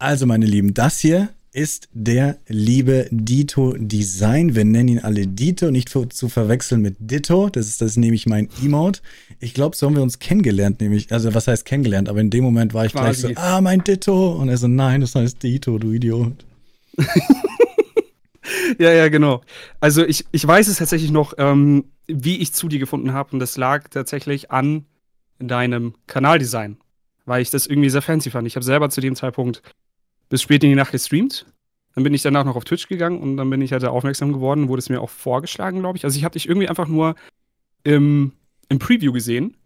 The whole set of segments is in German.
Also, meine Lieben, das hier ist der liebe Dito Design. Wir nennen ihn alle Dito, nicht zu verwechseln mit Ditto. Das ist, das nämlich mein Emote. Ich glaube, so haben wir uns kennengelernt, nämlich, also was heißt kennengelernt, aber in dem Moment war ich Quasi. gleich so, ah, mein Ditto. Und er so, nein, das heißt Dito, du Idiot. ja, ja, genau. Also ich, ich weiß es tatsächlich noch, ähm, wie ich zu dir gefunden habe. Und das lag tatsächlich an deinem Kanaldesign, weil ich das irgendwie sehr fancy fand. Ich habe selber zu dem Zeitpunkt bis spät in die Nacht gestreamt. Dann bin ich danach noch auf Twitch gegangen und dann bin ich halt aufmerksam geworden, wurde es mir auch vorgeschlagen, glaube ich. Also ich habe dich irgendwie einfach nur im, im Preview gesehen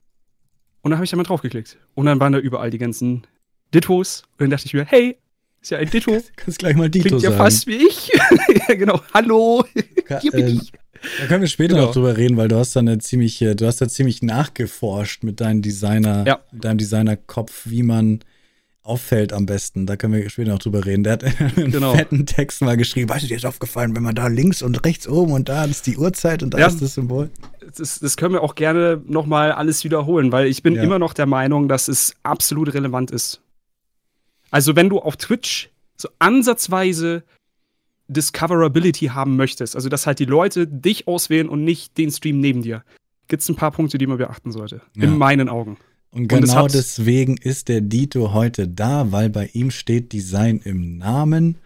und dann habe ich da mal draufgeklickt. Und dann waren da überall die ganzen Dittos und dann dachte ich mir, hey, ist ja ein Ditto. Kannst gleich mal Ditto Klingt sagen. ja fast wie ich. ja, genau. Hallo. Hier bin ähm, ich. Da können wir später genau. noch drüber reden, weil du hast da eine ziemlich, du hast da ziemlich nachgeforscht mit deinem Designer, ja. mit deinem Designerkopf, wie man auffällt am besten. Da können wir später noch drüber reden. Der hat einen genau. fetten Text mal geschrieben. Weißt du, dir ist aufgefallen, wenn man da links und rechts oben und da ist die Uhrzeit und da ja, ist das Symbol. Das, das können wir auch gerne nochmal alles wiederholen, weil ich bin ja. immer noch der Meinung, dass es absolut relevant ist. Also, wenn du auf Twitch so ansatzweise Discoverability haben möchtest, also dass halt die Leute dich auswählen und nicht den Stream neben dir, gibt es ein paar Punkte, die man beachten sollte. Ja. In meinen Augen. Und genau und deswegen ist der Dito heute da, weil bei ihm steht Design im Namen.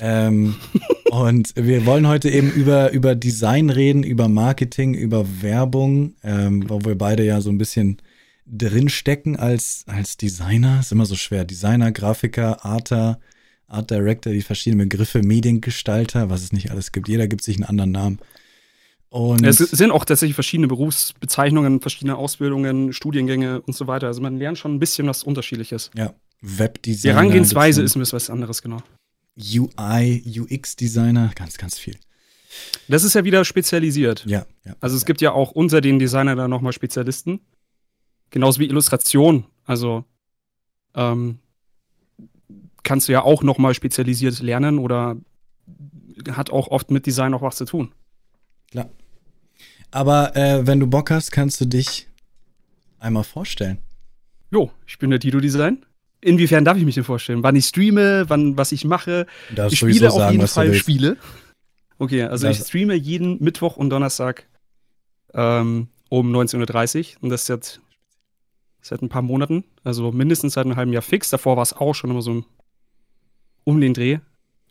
Ähm, und wir wollen heute eben über, über Design reden, über Marketing, über Werbung, ähm, wo wir beide ja so ein bisschen drinstecken als, als Designer. Ist immer so schwer. Designer, Grafiker, Arter, Art Director, die verschiedenen Begriffe, Mediengestalter, was es nicht alles gibt. Jeder gibt sich einen anderen Namen. Und es sind auch tatsächlich verschiedene Berufsbezeichnungen, verschiedene Ausbildungen, Studiengänge und so weiter. Also man lernt schon ein bisschen was Unterschiedliches. Ja, Webdesign. Die Herangehensweise ist ein bisschen was anderes, genau. UI, UX-Designer, ganz, ganz viel. Das ist ja wieder spezialisiert. Ja, ja. Also es gibt ja auch unter den Designern da nochmal Spezialisten. Genauso wie Illustration. Also ähm, kannst du ja auch nochmal spezialisiert lernen oder hat auch oft mit Design noch was zu tun. Klar. Aber äh, wenn du Bock hast, kannst du dich einmal vorstellen. Jo, ich bin der Tito Design. Inwiefern darf ich mich denn vorstellen? Wann ich streame, wann was ich mache? ich spiele auf sagen, jeden Fall Spiele. Okay, also das ich streame jeden Mittwoch und Donnerstag ähm, um 19.30 Uhr. Und das seit, seit ein paar Monaten. Also mindestens seit einem halben Jahr fix. Davor war es auch schon immer so um den Dreh.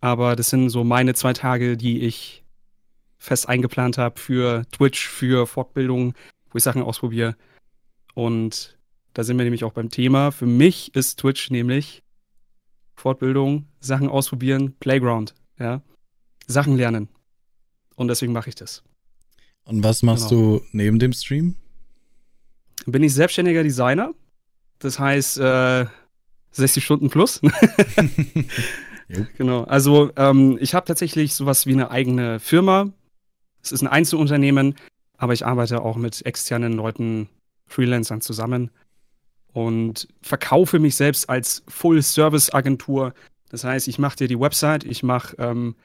Aber das sind so meine zwei Tage, die ich fest eingeplant habe für Twitch, für Fortbildung, wo ich Sachen ausprobiere. Und da sind wir nämlich auch beim Thema. Für mich ist Twitch nämlich Fortbildung, Sachen ausprobieren, Playground, ja. Sachen lernen. Und deswegen mache ich das. Und was machst genau. du neben dem Stream? Bin ich selbstständiger Designer. Das heißt, äh, 60 Stunden plus. genau. Also ähm, ich habe tatsächlich sowas wie eine eigene Firma, es ist ein Einzelunternehmen, aber ich arbeite auch mit externen Leuten, Freelancern zusammen und verkaufe mich selbst als Full-Service-Agentur. Das heißt, ich mache dir die Website, ich mache ähm,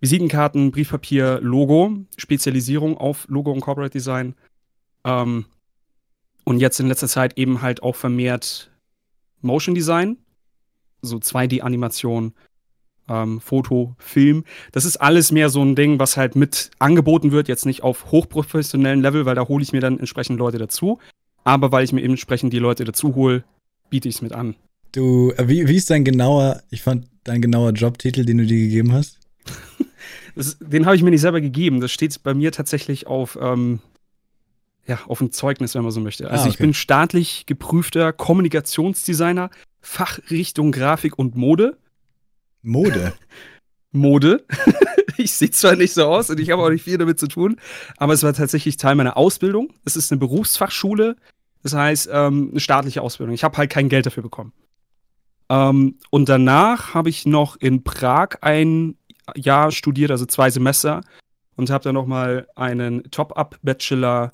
Visitenkarten, Briefpapier, Logo, Spezialisierung auf Logo und Corporate Design. Ähm, und jetzt in letzter Zeit eben halt auch vermehrt Motion Design, so 2D-Animation, ähm, Foto, Film. Das ist alles mehr so ein Ding, was halt mit angeboten wird, jetzt nicht auf hochprofessionellen Level, weil da hole ich mir dann entsprechend Leute dazu. Aber weil ich mir eben entsprechend die Leute dazu hole, biete ich es mit an. Du, äh, wie, wie ist dein genauer, ich fand dein genauer Jobtitel, den du dir gegeben hast? das, den habe ich mir nicht selber gegeben. Das steht bei mir tatsächlich auf, ähm, ja, auf ein Zeugnis, wenn man so möchte. Also ah, okay. ich bin staatlich geprüfter Kommunikationsdesigner, Fachrichtung Grafik und Mode. Mode. Mode. ich sehe zwar nicht so aus und ich habe auch nicht viel damit zu tun, aber es war tatsächlich Teil meiner Ausbildung. Es ist eine Berufsfachschule, das heißt ähm, eine staatliche Ausbildung. Ich habe halt kein Geld dafür bekommen. Ähm, und danach habe ich noch in Prag ein Jahr studiert, also zwei Semester, und habe dann nochmal einen Top-Up-Bachelor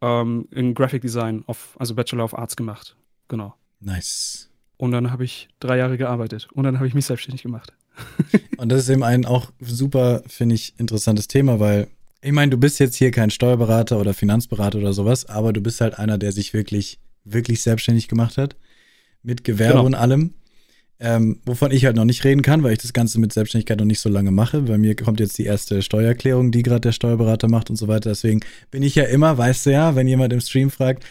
ähm, in Graphic Design, of, also Bachelor of Arts gemacht. Genau. Nice. Und dann habe ich drei Jahre gearbeitet. Und dann habe ich mich selbstständig gemacht. und das ist eben ein auch super, finde ich, interessantes Thema, weil ich meine, du bist jetzt hier kein Steuerberater oder Finanzberater oder sowas, aber du bist halt einer, der sich wirklich, wirklich selbstständig gemacht hat. Mit Gewerbe genau. und allem. ähm, wovon ich halt noch nicht reden kann, weil ich das Ganze mit Selbstständigkeit noch nicht so lange mache. Bei mir kommt jetzt die erste Steuererklärung, die gerade der Steuerberater macht und so weiter. Deswegen bin ich ja immer, weißt du ja, wenn jemand im Stream fragt,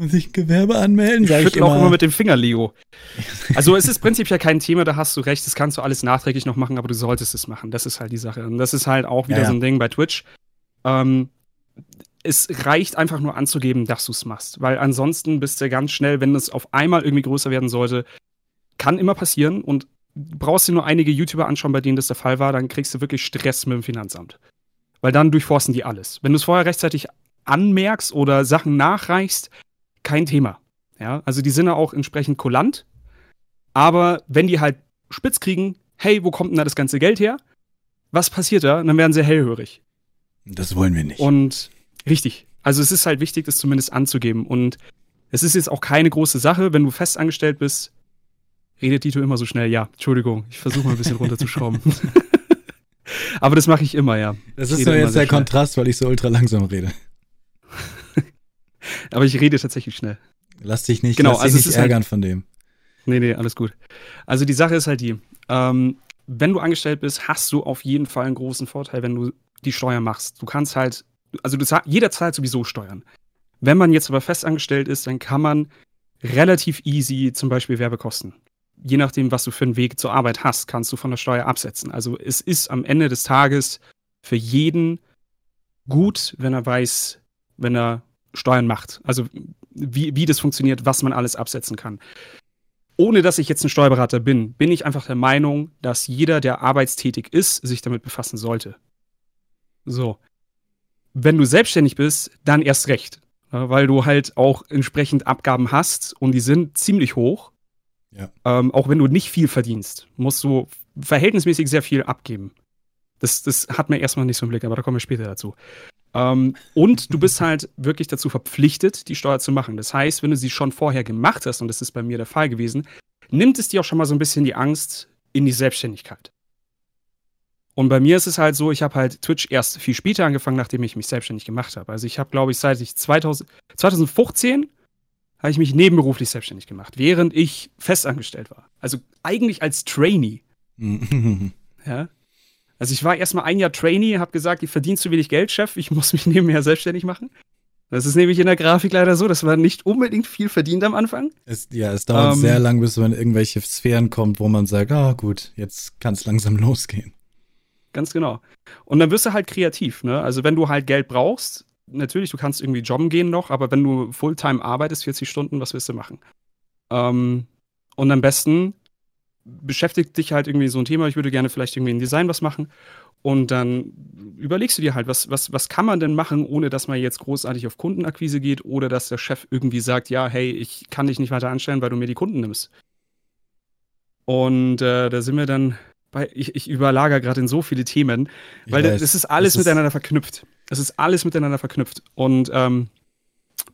muss ich ein Gewerbe anmelden? Sag ich ich immer, auch immer mit dem Finger, Leo. Also es ist prinzipiell kein Thema, da hast du recht, das kannst du alles nachträglich noch machen, aber du solltest es machen. Das ist halt die Sache. Und das ist halt auch wieder ja, ja. so ein Ding bei Twitch. Ähm, es reicht einfach nur anzugeben, dass du es machst. Weil ansonsten bist du ganz schnell, wenn es auf einmal irgendwie größer werden sollte, kann immer passieren und brauchst dir nur einige YouTuber anschauen, bei denen das der Fall war, dann kriegst du wirklich Stress mit dem Finanzamt. Weil dann durchforsten die alles. Wenn du es vorher rechtzeitig anmerkst oder Sachen nachreichst, kein Thema. Ja, also die sind ja auch entsprechend kulant. Aber wenn die halt spitz kriegen, hey, wo kommt denn da das ganze Geld her? Was passiert da? dann werden sie hellhörig. Das wollen wir nicht. Und richtig. Also es ist halt wichtig, das zumindest anzugeben. Und es ist jetzt auch keine große Sache, wenn du festangestellt bist, redet Dito immer so schnell, ja, Entschuldigung, ich versuche mal ein bisschen runterzuschrauben. Aber das mache ich immer, ja. Das ist nur jetzt der schnell. Kontrast, weil ich so ultra langsam rede. Aber ich rede tatsächlich schnell. Lass dich nicht, genau, lass also dich nicht halt ärgern halt, von dem. Nee, nee, alles gut. Also die Sache ist halt die, ähm, wenn du angestellt bist, hast du auf jeden Fall einen großen Vorteil, wenn du die Steuer machst. Du kannst halt, also du, jeder zahlt sowieso Steuern. Wenn man jetzt aber festangestellt ist, dann kann man relativ easy zum Beispiel Werbekosten je nachdem, was du für einen Weg zur Arbeit hast, kannst du von der Steuer absetzen. Also es ist am Ende des Tages für jeden gut, wenn er weiß, wenn er Steuern macht. Also wie, wie das funktioniert, was man alles absetzen kann. Ohne dass ich jetzt ein Steuerberater bin, bin ich einfach der Meinung, dass jeder, der arbeitstätig ist, sich damit befassen sollte. So. Wenn du selbstständig bist, dann erst recht. Weil du halt auch entsprechend Abgaben hast und die sind ziemlich hoch. Ja. Ähm, auch wenn du nicht viel verdienst, musst du verhältnismäßig sehr viel abgeben. Das, das hat man erstmal nicht so im Blick, aber da kommen wir später dazu. Ähm, und du bist halt wirklich dazu verpflichtet, die Steuer zu machen. Das heißt, wenn du sie schon vorher gemacht hast, und das ist bei mir der Fall gewesen, nimmt es dir auch schon mal so ein bisschen die Angst in die Selbstständigkeit. Und bei mir ist es halt so, ich habe halt Twitch erst viel später angefangen, nachdem ich mich selbstständig gemacht habe. Also ich habe, glaube ich, seit ich 2000, 2015 habe ich mich nebenberuflich selbstständig gemacht, während ich festangestellt war. Also eigentlich als Trainee. ja. Also ich war erstmal ein Jahr Trainee, habe gesagt, ich verdiene zu wenig Geld, Chef, ich muss mich nebenher selbstständig machen. Das ist nämlich in der Grafik leider so, dass man nicht unbedingt viel verdient am Anfang. Es, ja, es dauert ähm, sehr lang, bis man in irgendwelche Sphären kommt, wo man sagt, ah gut, jetzt kann es langsam losgehen. Ganz genau. Und dann wirst du halt kreativ, ne? Also wenn du halt Geld brauchst, natürlich, du kannst irgendwie jobben gehen noch, aber wenn du Fulltime arbeitest, 40 Stunden, was willst du machen? Ähm, und am besten beschäftigt dich halt irgendwie so ein Thema, ich würde gerne vielleicht irgendwie ein Design was machen. Und dann überlegst du dir halt, was, was, was kann man denn machen, ohne dass man jetzt großartig auf Kundenakquise geht oder dass der Chef irgendwie sagt, ja, hey, ich kann dich nicht weiter anstellen, weil du mir die Kunden nimmst. Und äh, da sind wir dann bei, ich, ich überlager gerade in so viele Themen, weil weiß, das ist alles das ist miteinander verknüpft. Es ist alles miteinander verknüpft. Und ähm,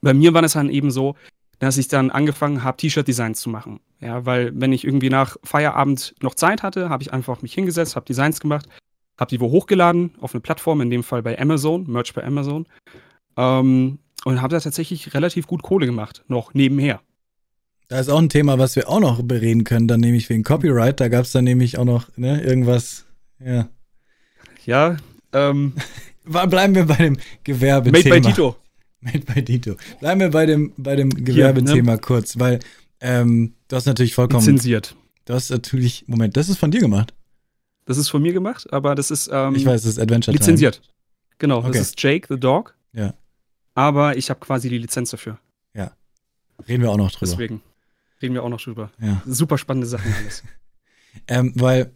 bei mir war es dann eben so, dass ich dann angefangen habe, T-Shirt-Designs zu machen. Ja, weil wenn ich irgendwie nach Feierabend noch Zeit hatte, habe ich einfach mich hingesetzt, habe Designs gemacht, habe die wo hochgeladen auf eine Plattform, in dem Fall bei Amazon, Merch bei Amazon. Ähm, und habe da tatsächlich relativ gut Kohle gemacht, noch nebenher. Da ist auch ein Thema, was wir auch noch bereden können, dann nämlich wegen Copyright. Da gab es dann nämlich auch noch ne, irgendwas, ja. Ja, ähm. Bleiben wir bei dem Gewerbethema. Made by Tito. Made by Tito. Bleiben wir bei dem, bei dem Gewerbethema ne? kurz, weil ähm, du hast natürlich vollkommen. Zensiert. Du hast natürlich. Moment, das ist von dir gemacht. Das ist von mir gemacht, aber das ist. Ähm, ich weiß, das ist Adventure Time. Lizenziert. Genau, okay. das ist Jake the Dog. Ja. Aber ich habe quasi die Lizenz dafür. Ja. Reden wir auch noch drüber. Deswegen. Reden wir auch noch drüber. Ja. Super spannende Sachen alles. ähm, weil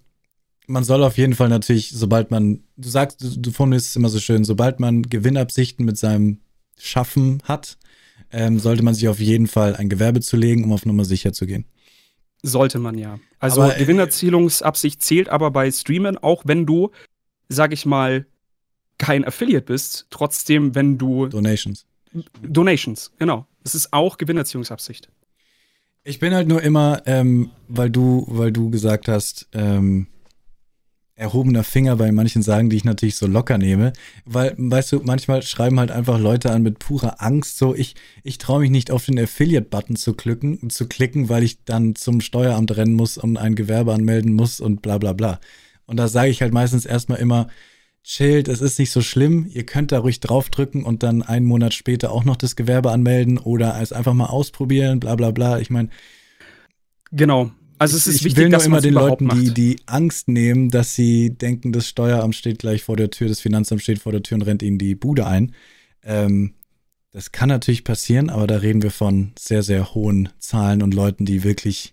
man soll auf jeden Fall natürlich, sobald man, du sagst, du, du formulierst es immer so schön, sobald man Gewinnabsichten mit seinem Schaffen hat, ähm, sollte man sich auf jeden Fall ein Gewerbe zulegen, um auf Nummer sicher zu gehen. Sollte man ja. Also aber, äh, Gewinnerzielungsabsicht zählt aber bei Streamen, auch wenn du, sag ich mal, kein Affiliate bist, trotzdem, wenn du. Donations. Donations, genau. Es ist auch Gewinnerziehungsabsicht. Ich bin halt nur immer, ähm, weil du, weil du gesagt hast, ähm, erhobener Finger bei manchen Sagen, die ich natürlich so locker nehme. Weil, weißt du, manchmal schreiben halt einfach Leute an mit purer Angst, so ich, ich traue mich nicht auf den Affiliate-Button zu klicken, zu klicken, weil ich dann zum Steueramt rennen muss und ein Gewerbe anmelden muss und bla bla bla. Und da sage ich halt meistens erstmal immer, chillt, es ist nicht so schlimm, ihr könnt da ruhig draufdrücken und dann einen Monat später auch noch das Gewerbe anmelden oder es einfach mal ausprobieren, bla bla bla. Ich meine. Genau, also es ist ich wichtig, will dass nur immer den Leuten die, macht. die Angst nehmen, dass sie denken, das Steueramt steht gleich vor der Tür, das Finanzamt steht vor der Tür und rennt ihnen die Bude ein. Ähm, das kann natürlich passieren, aber da reden wir von sehr, sehr hohen Zahlen und Leuten, die wirklich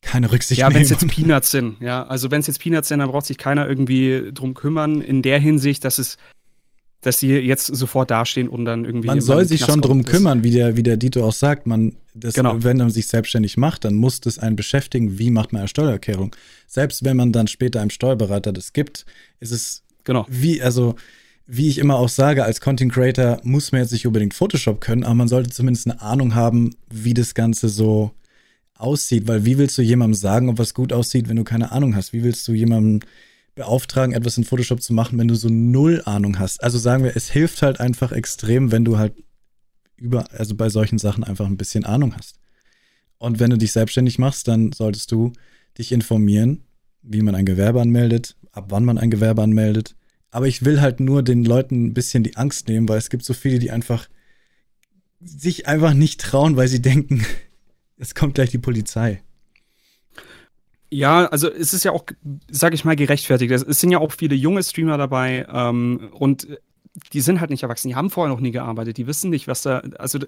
keine Rücksicht Ja, wenn es nehmen. jetzt Peanuts sind, ja. Also wenn es jetzt Peanuts sind, dann braucht sich keiner irgendwie drum kümmern, in der Hinsicht, dass es, dass sie jetzt sofort dastehen und dann irgendwie. man soll sich schon drum kümmern, wie der, wie der Dito auch sagt. Man, das, Genau. wenn man sich selbstständig macht, dann muss das einen beschäftigen, wie macht man eine Steuererklärung. Selbst wenn man dann später einem Steuerberater das gibt, ist es Genau. wie, also, wie ich immer auch sage, als Content Creator muss man jetzt nicht unbedingt Photoshop können, aber man sollte zumindest eine Ahnung haben, wie das Ganze so aussieht. Weil wie willst du jemandem sagen, ob was gut aussieht, wenn du keine Ahnung hast? Wie willst du jemandem beauftragen, etwas in Photoshop zu machen, wenn du so null Ahnung hast? Also sagen wir, es hilft halt einfach extrem, wenn du halt über, also bei solchen Sachen einfach ein bisschen Ahnung hast. Und wenn du dich selbstständig machst, dann solltest du dich informieren, wie man ein Gewerbe anmeldet, ab wann man ein Gewerbe anmeldet. Aber ich will halt nur den Leuten ein bisschen die Angst nehmen, weil es gibt so viele, die einfach sich einfach nicht trauen, weil sie denken, es kommt gleich die Polizei. Ja, also es ist ja auch, sag ich mal, gerechtfertigt. Es sind ja auch viele junge Streamer dabei ähm, und die sind halt nicht erwachsen, die haben vorher noch nie gearbeitet, die wissen nicht, was da, also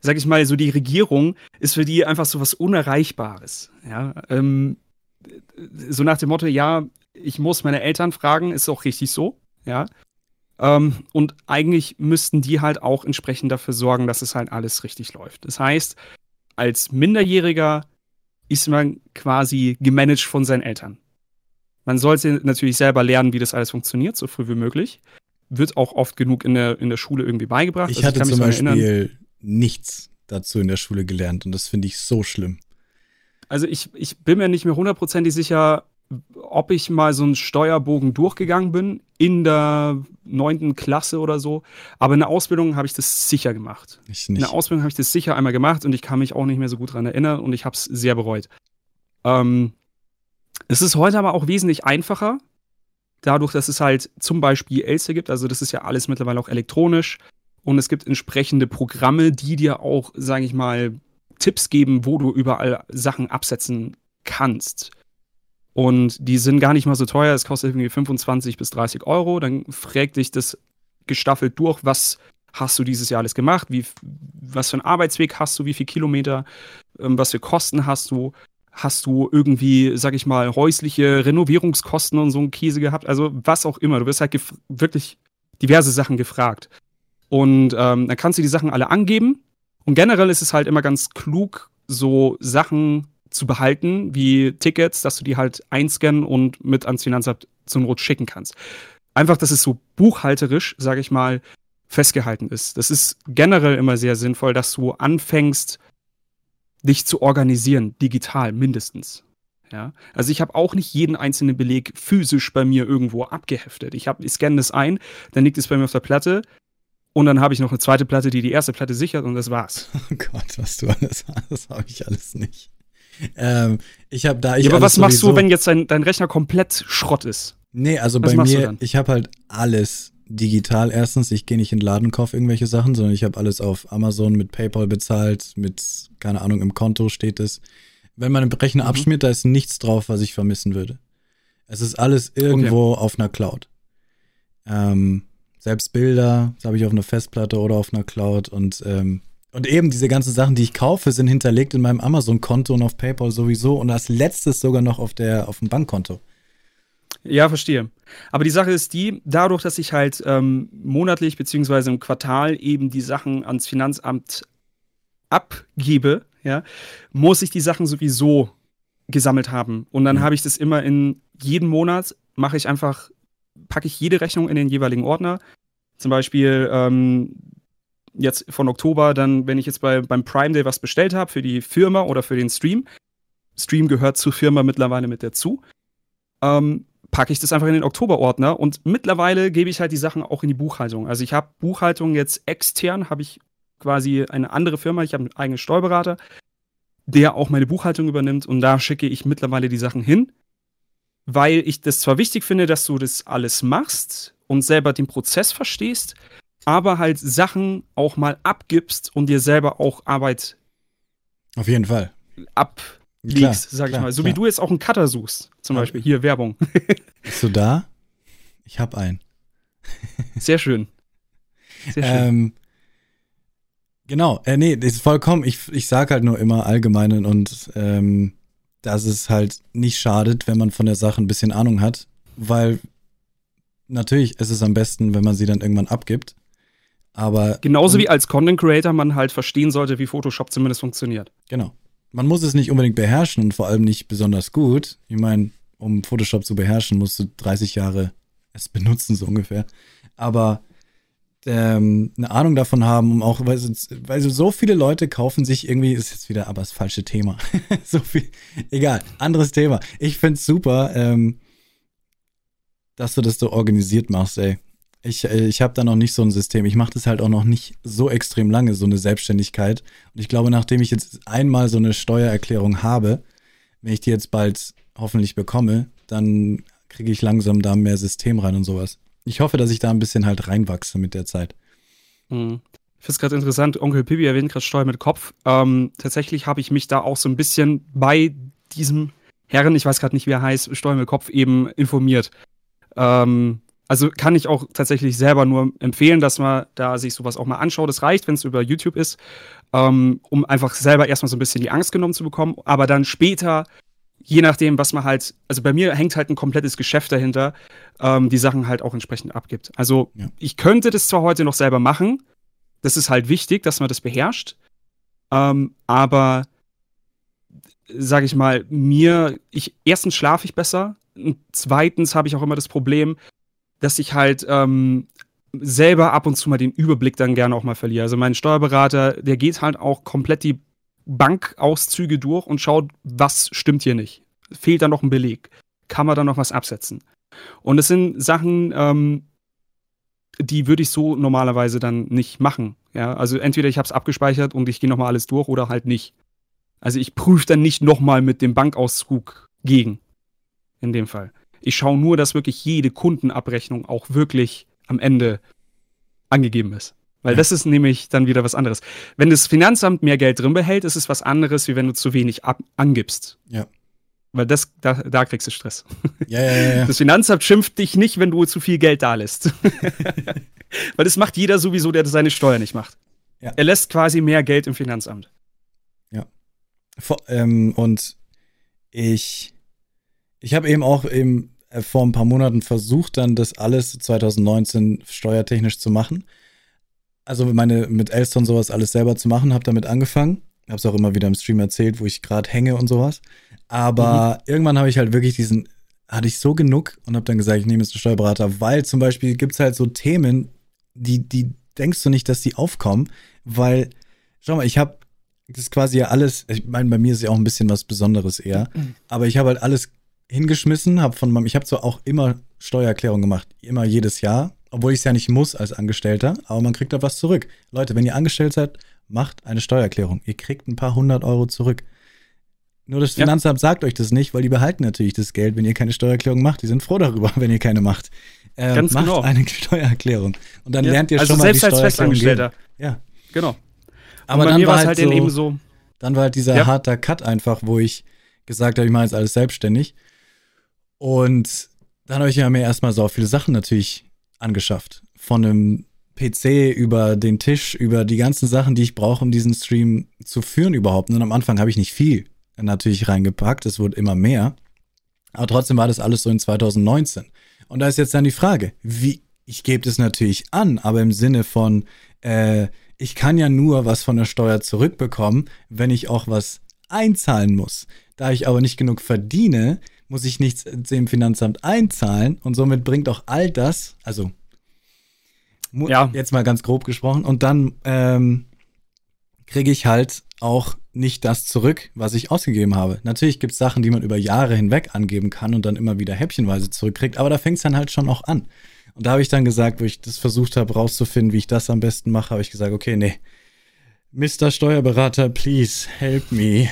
sag ich mal, so die Regierung ist für die einfach so was Unerreichbares. Ja, ähm, so nach dem Motto, ja, ich muss meine Eltern fragen, ist auch richtig so, ja. Ähm, und eigentlich müssten die halt auch entsprechend dafür sorgen, dass es halt alles richtig läuft. Das heißt, als Minderjähriger ist man quasi gemanagt von seinen Eltern. Man sollte natürlich selber lernen, wie das alles funktioniert, so früh wie möglich. Wird auch oft genug in der, in der Schule irgendwie beigebracht. Ich Also hatte kann mich zum daran erinnern. Beispiel nichts dazu in der Schule gelernt und das finde ich so schlimm. Also ich, ich bin mir nicht mehr hundertprozentig sicher, ob ich mal so einen Steuerbogen durchgegangen bin in der neunten Klasse oder so. Aber in der Ausbildung habe ich das sicher gemacht. In der Ausbildung habe ich das sicher einmal gemacht und ich kann mich auch nicht mehr so gut daran erinnern und ich habe es sehr bereut. Ähm, es ist heute aber auch wesentlich einfacher, dadurch, dass es halt zum Beispiel Elster gibt. Also das ist ja alles mittlerweile auch elektronisch und es gibt entsprechende Programme, die dir auch, sage ich mal, Tipps geben, wo du überall Sachen absetzen kannst. Und die sind gar nicht mal so teuer. Es kostet irgendwie 25 bis 30 Euro. Dann fragt dich das gestaffelt durch, was hast du dieses Jahr alles gemacht, wie, was für einen Arbeitsweg hast du, wie viele Kilometer, ähm, was für Kosten hast du, hast du irgendwie, sag ich mal, häusliche Renovierungskosten und so einen Käse gehabt, also was auch immer. Du wirst halt wirklich diverse Sachen gefragt. Und ähm, dann kannst du die Sachen alle angeben. Und generell ist es halt immer ganz klug, so Sachen zu behalten, wie Tickets, dass du die halt einscannen und mit ans Finanzamt zur Not schicken kannst. Einfach, dass es so buchhalterisch, sage ich mal, festgehalten ist. Das ist generell immer sehr sinnvoll, dass du anfängst, dich zu organisieren, digital mindestens. Ja, also ich habe auch nicht jeden einzelnen Beleg physisch bei mir irgendwo abgeheftet. Ich, hab- ich scanne das ein, dann liegt es bei mir auf der Platte und dann habe ich noch eine zweite Platte, die die erste Platte sichert und das war's. Oh Gott, was du alles hast, das habe ich alles nicht. Ähm, ich habe da ich Ja, aber was machst du, wenn jetzt dein, dein Rechner komplett Schrott ist? Nee, also Was bei mir, ich habe halt alles digital. Erstens, ich gehe nicht in den Laden, kaufe irgendwelche Sachen, sondern ich habe alles auf Amazon mit PayPal bezahlt, mit, keine Ahnung, im Konto steht es. Wenn man den Rechner Mhm. abschmiert, da ist nichts drauf, was ich vermissen würde. Es ist alles irgendwo auf einer Cloud. Ähm, selbst Bilder, das habe ich auf einer Festplatte oder auf einer Cloud und ähm, und eben diese ganzen Sachen, die ich kaufe, sind hinterlegt in meinem Amazon-Konto und auf PayPal sowieso und als letztes sogar noch auf der auf dem Bankkonto. Ja, verstehe. Aber die Sache ist die, dadurch, dass ich halt ähm, monatlich beziehungsweise im Quartal eben die Sachen ans Finanzamt abgebe, ja, muss ich die Sachen sowieso gesammelt haben. Und dann Mhm. habe ich das immer in jeden Monat, mache ich einfach, packe ich jede Rechnung in den jeweiligen Ordner. Zum Beispiel ähm, jetzt von Oktober, dann, wenn ich jetzt bei, beim Prime Day was bestellt habe für die Firma oder für den Stream. Stream gehört zur Firma mittlerweile mit dazu. Ähm, packe ich das einfach in den Oktoberordner und mittlerweile gebe ich halt die Sachen auch in die Buchhaltung. Also ich habe Buchhaltung jetzt extern, habe ich quasi eine andere Firma, ich habe einen eigenen Steuerberater, der auch meine Buchhaltung übernimmt und da schicke ich mittlerweile die Sachen hin, weil ich das zwar wichtig finde, dass du das alles machst und selber den Prozess verstehst, aber halt Sachen auch mal abgibst und dir selber auch Arbeit auf jeden Fall ablegst, sag ich mal. So klar. wie du jetzt auch einen Cutter suchst, zum. Beispiel. Hier, Werbung. Bist du da? Ich hab einen. Sehr schön. Sehr schön. Ähm, genau, äh, nee, das ist vollkommen. Ich, ich sag halt nur immer allgemeinen und ähm, dass es halt nicht schadet, wenn man von der Sache ein bisschen Ahnung hat, weil natürlich ist es am besten, wenn man sie dann irgendwann abgibt. Aber genauso wie als Content Creator man halt verstehen sollte, wie Photoshop zumindest funktioniert. Genau. Man muss es nicht unbedingt beherrschen und vor allem nicht besonders gut. Ich meine, um Photoshop zu beherrschen, musst du 30 Jahre es benutzen, so ungefähr. Aber ähm, eine Ahnung davon haben, um auch, weil, weil so viele Leute kaufen sich irgendwie, ist jetzt wieder aber das falsche Thema. so viel, egal, anderes Thema. Ich find's super, ähm, dass du das so organisiert machst, ey. Ich, äh, ich habe da noch nicht so ein System. Ich mache das halt auch noch nicht so extrem lange, so eine Selbstständigkeit. Und ich glaube, nachdem ich jetzt einmal so eine Steuererklärung habe, wenn ich die jetzt bald hoffentlich bekomme, dann kriege ich langsam da mehr System rein und sowas. Ich hoffe, dass ich da ein bisschen halt reinwachse mit der Zeit. Hm. Ich finde es gerade interessant, Onkel Pipi erwähnt gerade Steuer mit Kopf. Ähm, tatsächlich habe ich mich da auch so ein bisschen bei diesem Herren, ich weiß gerade nicht, wie er heißt, Steuer mit Kopf eben informiert. Ähm, also kann ich auch tatsächlich selber nur empfehlen, dass man da sich sowas auch mal anschaut. Es reicht, wenn es über YouTube ist, ähm, um einfach selber erstmal so ein bisschen die Angst genommen zu bekommen, aber dann später, je nachdem, was man halt, also bei mir hängt halt ein komplettes Geschäft dahinter, ähm, die Sachen halt auch entsprechend abgibt. Also ja. ich könnte das zwar heute noch selber machen, das ist halt wichtig, dass man das beherrscht, ähm, aber sage ich mal, mir, ich erstens schlafe ich besser, und zweitens habe ich auch immer das Problem, dass ich halt ähm, selber ab und zu mal den Überblick dann gerne auch mal verliere. Also mein Steuerberater, der geht halt auch komplett die Bankauszüge durch und schaut, was stimmt hier nicht. Fehlt da noch ein Beleg? Kann man da noch was absetzen? Und es sind Sachen, ähm, die würde ich so normalerweise dann nicht machen. Ja, also entweder ich habe es abgespeichert und ich gehe nochmal alles durch oder halt nicht. Also ich prüfe dann nicht nochmal mit dem Bankauszug gegen. In dem Fall. Ich schaue nur, dass wirklich jede Kundenabrechnung auch wirklich am Ende angegeben ist. Weil das ist nämlich dann wieder was anderes. Wenn das Finanzamt mehr Geld drin behält, ist es was anderes, wie wenn du zu wenig ab angibst. Ja. Weil das, da, da kriegst du Stress. Ja, ja, ja. Das Finanzamt schimpft dich nicht, wenn du zu viel Geld da lässt. Weil das macht jeder sowieso, der seine Steuer nicht macht. Ja. Er lässt quasi mehr Geld im Finanzamt. Ja. Vor, ähm, und ich, ich habe eben auch eben vor ein paar Monaten versucht, dann das alles 2019 steuertechnisch zu machen. Also meine mit Elston sowas alles selber zu machen, habe damit angefangen. Habe es auch immer wieder im Stream erzählt, wo ich gerade hänge und sowas. Aber mhm. irgendwann habe ich halt wirklich diesen, hatte ich so genug und habe dann gesagt, ich nehme jetzt einen Steuerberater, weil zum Beispiel gibt es halt so Themen, die, die denkst du nicht, dass die aufkommen, weil, schau mal, ich habe das quasi ja alles, ich meine, bei mir ist ja auch ein bisschen was Besonderes eher, mhm. aber ich habe halt alles hingeschmissen, habe von meinem, ich habe zwar auch immer Steuererklärung gemacht, immer jedes Jahr, obwohl ich es ja nicht muss als Angestellter, aber man kriegt da was zurück. Leute, wenn ihr angestellt seid, macht eine Steuererklärung. Ihr kriegt ein paar hundert Euro zurück. Nur das Finanzamt ja. sagt euch das nicht, weil die behalten natürlich das Geld, wenn ihr keine Steuererklärung macht. Die sind froh darüber, wenn ihr keine macht. Äh, Ganz macht genau. eine Steuererklärung. Und dann ja. lernt ihr also schon mal selbst die als Festangestellter. Ja. Genau. Aber dann war halt, halt so, eben so. Dann war halt dieser ja. harter Cut einfach, wo ich gesagt habe, ich mache jetzt alles selbstständig. Und dann habe ich mir erstmal so viele Sachen natürlich angeschafft. Von einem PC über den Tisch, über die ganzen Sachen, die ich brauche, um diesen Stream zu führen überhaupt. Und am Anfang habe ich nicht viel natürlich reingepackt, es wurde immer mehr. Aber trotzdem war das alles so in 2019. Und da ist jetzt dann die Frage, wie, ich gebe das natürlich an, aber im Sinne von, äh, ich kann ja nur was von der Steuer zurückbekommen, wenn ich auch was einzahlen muss. Da ich aber nicht genug verdiene, muss ich nichts dem Finanzamt einzahlen und somit bringt auch all das, also ja. jetzt mal ganz grob gesprochen, und dann ähm, kriege ich halt auch nicht das zurück, was ich ausgegeben habe. Natürlich gibt es Sachen, die man über Jahre hinweg angeben kann und dann immer wieder häppchenweise zurückkriegt, aber da fängt es dann halt schon auch an. Und da habe ich dann gesagt, wo ich das versucht habe rauszufinden, wie ich das am besten mache, habe ich gesagt, okay, nee, Mr. Steuerberater, please help me.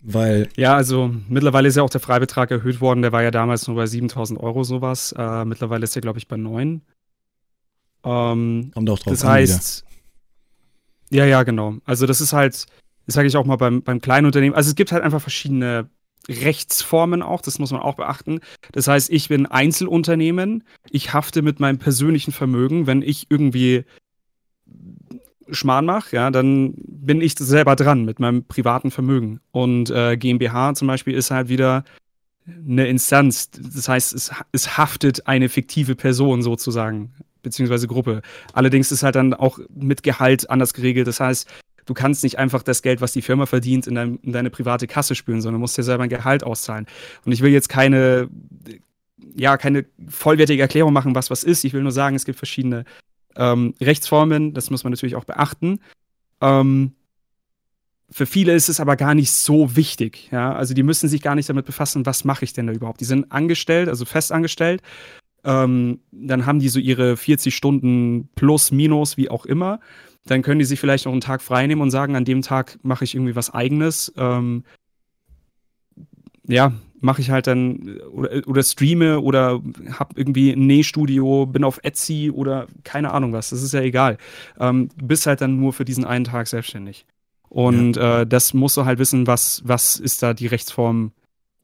Weil. Ja, also mittlerweile ist ja auch der Freibetrag erhöht worden. Der war ja damals nur bei 7000 Euro sowas. Äh, mittlerweile ist er, glaube ich, bei 9. Ähm, Kommt auch drauf das an. Das heißt. Wieder. Ja, ja, genau. Also, das ist halt, das sage ich auch mal beim, beim kleinen Unternehmen. Also, es gibt halt einfach verschiedene Rechtsformen auch, das muss man auch beachten. Das heißt, ich bin Einzelunternehmen, ich hafte mit meinem persönlichen Vermögen, wenn ich irgendwie Schmarrn mache, ja, dann bin ich selber dran mit meinem privaten Vermögen. Und äh, GmbH zum Beispiel ist halt wieder eine Instanz. Das heißt, es, es haftet eine fiktive Person sozusagen, beziehungsweise Gruppe. Allerdings ist halt dann auch mit Gehalt anders geregelt. Das heißt, du kannst nicht einfach das Geld, was die Firma verdient, in, dein, in deine private Kasse spülen, sondern musst dir selber ein Gehalt auszahlen. Und ich will jetzt keine, ja, keine vollwertige Erklärung machen, was was ist. Ich will nur sagen, es gibt verschiedene ähm, Rechtsformen, das muss man natürlich auch beachten. Ähm, für viele ist es aber gar nicht so wichtig. Ja? Also die müssen sich gar nicht damit befassen, was mache ich denn da überhaupt. Die sind angestellt, also festangestellt. Ähm, dann haben die so ihre 40 Stunden plus, minus, wie auch immer. Dann können die sich vielleicht noch einen Tag frei nehmen und sagen, an dem Tag mache ich irgendwie was eigenes. Ähm, ja, mache ich halt dann oder, oder streame oder habe irgendwie ein Nähstudio, bin auf Etsy oder keine Ahnung was. Das ist ja egal. Ähm, bist halt dann nur für diesen einen Tag selbstständig. Und ja. äh, das musst du halt wissen, was, was ist da die Rechtsform,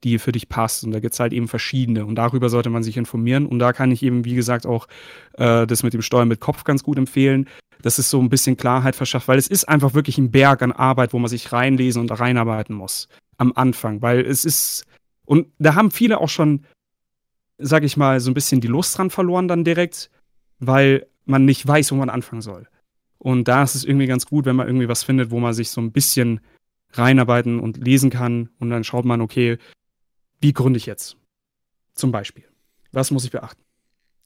die für dich passt. Und da gibt es halt eben verschiedene. Und darüber sollte man sich informieren. Und da kann ich eben, wie gesagt, auch äh, das mit dem Steuern mit Kopf ganz gut empfehlen. Das ist so ein bisschen Klarheit verschafft, weil es ist einfach wirklich ein Berg an Arbeit, wo man sich reinlesen und reinarbeiten muss am Anfang, weil es ist und da haben viele auch schon, sag ich mal, so ein bisschen die Lust dran verloren dann direkt, weil man nicht weiß, wo man anfangen soll. Und da ist es irgendwie ganz gut, wenn man irgendwie was findet, wo man sich so ein bisschen reinarbeiten und lesen kann. Und dann schaut man, okay, wie gründe ich jetzt? Zum Beispiel. Was muss ich beachten?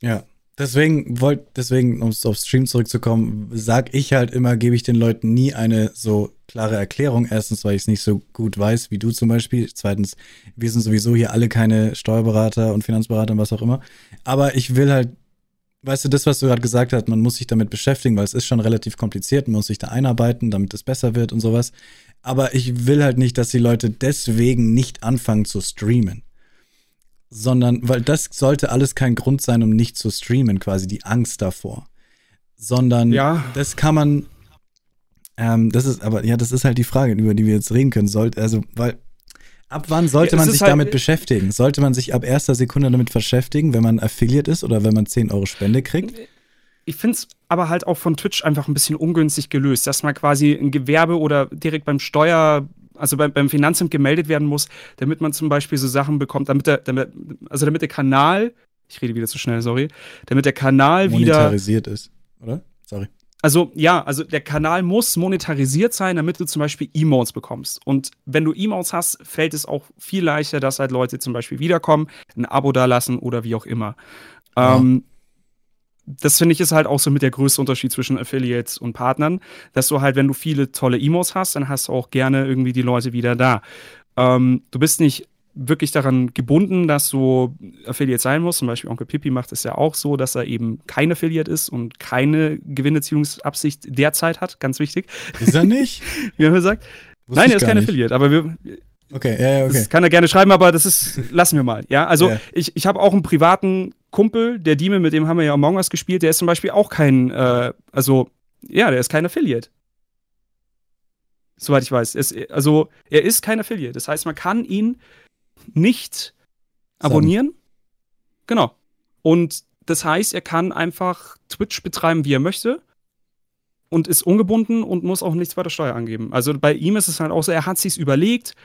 Ja, Deswegen wollte, deswegen, um auf Stream zurückzukommen, sag ich halt immer, gebe ich den Leuten nie eine so klare Erklärung. Erstens, weil ich es nicht so gut weiß wie du zum Beispiel. Zweitens, wir sind sowieso hier alle keine Steuerberater und Finanzberater und was auch immer. Aber ich will halt, weißt du, das, was du gerade gesagt hast, man muss sich damit beschäftigen, weil es ist schon relativ kompliziert, man muss sich da einarbeiten, damit es besser wird und sowas. Aber ich will halt nicht, dass die Leute deswegen nicht anfangen zu streamen sondern, weil das sollte alles kein Grund sein, um nicht zu streamen, quasi die Angst davor. Sondern ja. das kann man, ähm, das ist, aber ja, das ist halt die Frage, über die wir jetzt reden können. Sollte, also, weil ab wann sollte ja, man sich halt, damit beschäftigen? Sollte man sich ab erster Sekunde damit beschäftigen, wenn man Affiliate ist oder wenn man 10 Euro Spende kriegt? Ich finde es aber halt auch von Twitch einfach ein bisschen ungünstig gelöst, dass man quasi ein Gewerbe oder direkt beim Steuer also beim, beim Finanzamt gemeldet werden muss, damit man zum Beispiel so Sachen bekommt, damit der, damit, also damit der Kanal, ich rede wieder zu schnell, sorry, damit der Kanal monetarisiert wieder. ist, oder? Sorry. Also ja, also der Kanal muss monetarisiert sein, damit du zum Beispiel Emotes bekommst. Und wenn du Emotes hast, fällt es auch viel leichter, dass halt Leute zum Beispiel wiederkommen, ein Abo dalassen oder wie auch immer. Ja. Ähm, das finde ich ist halt auch so mit der größte Unterschied zwischen Affiliates und Partnern, dass du halt, wenn du viele tolle Emos hast, dann hast du auch gerne irgendwie die Leute wieder da. Ähm, du bist nicht wirklich daran gebunden, dass du Affiliate sein musst. Zum Beispiel Onkel Pippi macht es ja auch so, dass er eben kein Affiliate ist und keine Gewinnerziehungsabsicht derzeit hat. Ganz wichtig. Ist er nicht? Wie haben wir gesagt. Wusste Nein, er ist kein nicht. Affiliate, aber wir, Okay, ja, ja, okay. Das kann er gerne schreiben, aber das ist, lassen wir mal. Ja, also ja. ich, ich habe auch einen privaten Kumpel, der Dime, mit dem haben wir ja Among Us gespielt, der ist zum Beispiel auch kein, äh, also, ja, der ist kein Affiliate. Soweit ich weiß. Es, also, er ist kein Affiliate. Das heißt, man kann ihn nicht abonnieren. Sagen. Genau. Und das heißt, er kann einfach Twitch betreiben, wie er möchte. Und ist ungebunden und muss auch nichts bei der Steuer angeben. Also bei ihm ist es halt auch so, er hat sich's überlegt,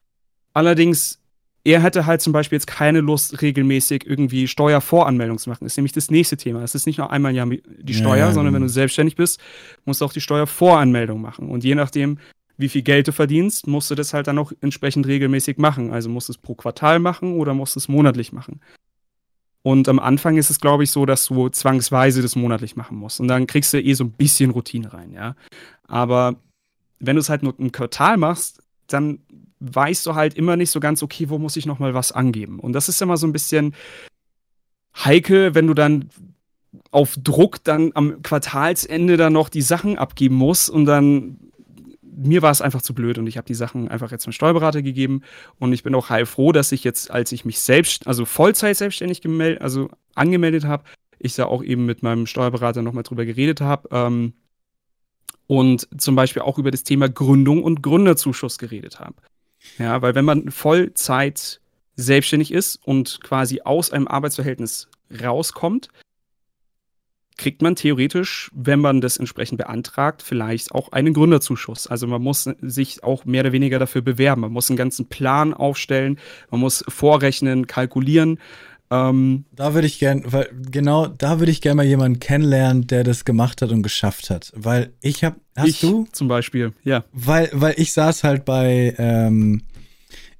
Allerdings, er hätte halt zum Beispiel jetzt keine Lust, regelmäßig irgendwie Steuervoranmeldung zu machen. Das ist nämlich das nächste Thema. Es ist nicht nur einmal im Jahr die Steuer, ja, sondern wenn du selbstständig bist, musst du auch die Steuervoranmeldung machen. Und je nachdem, wie viel Geld du verdienst, musst du das halt dann auch entsprechend regelmäßig machen. Also musst du es pro Quartal machen oder musst du es monatlich machen. Und am Anfang ist es, glaube ich, so, dass du zwangsweise das monatlich machen musst. Und dann kriegst du eh so ein bisschen Routine rein, ja. Aber wenn du es halt nur im Quartal machst, dann weißt du halt immer nicht so ganz, okay, wo muss ich noch mal was angeben? Und das ist immer so ein bisschen heikel, wenn du dann auf Druck dann am Quartalsende dann noch die Sachen abgeben musst und dann mir war es einfach zu blöd und ich habe die Sachen einfach jetzt zum Steuerberater gegeben und ich bin auch heilfroh, dass ich jetzt, als ich mich selbst, also Vollzeit selbstständig gemeldet, also angemeldet habe, ich da auch eben mit meinem Steuerberater nochmal drüber geredet habe ähm, und zum Beispiel auch über das Thema Gründung und Gründerzuschuss geredet habe. Ja, weil wenn man Vollzeit selbstständig ist und quasi aus einem Arbeitsverhältnis rauskommt, kriegt man theoretisch, wenn man das entsprechend beantragt, vielleicht auch einen Gründerzuschuss. Also man muss sich auch mehr oder weniger dafür bewerben. Man muss einen ganzen Plan aufstellen, man muss vorrechnen, kalkulieren. Ähm, da würde ich gerne, weil genau da würde ich gerne mal jemanden kennenlernen, der das gemacht hat und geschafft hat. Weil ich habe, hast ich du zum Beispiel, ja. Weil, weil ich saß halt bei, ähm,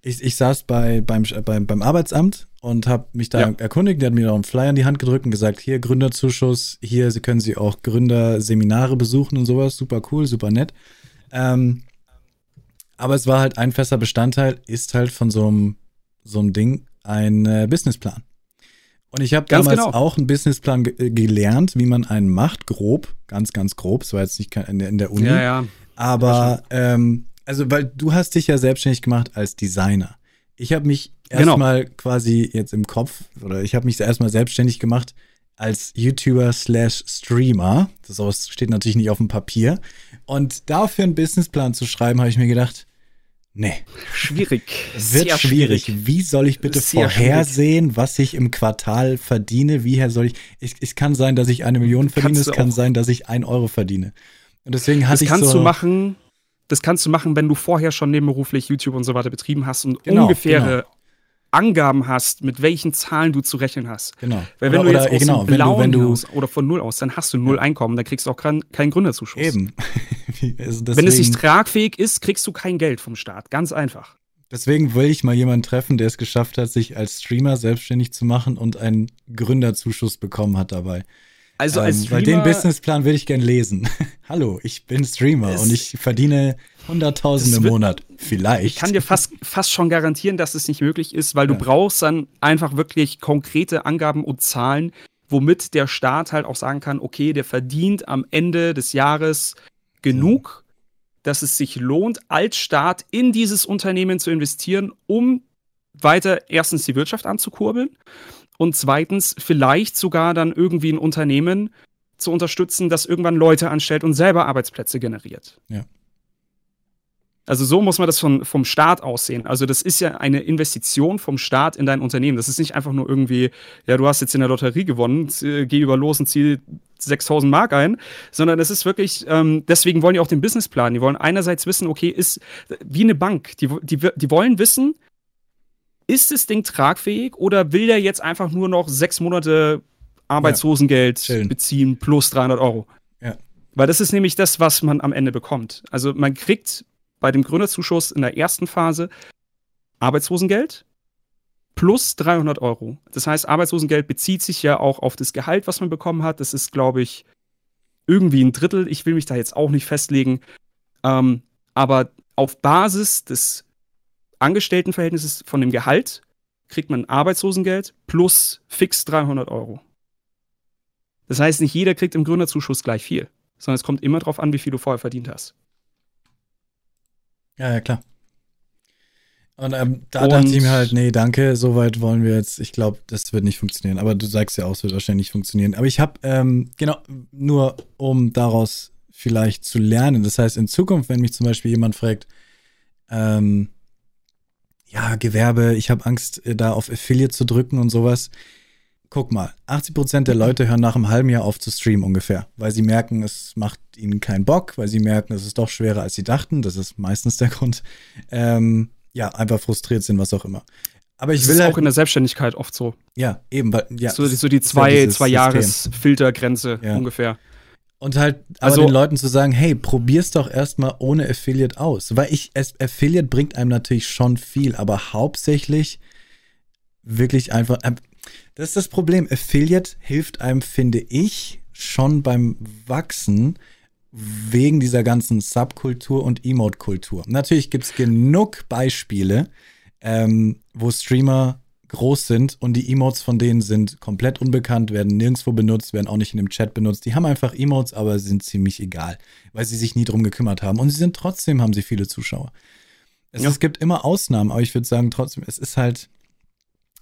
ich, ich saß bei, beim, beim, beim Arbeitsamt und habe mich da ja. erkundigt. Der hat mir auch einen Flyer in die Hand gedrückt und gesagt, hier Gründerzuschuss, hier Sie können Sie auch Gründerseminare besuchen und sowas. Super cool, super nett. Ähm, aber es war halt ein fester Bestandteil, ist halt von so einem, so einem Ding ein äh, Businessplan. Und ich habe damals genau. auch einen Businessplan ge gelernt, wie man einen macht, grob, ganz, ganz grob. Es war jetzt nicht in der, in der Uni. Ja, ja. Aber ähm, also weil du hast dich ja selbstständig gemacht als Designer. Ich habe mich erstmal genau. quasi jetzt im Kopf oder ich habe mich erstmal selbstständig gemacht als YouTuber slash Streamer. Das steht natürlich nicht auf dem Papier. Und dafür einen Businessplan zu schreiben, habe ich mir gedacht, nee. Schwierig. Wird Sehr schwierig. schwierig. Wie soll ich bitte Sehr vorhersehen, schwierig. was ich im Quartal verdiene? Wie soll ich? Es, es kann sein, dass ich eine Million verdiene. Es kann sein, dass ich ein Euro verdiene. Und deswegen hatte das ich kannst so, du machen das kannst du machen, wenn du vorher schon nebenberuflich YouTube und so weiter betrieben hast und genau, ungefähre genau. Angaben hast, mit welchen Zahlen du zu rechnen hast. Genau. Weil wenn oder, du jetzt aus genau, Blauen wenn du, wenn du oder von null aus, dann hast du null ja. Einkommen, dann kriegst du auch keinen kein Gründerzuschuss. Eben. also wenn es nicht tragfähig ist, kriegst du kein Geld vom Staat. Ganz einfach. Deswegen will ich mal jemanden treffen, der es geschafft hat, sich als Streamer selbstständig zu machen und einen Gründerzuschuss bekommen hat dabei. Also als ähm, Streamer, Weil den Businessplan würde ich gern lesen. Hallo, ich bin Streamer und ich verdiene Hunderttausende im Monat. Vielleicht. Ich kann dir fast, fast schon garantieren, dass es nicht möglich ist, weil ja. du brauchst dann einfach wirklich konkrete Angaben und Zahlen, womit der Staat halt auch sagen kann, okay, der verdient am Ende des Jahres genug, ja. dass es sich lohnt, als Staat in dieses Unternehmen zu investieren, um weiter erstens die Wirtschaft anzukurbeln und zweitens vielleicht sogar dann irgendwie ein Unternehmen zu unterstützen, das irgendwann Leute anstellt und selber Arbeitsplätze generiert. Ja. Also so muss man das von, vom Staat aussehen. Also das ist ja eine Investition vom Staat in dein Unternehmen. Das ist nicht einfach nur irgendwie, ja, du hast jetzt in der Lotterie gewonnen, geh über los und zieh 6000 Mark ein, sondern es ist wirklich, ähm, deswegen wollen die auch den Businessplan. Die wollen einerseits wissen, okay, ist wie eine Bank. Die, die, die wollen wissen, ist das Ding tragfähig oder will der jetzt einfach nur noch sechs Monate Arbeitslosengeld ja, beziehen plus 300 Euro? Ja. Weil das ist nämlich das, was man am Ende bekommt. Also man kriegt bei dem Gründerzuschuss in der ersten Phase Arbeitslosengeld plus 300 Euro. Das heißt, Arbeitslosengeld bezieht sich ja auch auf das Gehalt, was man bekommen hat. Das ist, glaube ich, irgendwie ein Drittel. Ich will mich da jetzt auch nicht festlegen. Ähm, aber auf Basis des Angestelltenverhältnisses von dem Gehalt kriegt man Arbeitslosengeld plus fix 300 Euro. Das heißt, nicht jeder kriegt im Gründerzuschuss gleich viel, sondern es kommt immer darauf an, wie viel du vorher verdient hast. Ja, ja, klar. Und ähm, da und, dachte ich mir halt, nee, danke, soweit wollen wir jetzt. Ich glaube, das wird nicht funktionieren. Aber du sagst ja auch, es wird wahrscheinlich nicht funktionieren. Aber ich habe, ähm, genau, nur um daraus vielleicht zu lernen. Das heißt, in Zukunft, wenn mich zum Beispiel jemand fragt, ähm, ja, Gewerbe, ich habe Angst, äh, da auf Affiliate zu drücken und sowas. Guck mal, 80% der Leute hören nach einem halben Jahr auf zu streamen ungefähr, weil sie merken, es macht ihnen keinen Bock, weil sie merken, es ist doch schwerer, als sie dachten. Das ist meistens der Grund. Ähm, ja, einfach frustriert sind, was auch immer. Aber ich das will ist halt, auch in der Selbstständigkeit oft so. Ja, eben, weil, ja. So, so die zwei, ja zwei Jahres Filtergrenze ja. ungefähr. Und halt aber also, den Leuten zu sagen, hey, probier's doch erstmal ohne Affiliate aus. Weil ich, es, Affiliate bringt einem natürlich schon viel, aber hauptsächlich wirklich einfach. Das ist das Problem. Affiliate hilft einem, finde ich, schon beim Wachsen, wegen dieser ganzen Subkultur und Emote-Kultur. Natürlich gibt es genug Beispiele, ähm, wo Streamer groß sind und die Emotes von denen sind komplett unbekannt, werden nirgendwo benutzt, werden auch nicht in dem Chat benutzt. Die haben einfach Emotes, aber sind ziemlich egal, weil sie sich nie drum gekümmert haben. Und sie sind trotzdem, haben sie viele Zuschauer. Es, ja. es gibt immer Ausnahmen, aber ich würde sagen, trotzdem, es ist halt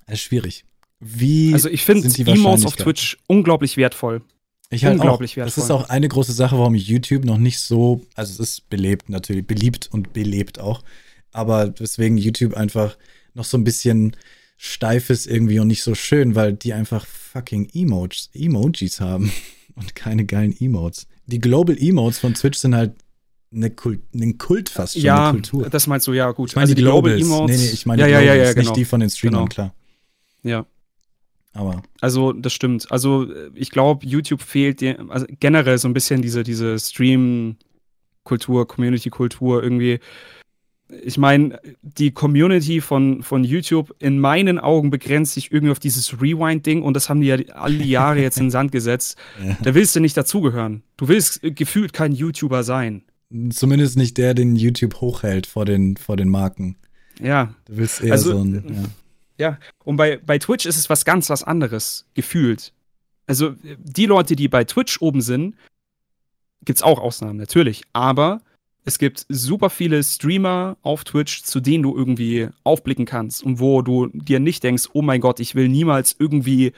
es ist schwierig. Wie also ich finde Emotes auf Twitch unglaublich wertvoll. Ich halt unglaublich auch, wertvoll. Das ist auch eine große Sache, warum YouTube noch nicht so, also es ist belebt natürlich, beliebt und belebt auch, aber deswegen YouTube einfach noch so ein bisschen steif ist irgendwie und nicht so schön, weil die einfach fucking Emojis, Emojis haben und keine geilen Emotes. Die Global Emotes von Twitch sind halt eine Kult, ein Kult fast schon, ja, eine Kultur. das meinst du, ja, gut. Ich meine also die, die Global Emotes. Nee, nee, ich meine ja, die ja, ja, genau. nicht die von den Streamern, genau. klar. Ja. Aber. Also, das stimmt. Also, ich glaube, YouTube fehlt dir, also generell so ein bisschen diese, diese Stream-Kultur, Community-Kultur irgendwie ich meine, die Community von, von YouTube in meinen Augen begrenzt sich irgendwie auf dieses Rewind-Ding und das haben die ja alle Jahre jetzt in den Sand gesetzt. Ja. Da willst du nicht dazugehören. Du willst gefühlt kein YouTuber sein. Zumindest nicht der, den YouTube hochhält vor den, vor den Marken. Ja. Du willst eher also, so ein. Ja. Ja, und bei, bei Twitch ist es was ganz was anderes, gefühlt. Also, die Leute, die bei Twitch oben sind, gibt es auch Ausnahmen, natürlich. Aber es gibt super viele Streamer auf Twitch, zu denen du irgendwie aufblicken kannst und wo du dir nicht denkst, oh mein Gott, ich will niemals irgendwie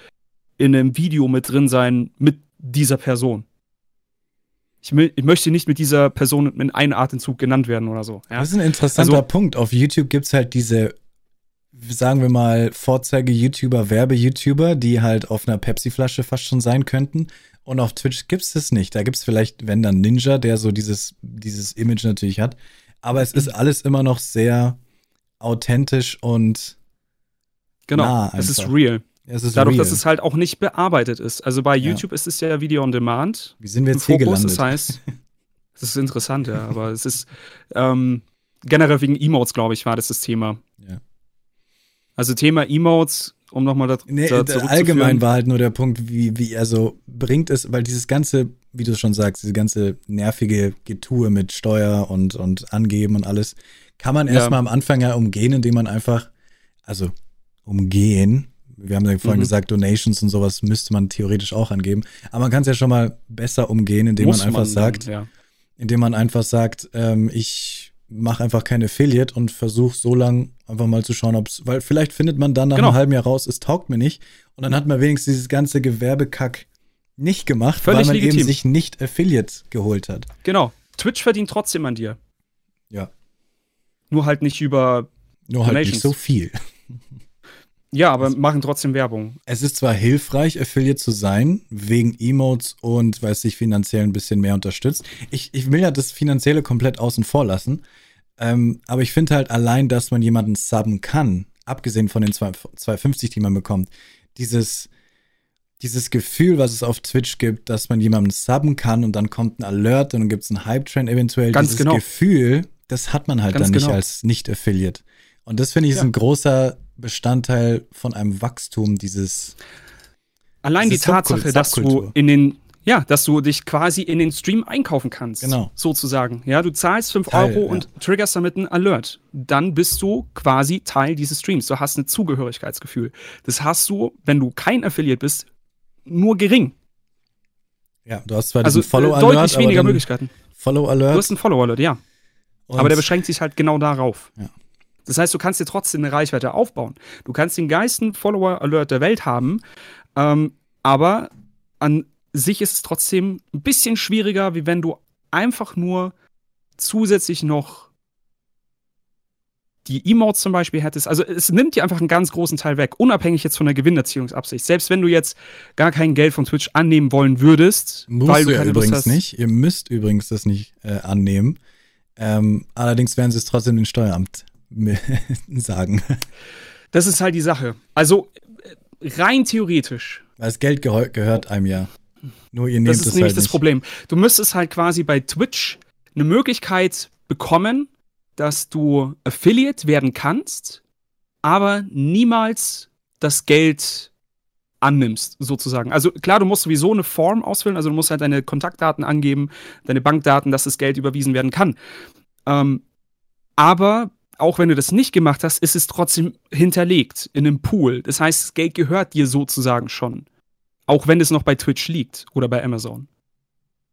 in einem Video mit drin sein mit dieser Person. Ich, ich möchte nicht mit dieser Person in einem Atemzug genannt werden oder so. Ja? Das ist ein interessanter also, Punkt. Auf YouTube gibt es halt diese, sagen wir mal, Vorzeige-YouTuber, Werbe-YouTuber, die halt auf einer Pepsi-Flasche fast schon sein könnten. Und auf Twitch gibt es das nicht. Da gibt es vielleicht, wenn dann Ninja, der so dieses, dieses Image natürlich hat. Aber es ist alles immer noch sehr authentisch und genau, nah es ist real. Es ist Dadurch, real. dass es halt auch nicht bearbeitet ist. Also bei YouTube ja. ist es ja Video on Demand. Wie sind wir jetzt hier gelandet? Das heißt, das ist interessant, ja, aber es ist ähm, generell wegen Emotes, glaube ich, war das das Thema. Ja. Also Thema Emotes um nochmal da, nee, da Allgemein war halt nur der Punkt, wie, wie, also bringt es, weil dieses ganze, wie du schon sagst, diese ganze nervige Getue mit Steuer und, und Angeben und alles, kann man erstmal ja. am Anfang ja umgehen, indem man einfach, also umgehen, wir haben ja vorhin mhm. gesagt, Donations und sowas müsste man theoretisch auch angeben, aber man kann es ja schon mal besser umgehen, indem Muss man einfach man sagt, ja. indem man einfach sagt, ähm, ich mache einfach kein Affiliate und versuche so lange einfach mal zu schauen, ob es, weil vielleicht findet man dann nach genau. einem halben Jahr raus, es taugt mir nicht. Und dann hat man wenigstens dieses ganze Gewerbekack nicht gemacht, Völlig weil man legitim. eben sich nicht Affiliate geholt hat. Genau. Twitch verdient trotzdem an dir. Ja. Nur halt nicht über Nur halt nicht so viel. Ja, aber also, machen trotzdem Werbung. Es ist zwar hilfreich, Affiliate zu sein, wegen Emotes und weil es sich finanziell ein bisschen mehr unterstützt. Ich, ich will ja das Finanzielle komplett außen vor lassen. Ähm, aber ich finde halt allein, dass man jemanden subben kann, abgesehen von den 250, die man bekommt, dieses, dieses Gefühl, was es auf Twitch gibt, dass man jemanden subben kann und dann kommt ein Alert und dann gibt es einen Hype-Train eventuell. Ganz dieses genau. Gefühl, das hat man halt Ganz dann nicht genau. als Nicht-Affiliate. Und das finde ich ja. ist ein großer Bestandteil von einem Wachstum dieses. Allein die Tatsache, dass du in den ja, dass du dich quasi in den Stream einkaufen kannst. Genau. Sozusagen. Ja, du zahlst 5 Euro ja. und triggerst damit einen Alert. Dann bist du quasi Teil dieses Streams. Du hast ein Zugehörigkeitsgefühl. Das hast du, wenn du kein Affiliate bist, nur gering. Ja, du hast zwar also, diesen Follow Alert. Deutlich weniger Möglichkeiten. Follow Alert. Du hast einen Follow Alert, ja. Und aber der beschränkt sich halt genau darauf. Ja. Das heißt, du kannst dir trotzdem eine Reichweite aufbauen. Du kannst den geilsten Follower-Alert der Welt haben, ähm, aber an sich ist es trotzdem ein bisschen schwieriger, wie wenn du einfach nur zusätzlich noch die Emotes zum Beispiel hättest. Also es nimmt dir einfach einen ganz großen Teil weg, unabhängig jetzt von der Gewinnerziehungsabsicht. Selbst wenn du jetzt gar kein Geld von Twitch annehmen wollen würdest, Musst weil du, du ja übrigens nicht. Ihr müsst übrigens das nicht äh, annehmen. Ähm, allerdings werden sie es trotzdem dem Steueramt sagen. Das ist halt die Sache. Also rein theoretisch. Das Geld gehör gehört einem ja. Nur ihr nehmt das ist es nämlich halt das nicht. Problem. Du müsstest halt quasi bei Twitch eine Möglichkeit bekommen, dass du Affiliate werden kannst, aber niemals das Geld annimmst, sozusagen. Also klar, du musst sowieso eine Form ausfüllen, also du musst halt deine Kontaktdaten angeben, deine Bankdaten, dass das Geld überwiesen werden kann. Ähm, aber auch wenn du das nicht gemacht hast, ist es trotzdem hinterlegt in einem Pool. Das heißt, das Geld gehört dir sozusagen schon. Auch wenn es noch bei Twitch liegt oder bei Amazon.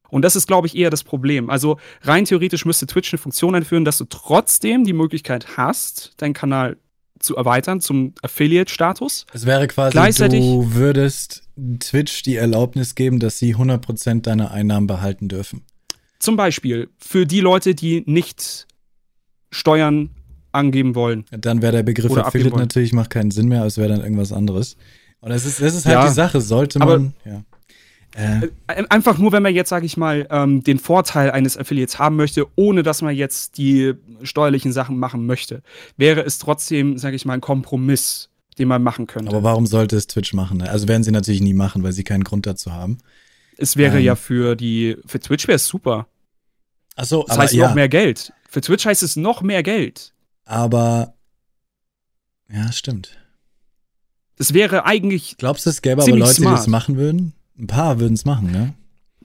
Und das ist, glaube ich, eher das Problem. Also rein theoretisch müsste Twitch eine Funktion einführen, dass du trotzdem die Möglichkeit hast, deinen Kanal zu erweitern zum Affiliate-Status. Es wäre quasi, du würdest Twitch die Erlaubnis geben, dass sie 100% deiner Einnahmen behalten dürfen. Zum Beispiel für die Leute, die nicht Steuern angeben wollen. Dann wäre der Begriff Affiliate natürlich macht keinen Sinn mehr, aber es wäre dann irgendwas anderes. Und das ist, das ist halt ja, die Sache, sollte man. Aber, ja. Äh. äh. Einfach nur, wenn man jetzt, sage ich mal, ähm, den Vorteil eines Affiliates haben möchte, ohne dass man jetzt die steuerlichen Sachen machen möchte, wäre es trotzdem, sage ich mal, ein Kompromiss, den man machen könnte. Aber warum sollte es Twitch machen? Ne? Also werden sie natürlich nie machen, weil sie keinen Grund dazu haben. Es wäre ähm. ja für die, für Twitch wäre es super. Ach so, das heißt ja. noch mehr Geld. Für Twitch heißt es noch mehr Geld. Aber ja, stimmt. Das wäre eigentlich. Glaubst du, es gäbe aber Leute, smart. die das machen würden? Ein paar würden es machen, ne?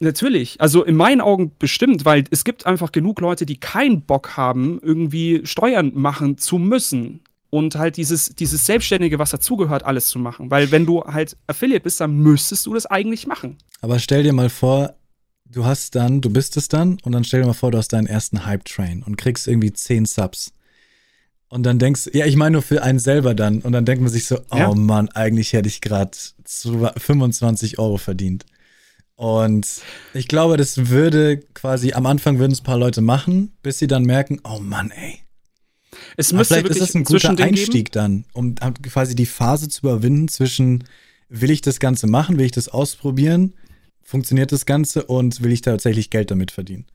Natürlich. Also in meinen Augen bestimmt, weil es gibt einfach genug Leute, die keinen Bock haben, irgendwie Steuern machen zu müssen. Und halt dieses, dieses Selbstständige, was dazugehört, alles zu machen. Weil wenn du halt Affiliate bist, dann müsstest du das eigentlich machen. Aber stell dir mal vor, du hast dann, du bist es dann und dann stell dir mal vor, du hast deinen ersten Hype-Train und kriegst irgendwie 10 Subs. Und dann denkst ja, ich meine nur für einen selber dann. Und dann denkt man sich so, oh ja. Mann, eigentlich hätte ich gerade 25 Euro verdient. Und ich glaube, das würde quasi, am Anfang würden es ein paar Leute machen, bis sie dann merken, oh Mann, ey. Es müsste vielleicht ist es ein guter Einstieg geben. dann, um quasi die Phase zu überwinden zwischen, will ich das Ganze machen, will ich das ausprobieren, funktioniert das Ganze und will ich tatsächlich Geld damit verdienen.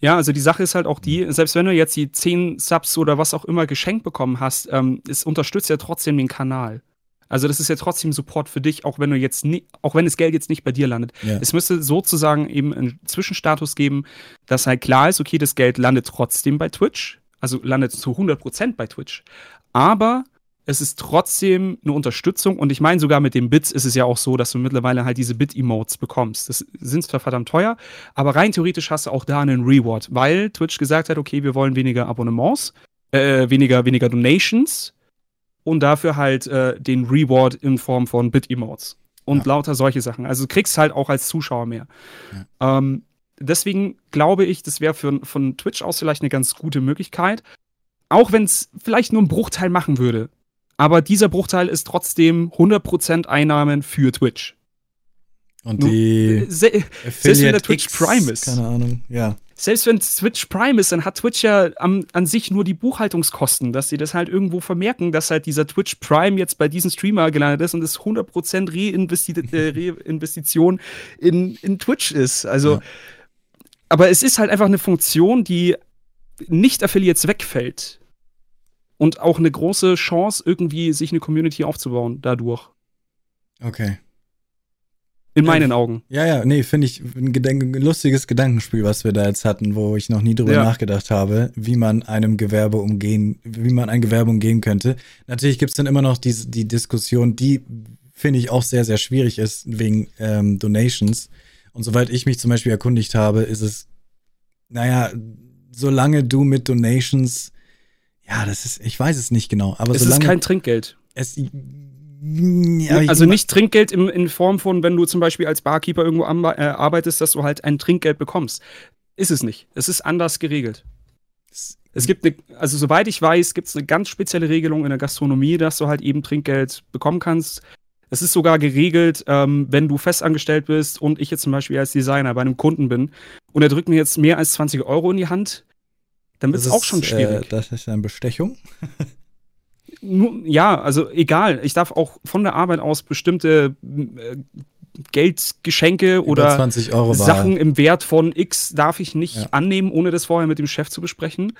Ja, also die Sache ist halt auch die, selbst wenn du jetzt die 10 Subs oder was auch immer geschenkt bekommen hast, ähm, es unterstützt ja trotzdem den Kanal. Also das ist ja trotzdem Support für dich, auch wenn du jetzt nie, auch wenn das Geld jetzt nicht bei dir landet. Ja. Es müsste sozusagen eben einen Zwischenstatus geben, dass halt klar ist, okay, das Geld landet trotzdem bei Twitch, also landet zu 100% bei Twitch. Aber es ist trotzdem eine Unterstützung und ich meine sogar mit den Bits ist es ja auch so, dass du mittlerweile halt diese Bit-Emotes bekommst. Das sind zwar verdammt teuer, aber rein theoretisch hast du auch da einen Reward, weil Twitch gesagt hat, okay, wir wollen weniger Abonnements, äh, weniger, weniger Donations und dafür halt äh, den Reward in Form von Bit-Emotes und ja. lauter solche Sachen. Also du kriegst halt auch als Zuschauer mehr. Ja. Ähm, deswegen glaube ich, das wäre von Twitch aus vielleicht eine ganz gute Möglichkeit. Auch wenn es vielleicht nur einen Bruchteil machen würde aber dieser Bruchteil ist trotzdem 100% Einnahmen für Twitch. Und die. Se selbst wenn der Twitch X, Prime ist. Keine Ahnung, ja. Selbst wenn Twitch Prime ist, dann hat Twitch ja am, an sich nur die Buchhaltungskosten, dass sie das halt irgendwo vermerken, dass halt dieser Twitch Prime jetzt bei diesem Streamer gelandet ist und es 100% Reinvesti äh, Reinvestition in, in Twitch ist. Also, ja. aber es ist halt einfach eine Funktion, die nicht Affiliates wegfällt und auch eine große Chance, irgendwie sich eine Community aufzubauen dadurch. Okay. In meinen ja, Augen. Ja, ja, nee, finde ich ein, Gedenk lustiges Gedankenspiel, was wir da jetzt hatten, wo ich noch nie drüber ja. nachgedacht habe, wie man einem Gewerbe umgehen, wie man ein Gewerbe umgehen könnte. Natürlich gibt es dann immer noch die, die Diskussion, die finde ich auch sehr, sehr schwierig ist, wegen ähm, Donations. Und soweit ich mich zum Beispiel erkundigt habe, ist es, naja, solange du mit Donations ja, das ist, ich weiß es nicht genau. Aber es ist kein Trinkgeld. Es, ja, also nicht Trinkgeld in, in, Form von, wenn du zum Beispiel als Barkeeper irgendwo am, äh, arbeitest, dass du halt ein Trinkgeld bekommst. Ist es nicht. Es ist anders geregelt. Es gibt eine, also soweit ich weiß, gibt es eine ganz spezielle Regelung in der Gastronomie, dass du halt eben Trinkgeld bekommen kannst. Es ist sogar geregelt, ähm, wenn du festangestellt bist und ich jetzt zum Beispiel als Designer bei einem Kunden bin und er drückt mir jetzt mehr als 20 Euro in die Hand, dann wird es auch schon schwierig. Äh, das ist eine Bestechung. ja, also egal. Ich darf auch von der Arbeit aus bestimmte äh, Geldgeschenke oder Sachen im Wert von X darf ich nicht ja. annehmen, ohne das vorher mit dem Chef zu besprechen.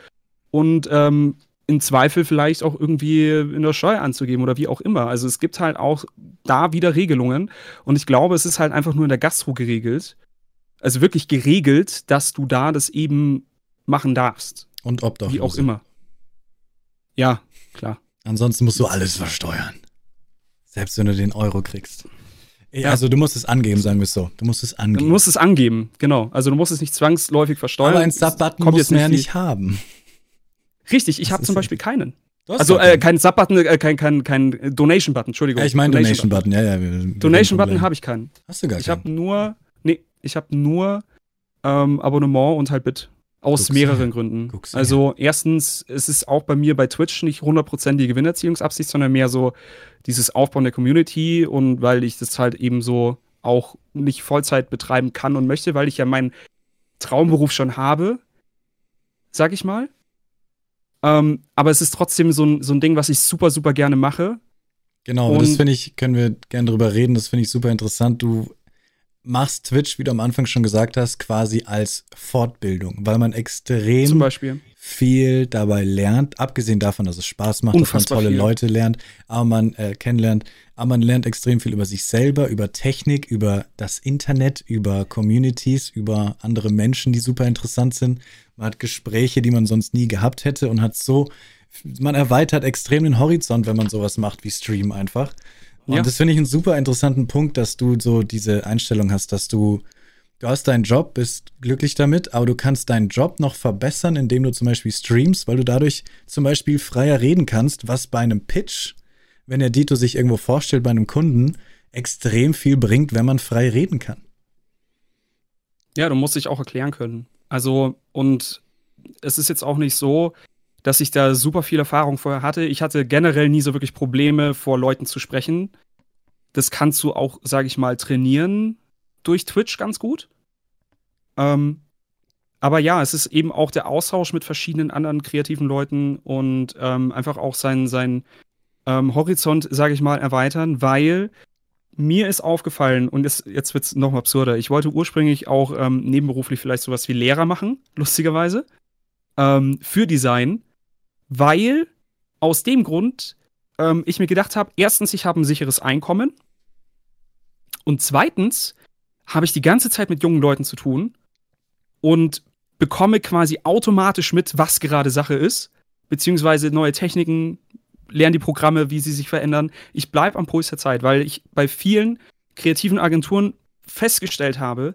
Und ähm, im Zweifel vielleicht auch irgendwie in der Steuer anzugeben oder wie auch immer. Also es gibt halt auch da wieder Regelungen. Und ich glaube, es ist halt einfach nur in der Gastro geregelt. Also wirklich geregelt, dass du da das eben machen darfst. Und Obdachlose. Wie auch immer. Ja, klar. Ansonsten musst du alles versteuern. Selbst wenn du den Euro kriegst. Ja. Also du musst es angeben, sagen wir es so. Du musst es angeben. Du musst es angeben, genau. Also du musst es nicht zwangsläufig versteuern. Aber ein Sub-Button muss man ja nicht haben. Richtig, ich habe zum Beispiel keinen. Also äh, kein Sub-Button, äh, kein, kein, kein Donation-Button, Entschuldigung. Ja, ich meine Donation-Button, ja, ja. Donation-Button habe ich keinen. Hast du gar keinen? Ich habe nur, nee, ich habe nur ähm, Abonnement und halt Bit. Aus Guck's mehreren her. Gründen. Guck's also her. erstens, es ist auch bei mir bei Twitch nicht 100% die Gewinnerziehungsabsicht, sondern mehr so dieses Aufbauen der Community und weil ich das halt eben so auch nicht Vollzeit betreiben kann und möchte, weil ich ja meinen Traumberuf schon habe, sag ich mal. Ähm, aber es ist trotzdem so ein, so ein Ding, was ich super, super gerne mache. Genau, und das finde ich, können wir gerne drüber reden, das finde ich super interessant. Du machst Twitch, wie du am Anfang schon gesagt hast, quasi als Fortbildung, weil man extrem viel dabei lernt, abgesehen davon, dass es Spaß macht, Unfassbar dass man tolle viel. Leute lernt, aber man äh, kennenlernt, aber man lernt extrem viel über sich selber, über Technik, über das Internet, über Communities, über andere Menschen, die super interessant sind. Man hat Gespräche, die man sonst nie gehabt hätte und hat so, man erweitert extrem den Horizont, wenn man sowas macht wie Stream einfach. Und ja. das finde ich einen super interessanten Punkt, dass du so diese Einstellung hast, dass du, du hast deinen Job, bist glücklich damit, aber du kannst deinen Job noch verbessern, indem du zum Beispiel streamst, weil du dadurch zum Beispiel freier reden kannst, was bei einem Pitch, wenn der Dito sich irgendwo vorstellt bei einem Kunden, extrem viel bringt, wenn man frei reden kann. Ja, du musst dich auch erklären können. Also, und es ist jetzt auch nicht so, dass ich da super viel Erfahrung vorher hatte. Ich hatte generell nie so wirklich Probleme, vor Leuten zu sprechen. Das kannst du auch, sage ich mal, trainieren durch Twitch ganz gut. Ähm, aber ja, es ist eben auch der Austausch mit verschiedenen anderen kreativen Leuten und ähm, einfach auch seinen sein, ähm, Horizont, sage ich mal, erweitern, weil mir ist aufgefallen, und es, jetzt wird es noch absurder, ich wollte ursprünglich auch ähm, nebenberuflich vielleicht sowas wie Lehrer machen, lustigerweise, ähm, für Design weil aus dem Grund ähm, ich mir gedacht habe, erstens, ich habe ein sicheres Einkommen und zweitens habe ich die ganze Zeit mit jungen Leuten zu tun und bekomme quasi automatisch mit, was gerade Sache ist, beziehungsweise neue Techniken, lerne die Programme, wie sie sich verändern. Ich bleibe am Puls der Zeit, weil ich bei vielen kreativen Agenturen festgestellt habe,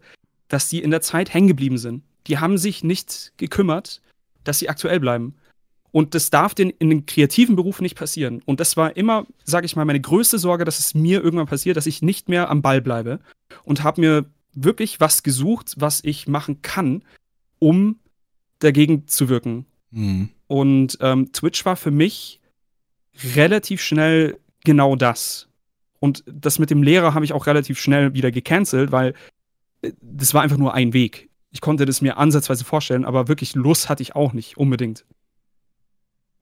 dass die in der Zeit hängen geblieben sind. Die haben sich nicht gekümmert, dass sie aktuell bleiben. Und das darf den, in den kreativen Berufen nicht passieren. Und das war immer, sage ich mal, meine größte Sorge, dass es mir irgendwann passiert, dass ich nicht mehr am Ball bleibe. Und habe mir wirklich was gesucht, was ich machen kann, um dagegen zu wirken. Mhm. Und ähm, Twitch war für mich relativ schnell genau das. Und das mit dem Lehrer habe ich auch relativ schnell wieder gecancelt, weil äh, das war einfach nur ein Weg. Ich konnte das mir ansatzweise vorstellen, aber wirklich Lust hatte ich auch nicht unbedingt.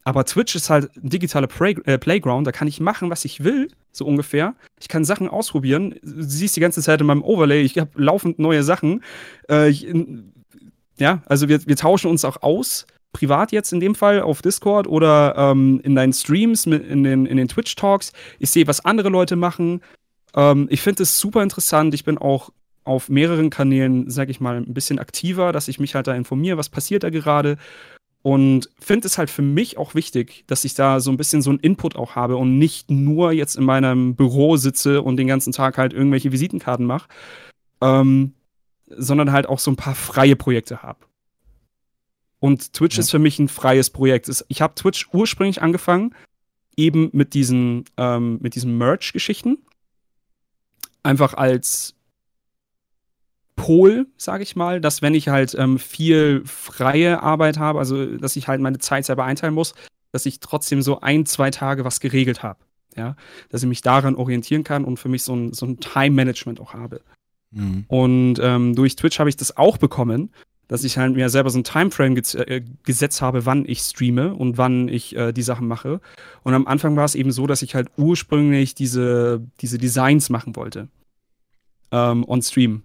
Aber Twitch ist halt ein digitaler Play äh, Playground, da kann ich machen, was ich will, so ungefähr. Ich kann Sachen ausprobieren. Du siehst die ganze Zeit in meinem Overlay, ich habe laufend neue Sachen. Äh, ich, ja, also wir, wir tauschen uns auch aus, privat jetzt in dem Fall auf Discord oder ähm, in deinen Streams, in den, in den Twitch-Talks. Ich sehe, was andere Leute machen. Ähm, ich finde es super interessant. Ich bin auch auf mehreren Kanälen, sag ich mal, ein bisschen aktiver, dass ich mich halt da informiere, was passiert da gerade. Und finde es halt für mich auch wichtig, dass ich da so ein bisschen so einen Input auch habe und nicht nur jetzt in meinem Büro sitze und den ganzen Tag halt irgendwelche Visitenkarten mache, ähm, sondern halt auch so ein paar freie Projekte habe. Und Twitch ja. ist für mich ein freies Projekt. Ich habe Twitch ursprünglich angefangen, eben mit diesen, ähm, mit diesen Merch-Geschichten. Einfach als Pol, sage ich mal, dass wenn ich halt ähm, viel freie Arbeit habe, also dass ich halt meine Zeit selber einteilen muss, dass ich trotzdem so ein, zwei Tage was geregelt habe. Ja, dass ich mich daran orientieren kann und für mich so ein, so ein Time-Management auch habe. Mhm. Und ähm, durch Twitch habe ich das auch bekommen, dass ich halt mir selber so ein Timeframe ge äh, gesetzt habe, wann ich streame und wann ich äh, die Sachen mache. Und am Anfang war es eben so, dass ich halt ursprünglich diese, diese Designs machen wollte. Ähm, on Stream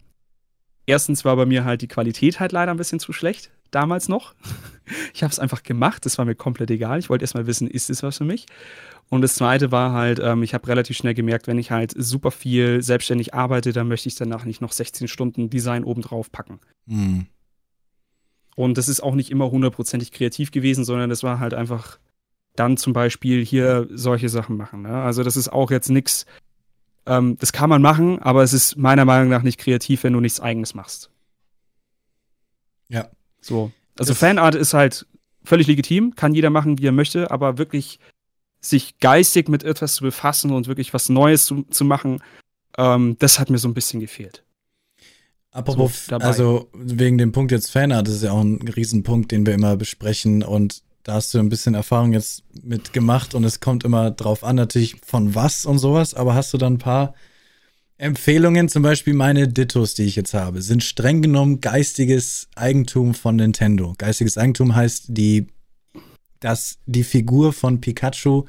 erstens war bei mir halt die Qualität halt leider ein bisschen zu schlecht, damals noch. Ich habe es einfach gemacht, das war mir komplett egal. Ich wollte erstmal wissen, ist es was für mich? Und das zweite war halt, ähm, ich habe relativ schnell gemerkt, wenn ich halt super viel selbstständig arbeite, dann möchte ich danach nicht noch 16 Stunden Design obendrauf packen. Mhm. Und das ist auch nicht immer hundertprozentig kreativ gewesen, sondern das war halt einfach dann zum Beispiel hier solche Sachen machen. Ne? Also das ist auch jetzt nichts, ähm, das kann man machen, aber es ist meiner Meinung nach nicht kreativ, wenn du nichts Eigenes machst. Ja. So. Also das Fanart ist halt völlig legitim, kann jeder machen, wie er möchte, aber wirklich sich geistig mit etwas zu befassen und wirklich was Neues zu, zu machen, ähm, das hat mir so ein bisschen gefehlt. Apropos, so, also wegen dem Punkt jetzt Fanart, das ist ja auch ein Riesenpunkt, den wir immer besprechen und da hast du ein bisschen Erfahrung jetzt mit gemacht und es kommt immer drauf an, natürlich von was und sowas, aber hast du dann ein paar Empfehlungen, zum Beispiel meine Dittos, die ich jetzt habe, sind streng genommen geistiges Eigentum von Nintendo. Geistiges Eigentum heißt, die, dass die Figur von Pikachu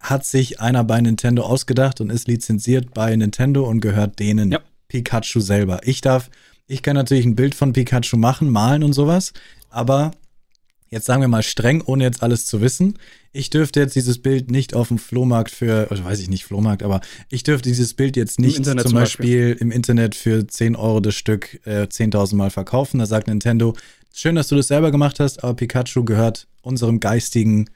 hat sich einer bei Nintendo ausgedacht und ist lizenziert bei Nintendo und gehört denen ja. Pikachu selber. Ich darf, ich kann natürlich ein Bild von Pikachu machen, malen und sowas, aber jetzt sagen wir mal streng, ohne jetzt alles zu wissen. Ich dürfte jetzt dieses Bild nicht auf dem Flohmarkt für, also weiß ich nicht, Flohmarkt, aber ich dürfte dieses Bild jetzt nicht zum, zum Beispiel, Beispiel, im Internet für 10 Euro das Stück äh, 10.000 Mal verkaufen. Da sagt Nintendo, schön, dass du das selber gemacht hast, aber Pikachu gehört unserem geistigen,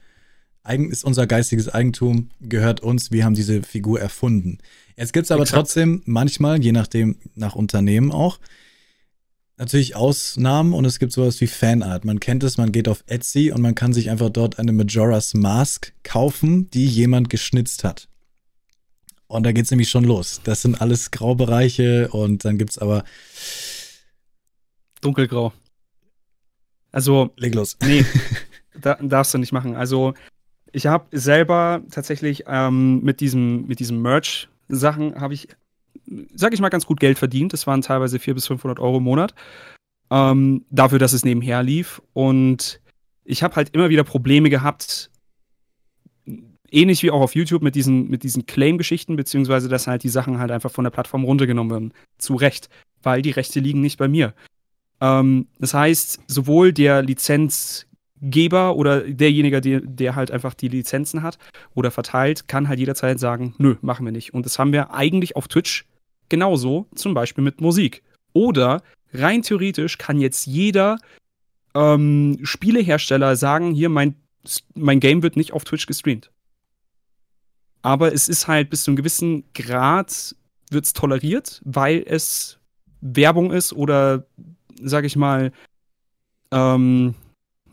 ist unser geistiges Eigentum, gehört uns, wir haben diese Figur erfunden. Jetzt gibt es aber Exakt. trotzdem manchmal, je nachdem, nach Unternehmen auch, natürlich Ausnahmen und es gibt sowas wie Fanart. Man kennt es, man geht auf Etsy und man kann sich einfach dort eine Majora's Mask kaufen, die jemand geschnitzt hat. Und da geht es nämlich schon los. Das sind alles Graubereiche und dann gibt es aber. Dunkelgrau. Also. Leg los. Nee, da, darfst du nicht machen. Also, ich habe selber tatsächlich ähm, mit diesem, mit diesem Merch-Sachen habe ich sag ich mal, ganz gut Geld verdient. Das waren teilweise 400 bis 500 Euro im Monat. Ähm, dafür, dass es nebenher lief. Und ich habe halt immer wieder Probleme gehabt, ähnlich wie auch auf YouTube mit diesen, mit diesen Claim-Geschichten, beziehungsweise dass halt die Sachen halt einfach von der Plattform runtergenommen werden. Zu Recht, weil die Rechte liegen nicht bei mir. Ähm, das heißt, sowohl der Lizenzgeber oder derjenige, der, der halt einfach die Lizenzen hat oder verteilt, kann halt jederzeit sagen, nö, machen wir nicht. Und das haben wir eigentlich auf Twitch Genauso zum Beispiel mit Musik. Oder rein theoretisch kann jetzt jeder ähm, Spielehersteller sagen, hier, mein, mein Game wird nicht auf Twitch gestreamt. Aber es ist halt bis zu einem gewissen Grad wird es toleriert, weil es Werbung ist oder, sag ich mal, ähm,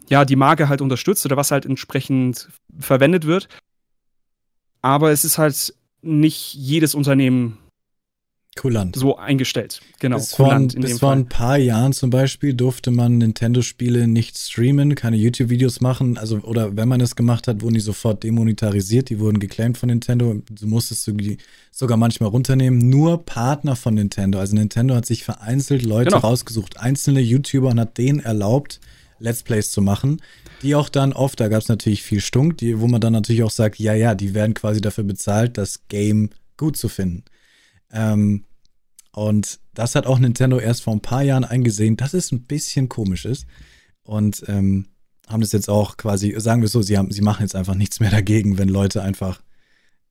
ja, die Marke halt unterstützt oder was halt entsprechend verwendet wird. Aber es ist halt nicht jedes Unternehmen Kulant. so eingestellt. Genau. Bis, vor, bis vor ein paar Jahren zum Beispiel durfte man Nintendo-Spiele nicht streamen, keine YouTube-Videos machen. Also, oder wenn man es gemacht hat, wurden die sofort demonetarisiert, die wurden geclaimed von Nintendo. Du musstest die sogar manchmal runternehmen. Nur Partner von Nintendo. Also Nintendo hat sich vereinzelt Leute genau. rausgesucht, einzelne YouTuber und hat denen erlaubt, Let's Plays zu machen. Die auch dann oft, da gab es natürlich viel Stunk, die, wo man dann natürlich auch sagt, ja, ja, die werden quasi dafür bezahlt, das Game gut zu finden. Ähm, und das hat auch Nintendo erst vor ein paar Jahren eingesehen, dass es ein bisschen komisch ist. Und ähm, haben das jetzt auch quasi, sagen wir so, sie, haben, sie machen jetzt einfach nichts mehr dagegen, wenn Leute einfach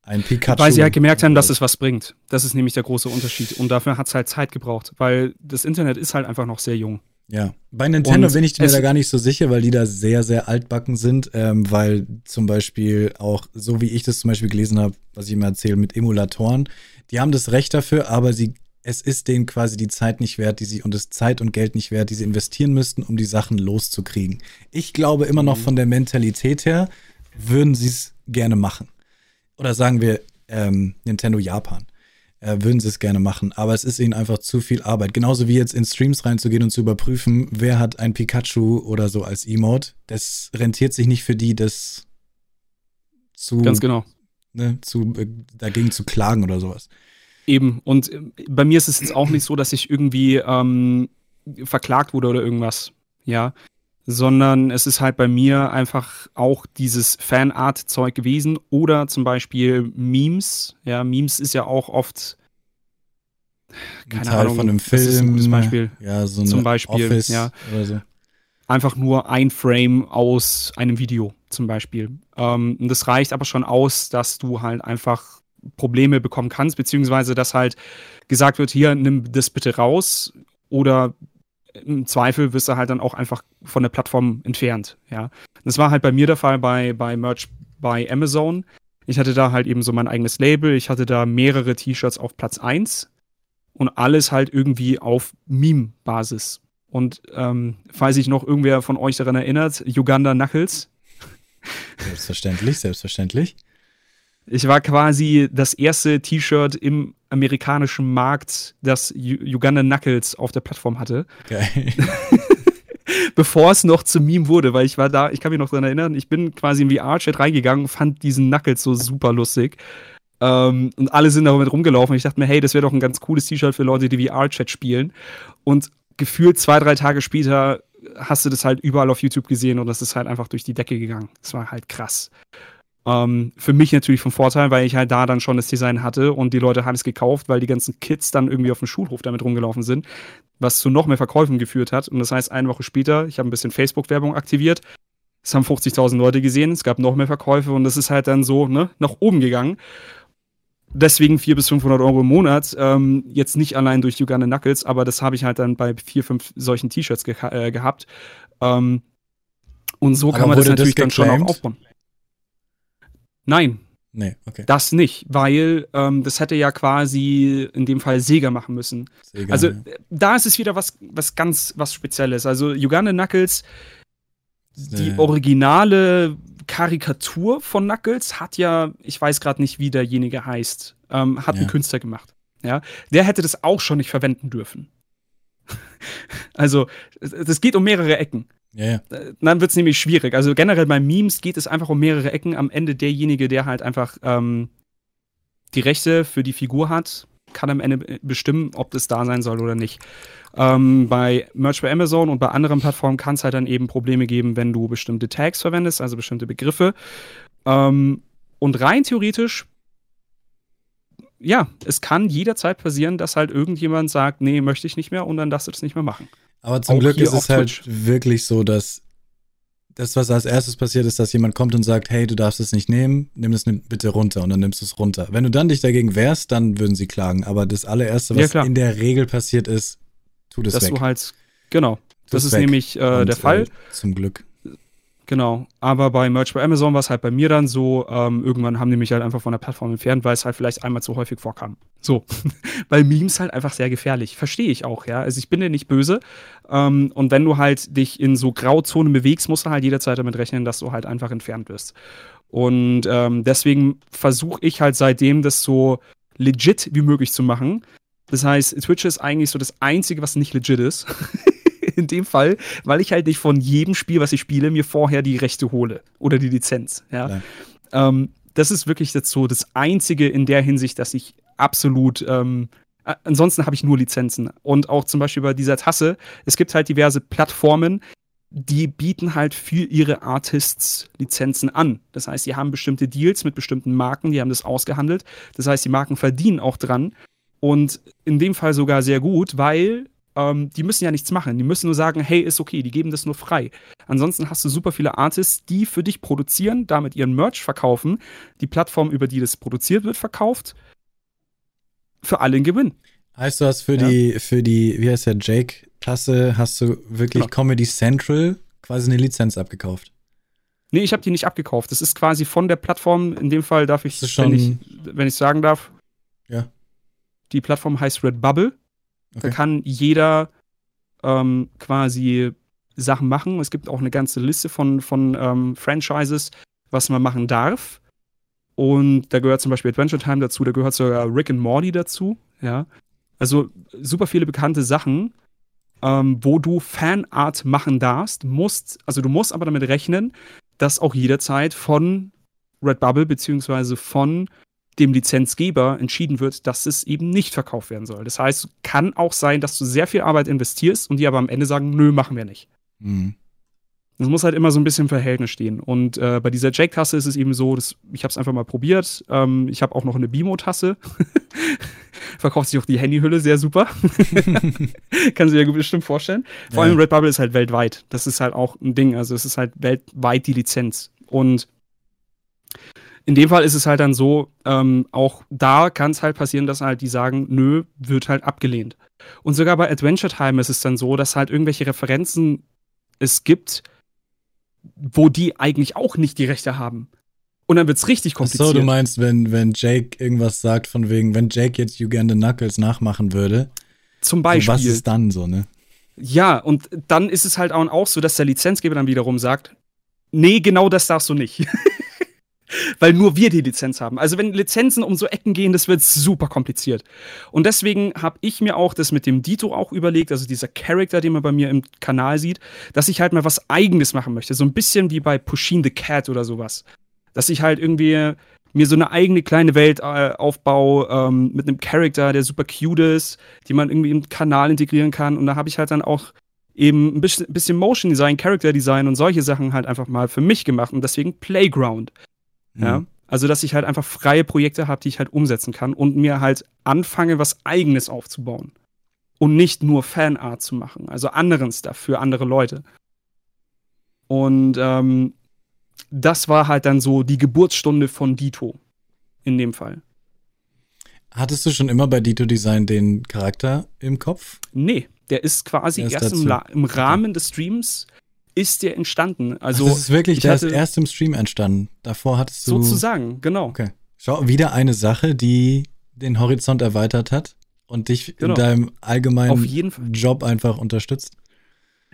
ein Pikachu. Weil sie halt gemerkt haben, dass es was bringt. Das ist nämlich der große Unterschied. Und dafür hat es halt Zeit gebraucht, weil das Internet ist halt einfach noch sehr jung. Ja, bei Nintendo Und bin ich mir da gar nicht so sicher, weil die da sehr, sehr altbacken sind, ähm, weil zum Beispiel auch, so wie ich das zum Beispiel gelesen habe, was ich immer erzähle, mit Emulatoren, die haben das Recht dafür, aber sie, es ist denen quasi die Zeit nicht wert, die sie und das Zeit und Geld nicht wert, die sie investieren müssten, um die Sachen loszukriegen. Ich glaube immer noch mhm. von der Mentalität her, würden sie es gerne machen. Oder sagen wir ähm, Nintendo Japan äh, würden sie es gerne machen, aber es ist ihnen einfach zu viel Arbeit. Genauso wie jetzt in Streams reinzugehen und zu überprüfen, wer hat ein Pikachu oder so als Emote. Das rentiert sich nicht für die, das zu. Ganz genau. Ne, zu, äh, dagegen zu klagen oder sowas. Eben. Und äh, bei mir ist es jetzt auch nicht so, dass ich irgendwie ähm, verklagt wurde oder irgendwas. Ja sondern es ist halt bei mir einfach auch dieses Fanart-Zeug gewesen oder zum Beispiel Memes. Ja, Memes ist ja auch oft keine Teil Ahnung, von einem Film. Ein gutes Beispiel. Ja, so zum Beispiel, Office ja. So. Einfach nur ein Frame aus einem Video zum Beispiel. Ähm, und das reicht aber schon aus, dass du halt einfach Probleme bekommen kannst, beziehungsweise dass halt gesagt wird, hier, nimm das bitte raus oder im Zweifel wirst du halt dann auch einfach von der Plattform entfernt. Ja, das war halt bei mir der Fall bei, bei Merch bei Amazon. Ich hatte da halt eben so mein eigenes Label. Ich hatte da mehrere T-Shirts auf Platz 1 und alles halt irgendwie auf Meme-Basis. Und ähm, falls sich noch irgendwer von euch daran erinnert, Uganda Knuckles. Selbstverständlich, selbstverständlich. Ich war quasi das erste T-Shirt im amerikanischen Markt, das Uganda Knuckles auf der Plattform hatte. Geil. Bevor es noch zum Meme wurde, weil ich war da, ich kann mich noch daran erinnern, ich bin quasi im VR-Chat reingegangen, fand diesen Knuckles so super lustig. Ähm, und alle sind damit rumgelaufen. Ich dachte mir, hey, das wäre doch ein ganz cooles T-Shirt für Leute, die VR-Chat spielen. Und gefühlt zwei, drei Tage später hast du das halt überall auf YouTube gesehen und das ist halt einfach durch die Decke gegangen. Das war halt krass. Ähm, für mich natürlich von Vorteil, weil ich halt da dann schon das Design hatte und die Leute haben es gekauft, weil die ganzen Kids dann irgendwie auf dem Schulhof damit rumgelaufen sind, was zu noch mehr Verkäufen geführt hat. Und das heißt, eine Woche später, ich habe ein bisschen Facebook-Werbung aktiviert, es haben 50.000 Leute gesehen, es gab noch mehr Verkäufe und das ist halt dann so ne, nach oben gegangen. Deswegen 400 bis 500 Euro im Monat. Ähm, jetzt nicht allein durch Uganda Knuckles, aber das habe ich halt dann bei vier, fünf solchen T-Shirts ge äh, gehabt. Ähm, und so aber kann man das natürlich das dann schon auch aufbauen. Nein. Nee, okay. Das nicht, weil ähm, das hätte ja quasi in dem Fall Sega machen müssen. Sega, also ja. da ist es wieder was, was ganz was Spezielles. Also Uganda Knuckles, die originale Karikatur von Knuckles hat ja, ich weiß gerade nicht, wie derjenige heißt, ähm, hat ja. ein Künstler gemacht. Ja, der hätte das auch schon nicht verwenden dürfen. also, das geht um mehrere Ecken. Ja. Äh, dann wird es nämlich schwierig. Also generell bei Memes geht es einfach um mehrere Ecken. Am Ende derjenige, der halt einfach ähm, die Rechte für die Figur hat, kann am Ende bestimmen, ob das da sein soll oder nicht. Ähm, bei Merch bei Amazon und bei anderen Plattformen kann es halt dann eben Probleme geben, wenn du bestimmte Tags verwendest, also bestimmte Begriffe. Ähm, und rein theoretisch, ja, es kann jederzeit passieren, dass halt irgendjemand sagt, nee, möchte ich nicht mehr und dann darfst du das nicht mehr machen. Aber zum Glück ist es halt wirklich so, dass das, was als erstes passiert, ist, dass jemand kommt und sagt, hey, du darfst es nicht nehmen, nimm es bitte runter und dann nimmst du es runter. Wenn du dann dich dagegen wehrst, dann würden sie klagen. Aber das allererste, was ja, in der Regel passiert ist, tu das Dass weg. du halt, genau, das, das ist weg. nämlich äh, und, der Fall. Äh, zum Glück. Genau, aber bei Merch bei Amazon war es halt bei mir dann so, ähm, irgendwann haben die mich halt einfach von der Plattform entfernt, weil es halt vielleicht einmal zu häufig vorkam. So, weil Memes halt einfach sehr gefährlich. Verstehe ich auch, ja. Also ich bin dir nicht böse. Ähm, und wenn du halt dich in so Grauzonen bewegst, musst du halt jederzeit damit rechnen, dass du halt einfach entfernt wirst. Und ähm, deswegen versuche ich halt seitdem das so legit wie möglich zu machen. Das heißt, Twitch ist eigentlich so das Einzige, was nicht legit ist. in dem Fall, weil ich halt nicht von jedem Spiel, was ich spiele, mir vorher die Rechte hole oder die Lizenz. Ja. Ähm, das ist wirklich jetzt so das Einzige in der Hinsicht, dass ich absolut ähm, ansonsten habe ich nur Lizenzen. Und auch zum Beispiel bei dieser Tasse, es gibt halt diverse Plattformen, die bieten halt für ihre Artists Lizenzen an. Das heißt, sie haben bestimmte Deals mit bestimmten Marken, die haben das ausgehandelt. Das heißt, die Marken verdienen auch dran. Und in dem Fall sogar sehr gut, weil ähm, die müssen ja nichts machen. Die müssen nur sagen, hey, ist okay, die geben das nur frei. Ansonsten hast du super viele Artists, die für dich produzieren, damit ihren Merch verkaufen. Die Plattform, über die das produziert wird, verkauft. Für alle ein Gewinn. Heißt du hast für ja. die, für die, wie heißt der, Jake-Tasse, hast du wirklich genau. Comedy Central quasi eine Lizenz abgekauft? Nee, ich habe die nicht abgekauft. Das ist quasi von der Plattform, in dem Fall darf ich, wenn ich, wenn ich sagen darf. Ja. Die Plattform heißt Redbubble. Okay. Da kann jeder ähm, quasi Sachen machen. Es gibt auch eine ganze Liste von, von ähm, Franchises, was man machen darf. Und da gehört zum Beispiel Adventure Time dazu, da gehört sogar Rick and Morty dazu. Ja. Also super viele bekannte Sachen, ähm, wo du Fanart machen darfst, musst, also du musst aber damit rechnen, dass auch jederzeit von Redbubble beziehungsweise von dem Lizenzgeber entschieden wird, dass es eben nicht verkauft werden soll. Das heißt, kann auch sein, dass du sehr viel Arbeit investierst und die aber am Ende sagen, nö, machen wir nicht. Mhm. Das muss halt immer so ein bisschen im Verhältnis stehen. Und äh, bei dieser Jake-Tasse ist es eben so, dass, ich habe es einfach mal probiert. Ähm, ich habe auch noch eine Bimo-Tasse. Verkauft sich auch die Handyhülle sehr super. Kann sich ja bestimmt vorstellen. Vor ja. allem Redbubble ist halt weltweit. Das ist halt auch ein Ding. Also es ist halt weltweit die Lizenz. Und in dem Fall ist es halt dann so, ähm, auch da kann es halt passieren, dass halt die sagen, nö, wird halt abgelehnt. Und sogar bei Adventure Time ist es dann so, dass halt irgendwelche Referenzen es gibt, wo die eigentlich auch nicht die Rechte haben. Und dann wird es richtig kompliziert. Ach so, du meinst, wenn, wenn Jake irgendwas sagt, von wegen, wenn Jake jetzt Uganda Knuckles nachmachen würde. Zum Beispiel. was ist dann so, ne? Ja, und dann ist es halt auch so, dass der Lizenzgeber dann wiederum sagt, nee, genau das darfst du nicht. Weil nur wir die Lizenz haben. Also wenn Lizenzen um so Ecken gehen, das wird super kompliziert. Und deswegen habe ich mir auch das mit dem Dito auch überlegt, also dieser Charakter, den man bei mir im Kanal sieht, dass ich halt mal was Eigenes machen möchte. So ein bisschen wie bei Pushing the Cat oder sowas. Dass ich halt irgendwie mir so eine eigene kleine Welt äh, aufbaue ähm, mit einem Charakter, der super cute ist, die man irgendwie im Kanal integrieren kann. Und da habe ich halt dann auch eben ein bisschen, bisschen Motion Design, Character Design und solche Sachen halt einfach mal für mich gemacht und deswegen Playground. Mhm. Ja. Also, dass ich halt einfach freie Projekte habe, die ich halt umsetzen kann und mir halt anfange, was Eigenes aufzubauen. Und nicht nur Fanart zu machen, also anderen Stuff für andere Leute. Und ähm, das war halt dann so die Geburtsstunde von Dito. In dem Fall. Hattest du schon immer bei Dito Design den Charakter im Kopf? Nee, der ist quasi erst, erst im, im, Rahmen des Streams ist der entstanden. Also Ach, das ist wirklich, der ist erst im Stream entstanden. Davor hattest du. Sozusagen, genau. Okay. Schau, wieder eine Sache, die den Horizont erweitert hat und dich genau. in deinem allgemeinen Job einfach unterstützt.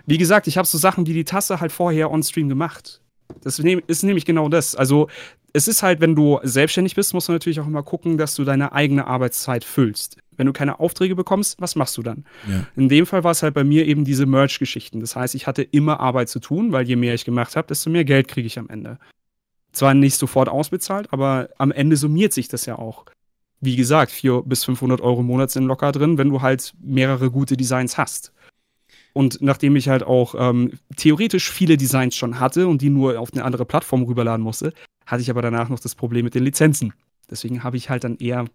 Wie gesagt, ich habe so Sachen wie die Tasse halt vorher on Stream gemacht. Das ist nämlich genau das. Also, es ist halt, wenn du selbstständig bist, musst du natürlich auch immer gucken, dass du deine eigene Arbeitszeit füllst. Wenn du keine Aufträge bekommst, was machst du dann? Ja. In dem Fall war es halt bei mir eben diese Merch-Geschichten. Das heißt, ich hatte immer Arbeit zu tun, weil je mehr ich gemacht habe, desto mehr Geld kriege ich am Ende. Zwar nicht sofort ausbezahlt, aber am Ende summiert sich das ja auch. Wie gesagt, 400 bis 500 Euro im Monat sind locker drin, wenn du halt mehrere gute Designs hast. Und nachdem ich halt auch ähm, theoretisch viele Designs schon hatte und die nur auf eine andere Plattform rüberladen musste, hatte ich aber danach noch das Problem mit den Lizenzen. Deswegen habe ich halt dann eher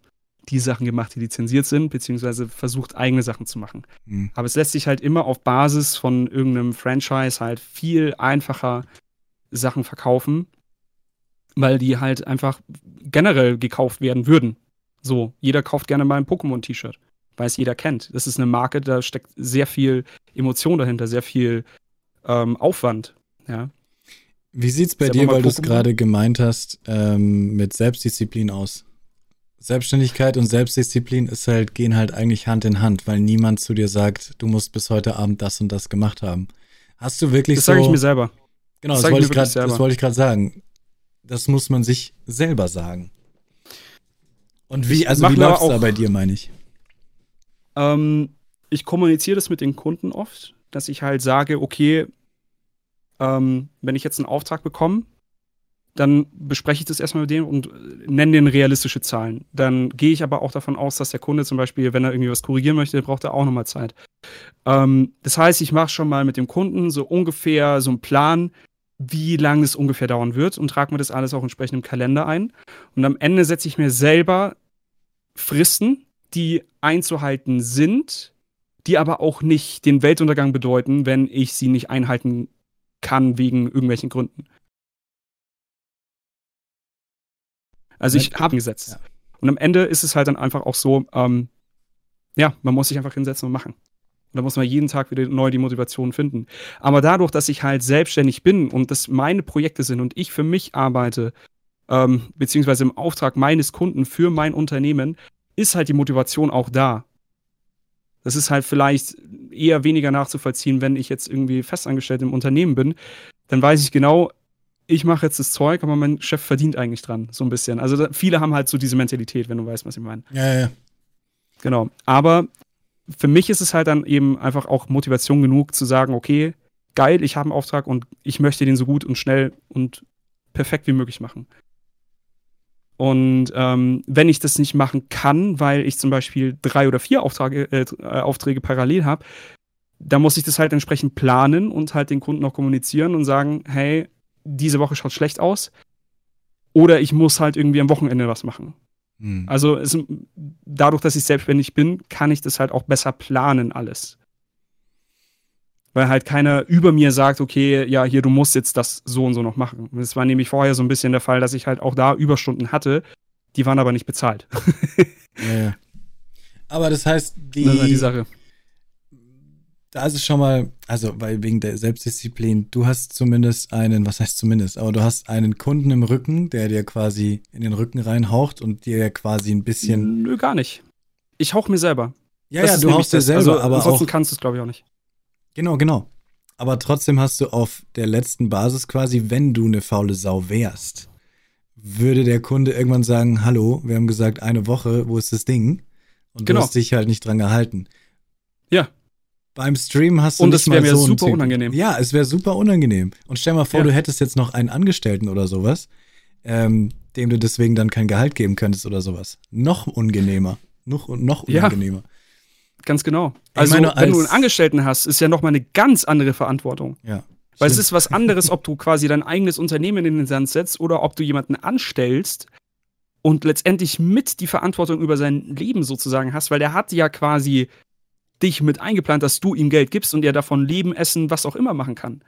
die Sachen gemacht, die lizenziert sind, beziehungsweise versucht, eigene Sachen zu machen. Mhm. Aber es lässt sich halt immer auf Basis von irgendeinem Franchise halt viel einfacher Sachen verkaufen, weil die halt einfach generell gekauft werden würden. So, jeder kauft gerne mal ein Pokémon-T-Shirt, weil es jeder kennt. Das ist eine Marke, da steckt sehr viel Emotion dahinter, sehr viel ähm, Aufwand. Ja. Wie sieht's bei dir, weil du es gerade gemeint hast, ähm, mit Selbstdisziplin aus? Selbstständigkeit und Selbstdisziplin ist halt, gehen halt eigentlich Hand in Hand, weil niemand zu dir sagt, du musst bis heute Abend das und das gemacht haben. Hast du wirklich das so. Das sage ich mir selber. Genau, das, das wollte ich gerade, das wollte ich gerade sagen. Das muss man sich selber sagen. Und wie, also wie läuft es da bei dir, meine ich? Ähm, ich kommuniziere das mit den Kunden oft, dass ich halt sage, okay, ähm, wenn ich jetzt einen Auftrag bekomme, dann bespreche ich das erstmal mit dem und nenne denen realistische Zahlen. Dann gehe ich aber auch davon aus, dass der Kunde zum Beispiel, wenn er irgendwie was korrigieren möchte, braucht er auch nochmal Zeit. Ähm, das heißt, ich mache schon mal mit dem Kunden so ungefähr so einen Plan, wie lange es ungefähr dauern wird und trage mir das alles auch entsprechend im Kalender ein. Und am Ende setze ich mir selber Fristen, die einzuhalten sind, die aber auch nicht den Weltuntergang bedeuten, wenn ich sie nicht einhalten kann wegen irgendwelchen Gründen. Also ich habe gesetzt. Ja. Und am Ende ist es halt dann einfach auch so, ähm, ja, man muss sich einfach hinsetzen und machen. Und da muss man jeden Tag wieder neu die Motivation finden. Aber dadurch, dass ich halt selbstständig bin und das meine Projekte sind und ich für mich arbeite, ähm, beziehungsweise im Auftrag meines Kunden für mein Unternehmen, ist halt die Motivation auch da. Das ist halt vielleicht eher weniger nachzuvollziehen, wenn ich jetzt irgendwie festangestellt im Unternehmen bin. Dann weiß ich genau, ich mache jetzt das Zeug, aber mein Chef verdient eigentlich dran, so ein bisschen. Also da, viele haben halt so diese Mentalität, wenn du weißt, was ich meine. Ja, ja. Genau. Aber für mich ist es halt dann eben einfach auch Motivation genug zu sagen, okay, geil, ich habe einen Auftrag und ich möchte den so gut und schnell und perfekt wie möglich machen. Und ähm, wenn ich das nicht machen kann, weil ich zum Beispiel drei oder vier Auftrage, äh, Aufträge parallel habe, dann muss ich das halt entsprechend planen und halt den Kunden auch kommunizieren und sagen, hey, diese Woche schaut schlecht aus. Oder ich muss halt irgendwie am Wochenende was machen. Hm. Also es, dadurch, dass ich selbstständig bin, kann ich das halt auch besser planen alles. weil halt keiner über mir sagt, okay, ja, hier, du musst jetzt das so und so noch machen. Es war nämlich vorher so ein bisschen der Fall, dass ich halt auch da Überstunden hatte, die waren aber nicht bezahlt. ja, ja. Aber das heißt, die, das die Sache. Da ist es schon mal, also weil wegen der Selbstdisziplin, du hast zumindest einen, was heißt zumindest, aber du hast einen Kunden im Rücken, der dir quasi in den Rücken reinhaucht und dir quasi ein bisschen. Nö, gar nicht. Ich hauch mir selber. Ja, das ja, du haust dir selber, also, aber ansonsten auch, kannst du es, glaube ich, auch nicht. Genau, genau. Aber trotzdem hast du auf der letzten Basis quasi, wenn du eine faule Sau wärst, würde der Kunde irgendwann sagen, hallo, wir haben gesagt eine Woche, wo ist das Ding? Und genau. du hast dich halt nicht dran gehalten. Ja. Beim Stream hast du Und nicht das wäre mir so super unangenehm. Ja, es wäre super unangenehm. Und stell mal vor, ja. du hättest jetzt noch einen Angestellten oder sowas, ähm, dem du deswegen dann kein Gehalt geben könntest oder sowas. Noch unangenehmer. Noch, noch unangenehmer. Ja. Ganz genau. Also, meine, wenn du einen Angestellten hast, ist ja nochmal eine ganz andere Verantwortung. Ja. Weil Stimmt. es ist was anderes, ob du quasi dein eigenes Unternehmen in den Sand setzt oder ob du jemanden anstellst und letztendlich mit die Verantwortung über sein Leben sozusagen hast, weil der hat ja quasi dich mit eingeplant, dass du ihm Geld gibst und er davon leben, essen, was auch immer machen kann.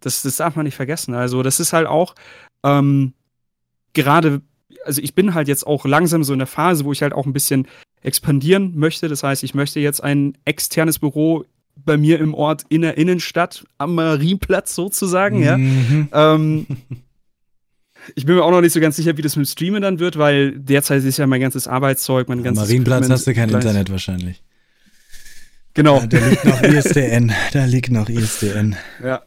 Das, das darf man nicht vergessen. Also, das ist halt auch ähm, gerade, also ich bin halt jetzt auch langsam so in der Phase, wo ich halt auch ein bisschen expandieren möchte. Das heißt, ich möchte jetzt ein externes Büro bei mir im Ort in der Innenstadt am Marienplatz sozusagen, mhm. ja. Ähm, ich bin mir auch noch nicht so ganz sicher, wie das mit dem Streamen dann wird, weil derzeit ist ja mein ganzes Arbeitszeug, mein ganzes. Am Marienplatz hast du kein gleich. Internet wahrscheinlich. Genau. Ja, da liegt noch ISDN. da liegt noch ISDN. Ja.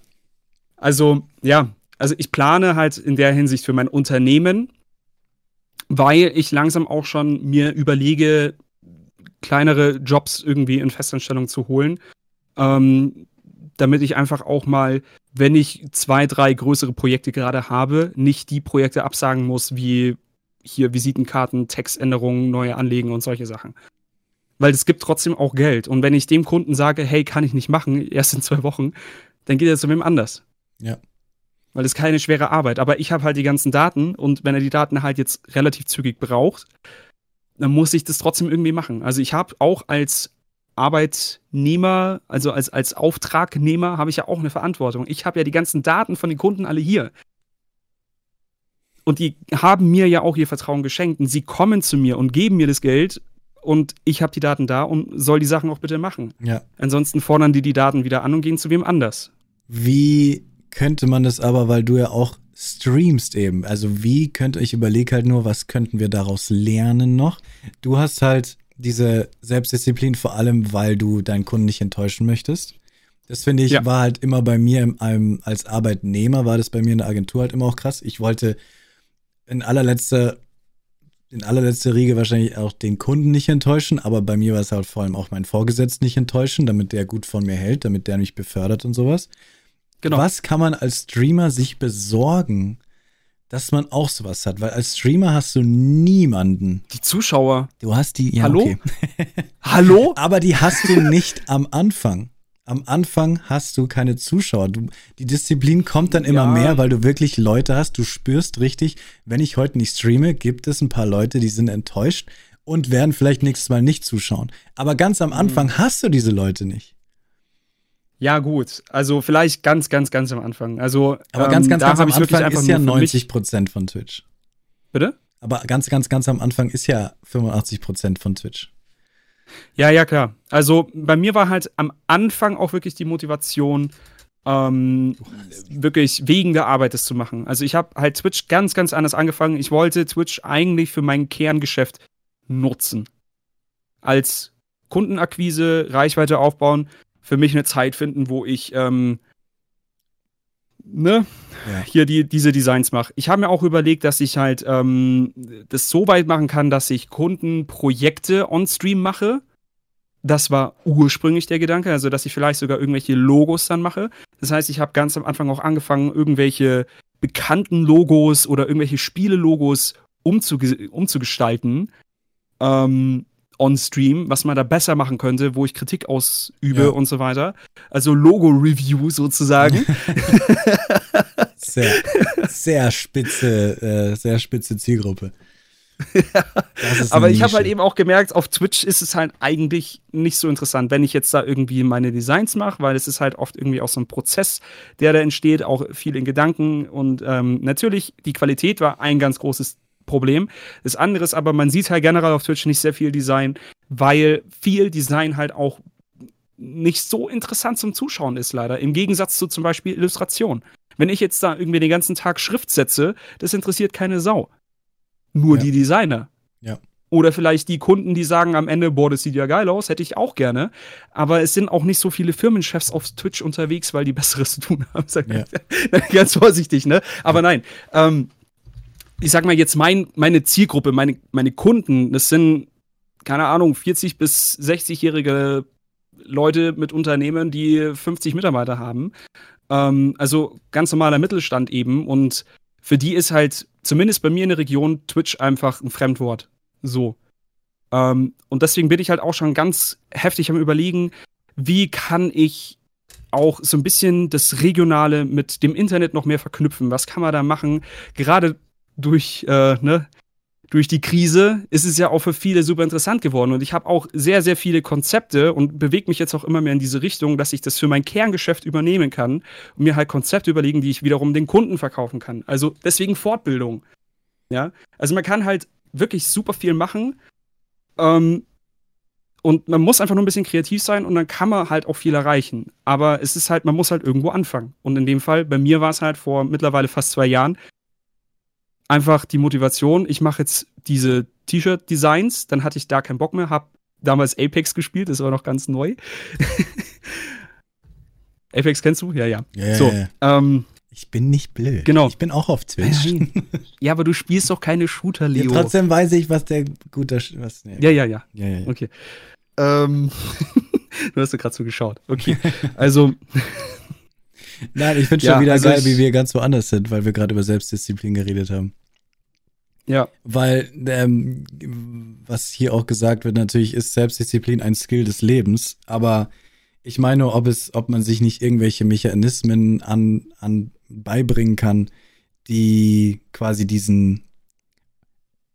Also, ja. Also, ich plane halt in der Hinsicht für mein Unternehmen, weil ich langsam auch schon mir überlege, kleinere Jobs irgendwie in Festanstellung zu holen. Ähm, damit ich einfach auch mal, wenn ich zwei, drei größere Projekte gerade habe, nicht die Projekte absagen muss, wie hier Visitenkarten, Textänderungen, neue Anlegen und solche Sachen. Weil es gibt trotzdem auch Geld. Und wenn ich dem Kunden sage, hey, kann ich nicht machen, erst in zwei Wochen, dann geht er zu wem anders. Ja. Weil es keine schwere Arbeit. Aber ich habe halt die ganzen Daten und wenn er die Daten halt jetzt relativ zügig braucht, dann muss ich das trotzdem irgendwie machen. Also ich habe auch als Arbeitnehmer, also als, als Auftragnehmer, habe ich ja auch eine Verantwortung. Ich habe ja die ganzen Daten von den Kunden alle hier. Und die haben mir ja auch ihr Vertrauen geschenkt. Und sie kommen zu mir und geben mir das Geld und ich habe die Daten da und soll die Sachen auch bitte machen. Ja. Ansonsten fordern die die Daten wieder an und gehen zu wem anders. Wie könnte man das aber, weil du ja auch streamst eben, also wie könnte ich überlege halt nur, was könnten wir daraus lernen noch? Du hast halt diese Selbstdisziplin, vor allem, weil du deinen Kunden nicht enttäuschen möchtest. Das finde ich, ja. war halt immer bei mir im, im, als Arbeitnehmer, war das bei mir in der Agentur halt immer auch krass. Ich wollte in allerletzter, in allerletzter Riege wahrscheinlich auch den Kunden nicht enttäuschen, aber bei mir war es halt vor allem auch meinen Vorgesetzten nicht enttäuschen, damit der gut von mir hält, damit der mich befördert und sowas. Genau. Was kann man als Streamer sich besorgen, dass man auch sowas hat, weil als Streamer hast du niemanden. Die Zuschauer. Du hast die. Ja, Hallo? Okay. Hallo? Aber die hast du nicht am Anfang. Am Anfang hast du keine Zuschauer. Du, die Disziplin kommt dann immer ja. mehr, weil du wirklich Leute hast. Du spürst richtig, wenn ich heute nicht streame, gibt es ein paar Leute, die sind enttäuscht und werden vielleicht nächstes Mal nicht zuschauen. Aber ganz am Anfang mhm. hast du diese Leute nicht. Ja, gut. Also vielleicht ganz, ganz, ganz am Anfang. Also, aber ganz, ganz, ähm, ganz am Anfang ist ja 90 Prozent von Twitch. Bitte? Aber ganz, ganz, ganz am Anfang ist ja 85 Prozent von Twitch. Ja, ja, klar. Also bei mir war halt am Anfang auch wirklich die Motivation, ähm, wirklich wegen der Arbeit das zu machen. Also ich habe halt Twitch ganz, ganz anders angefangen. Ich wollte Twitch eigentlich für mein Kerngeschäft nutzen. Als Kundenakquise, Reichweite aufbauen für mich eine Zeit finden, wo ich ähm, ne, ja. hier die, diese Designs mache. Ich habe mir auch überlegt, dass ich halt ähm, das so weit machen kann, dass ich Kundenprojekte on-stream mache. Das war ursprünglich der Gedanke, also dass ich vielleicht sogar irgendwelche Logos dann mache. Das heißt, ich habe ganz am Anfang auch angefangen, irgendwelche bekannten Logos oder irgendwelche Spiele-Logos umzuge umzugestalten. Ähm, on-stream, was man da besser machen könnte, wo ich Kritik ausübe ja. und so weiter. Also Logo-Review sozusagen. sehr, sehr spitze, äh, sehr spitze Zielgruppe. Aber ich habe halt eben auch gemerkt, auf Twitch ist es halt eigentlich nicht so interessant, wenn ich jetzt da irgendwie meine Designs mache, weil es ist halt oft irgendwie auch so ein Prozess, der da entsteht, auch viel in Gedanken. Und ähm, natürlich, die Qualität war ein ganz großes Problem. Das andere ist aber, man sieht halt generell auf Twitch nicht sehr viel Design, weil viel Design halt auch nicht so interessant zum Zuschauen ist, leider. Im Gegensatz zu zum Beispiel Illustration. Wenn ich jetzt da irgendwie den ganzen Tag Schrift setze, das interessiert keine Sau. Nur ja. die Designer. Ja. Oder vielleicht die Kunden, die sagen am Ende, boah, das sieht ja geil aus, hätte ich auch gerne. Aber es sind auch nicht so viele Firmenchefs auf Twitch unterwegs, weil die Besseres zu tun haben. Ja. Ganz vorsichtig, ne? Aber nein. Ähm, ich sag mal jetzt mein, meine Zielgruppe, meine, meine Kunden, das sind, keine Ahnung, 40 bis 60-jährige Leute mit Unternehmen, die 50 Mitarbeiter haben. Ähm, also ganz normaler Mittelstand eben. Und für die ist halt, zumindest bei mir in der Region, Twitch einfach ein Fremdwort. So. Ähm, und deswegen bin ich halt auch schon ganz heftig am Überlegen, wie kann ich auch so ein bisschen das Regionale mit dem Internet noch mehr verknüpfen? Was kann man da machen? Gerade durch äh, ne, durch die Krise ist es ja auch für viele super interessant geworden. Und ich habe auch sehr, sehr viele Konzepte und bewege mich jetzt auch immer mehr in diese Richtung, dass ich das für mein Kerngeschäft übernehmen kann und mir halt Konzepte überlegen, die ich wiederum den Kunden verkaufen kann. Also deswegen Fortbildung. Ja, also man kann halt wirklich super viel machen. Ähm, und man muss einfach nur ein bisschen kreativ sein und dann kann man halt auch viel erreichen. Aber es ist halt, man muss halt irgendwo anfangen. Und in dem Fall, bei mir war es halt vor mittlerweile fast zwei Jahren, einfach die Motivation, ich mache jetzt diese T-Shirt-Designs, dann hatte ich da keinen Bock mehr, habe damals Apex gespielt, das war noch ganz neu. Apex kennst du? Ja, ja. Yeah. So, ähm, ich bin nicht blöd. Genau. Ich bin auch auf Twitch. ja, aber du spielst doch keine Shooter, Leo. Ja, trotzdem weiß ich, was der gute. Was, nee. ja, ja, ja, ja, ja, ja. Okay. Ähm, du hast ja gerade so geschaut. Okay. Also. Nein, ich finde ja, schon wieder also geil, wie wir ganz woanders sind, weil wir gerade über Selbstdisziplin geredet haben. Ja. Weil, ähm, was hier auch gesagt wird, natürlich ist Selbstdisziplin ein Skill des Lebens, aber ich meine, ob es, ob man sich nicht irgendwelche Mechanismen an, an beibringen kann, die quasi diesen,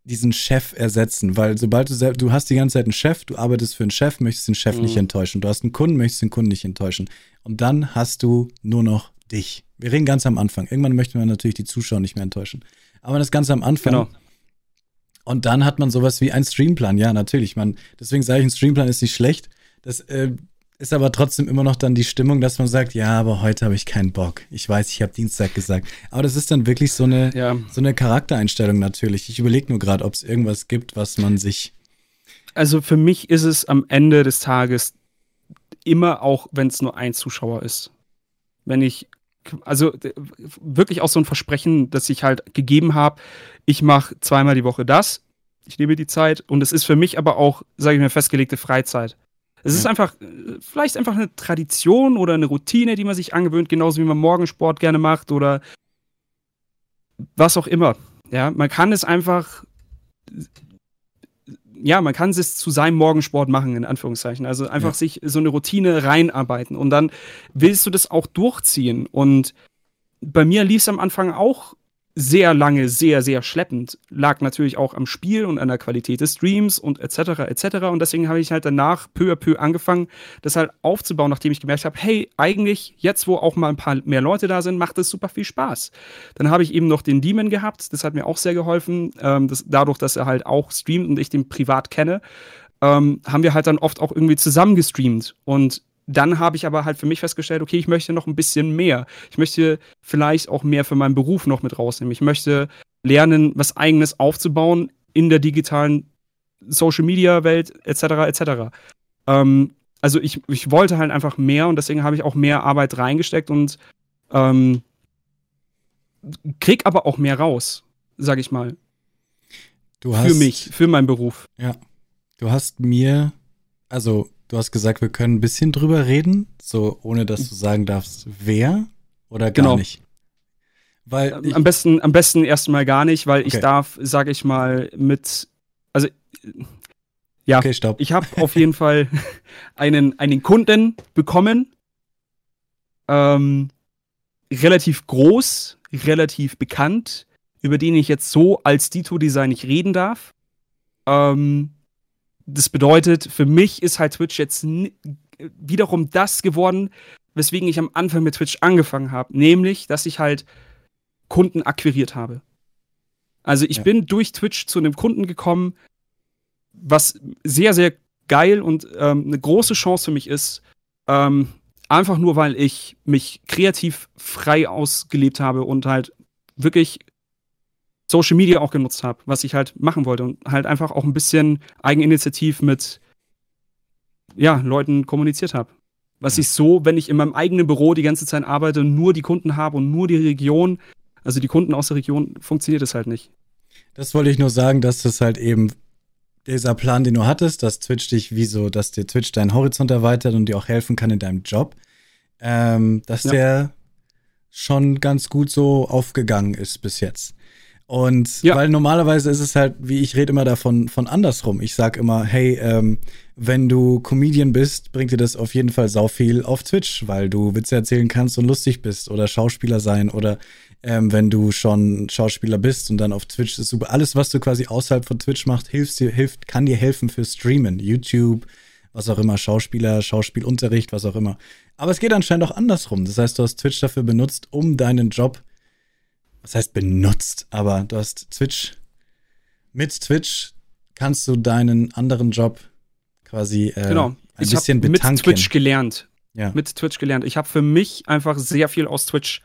diesen Chef ersetzen, weil sobald du selbst, du hast die ganze Zeit einen Chef, du arbeitest für einen Chef, möchtest den Chef mhm. nicht enttäuschen, du hast einen Kunden, möchtest den Kunden nicht enttäuschen und dann hast du nur noch dich. Wir reden ganz am Anfang. Irgendwann möchte man natürlich die Zuschauer nicht mehr enttäuschen. Aber das Ganze am Anfang. Genau. Und dann hat man sowas wie einen Streamplan. Ja, natürlich. Man, deswegen sage ich, ein Streamplan ist nicht schlecht. Das äh, ist aber trotzdem immer noch dann die Stimmung, dass man sagt, ja, aber heute habe ich keinen Bock. Ich weiß, ich habe Dienstag gesagt. Aber das ist dann wirklich so eine, ja. so eine Charaktereinstellung natürlich. Ich überlege nur gerade, ob es irgendwas gibt, was man sich. Also für mich ist es am Ende des Tages immer auch, wenn es nur ein Zuschauer ist. Wenn ich, also wirklich auch so ein Versprechen, das ich halt gegeben habe, ich mache zweimal die Woche das, ich nehme die Zeit und es ist für mich aber auch, sage ich mir, festgelegte Freizeit. Es ist einfach, vielleicht einfach eine Tradition oder eine Routine, die man sich angewöhnt, genauso wie man Morgensport gerne macht oder was auch immer. Ja, man kann es einfach ja, man kann es zu seinem Morgensport machen, in Anführungszeichen. Also einfach ja. sich so eine Routine reinarbeiten und dann willst du das auch durchziehen. Und bei mir lief es am Anfang auch sehr lange, sehr, sehr schleppend. Lag natürlich auch am Spiel und an der Qualität des Streams und etc. etc. Und deswegen habe ich halt danach peu à peu angefangen, das halt aufzubauen, nachdem ich gemerkt habe, hey, eigentlich jetzt, wo auch mal ein paar mehr Leute da sind, macht es super viel Spaß. Dann habe ich eben noch den Demon gehabt, das hat mir auch sehr geholfen. Ähm, das, dadurch, dass er halt auch streamt und ich den privat kenne, ähm, haben wir halt dann oft auch irgendwie zusammen gestreamt. Und dann habe ich aber halt für mich festgestellt, okay, ich möchte noch ein bisschen mehr. Ich möchte vielleicht auch mehr für meinen Beruf noch mit rausnehmen. Ich möchte lernen, was eigenes aufzubauen in der digitalen Social Media Welt etc. etc. Ähm, also ich, ich wollte halt einfach mehr und deswegen habe ich auch mehr Arbeit reingesteckt und ähm, krieg aber auch mehr raus, sag ich mal. Du hast, für mich, für meinen Beruf. Ja. Du hast mir, also Du hast gesagt, wir können ein bisschen drüber reden, so ohne dass du sagen darfst, wer oder gar genau. nicht. Weil ähm, am besten, am besten erstmal gar nicht, weil okay. ich darf, sage ich mal, mit, also ja, okay, ich habe auf jeden Fall einen, einen Kunden bekommen, ähm, relativ groß, relativ bekannt, über den ich jetzt so als Dito-Design nicht reden darf. Ähm, das bedeutet, für mich ist halt Twitch jetzt wiederum das geworden, weswegen ich am Anfang mit Twitch angefangen habe. Nämlich, dass ich halt Kunden akquiriert habe. Also ich ja. bin durch Twitch zu einem Kunden gekommen, was sehr, sehr geil und ähm, eine große Chance für mich ist. Ähm, einfach nur, weil ich mich kreativ frei ausgelebt habe und halt wirklich Social Media auch genutzt habe, was ich halt machen wollte und halt einfach auch ein bisschen Eigeninitiativ mit ja, Leuten kommuniziert habe. Was ich so, wenn ich in meinem eigenen Büro die ganze Zeit arbeite, nur die Kunden habe und nur die Region, also die Kunden aus der Region, funktioniert es halt nicht. Das wollte ich nur sagen, dass das halt eben dieser Plan, den du hattest, dass Twitch dich wie so, dass dir Twitch deinen Horizont erweitert und dir auch helfen kann in deinem Job, ähm, dass ja. der schon ganz gut so aufgegangen ist bis jetzt. Und ja. weil normalerweise ist es halt, wie ich rede immer davon von andersrum. Ich sag immer, hey, ähm, wenn du Comedian bist, bringt dir das auf jeden Fall sau viel auf Twitch, weil du Witze erzählen kannst und lustig bist oder Schauspieler sein oder ähm, wenn du schon Schauspieler bist und dann auf Twitch ist super. Alles, was du quasi außerhalb von Twitch machst, hilft dir, hilft, kann dir helfen für Streamen, YouTube, was auch immer, Schauspieler, Schauspielunterricht, was auch immer. Aber es geht anscheinend auch andersrum. Das heißt, du hast Twitch dafür benutzt, um deinen Job was heißt benutzt, aber du hast Twitch. Mit Twitch kannst du deinen anderen Job quasi äh, genau. ein ich bisschen betanken. Mit Twitch gelernt. Ja. Mit Twitch gelernt. Ich habe für mich einfach sehr viel aus Twitch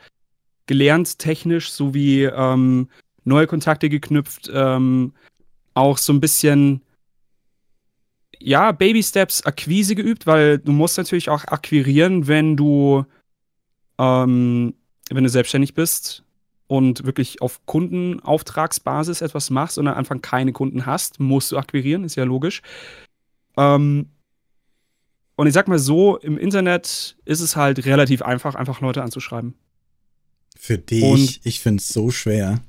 gelernt, technisch, sowie ähm, neue Kontakte geknüpft, ähm, auch so ein bisschen ja, Baby Steps Akquise geübt, weil du musst natürlich auch akquirieren, wenn du ähm, wenn du selbstständig bist und wirklich auf Kundenauftragsbasis etwas machst und am Anfang keine Kunden hast, musst du akquirieren, ist ja logisch. Ähm, und ich sag mal so, im Internet ist es halt relativ einfach, einfach Leute anzuschreiben. Für dich, und ich finde es so schwer.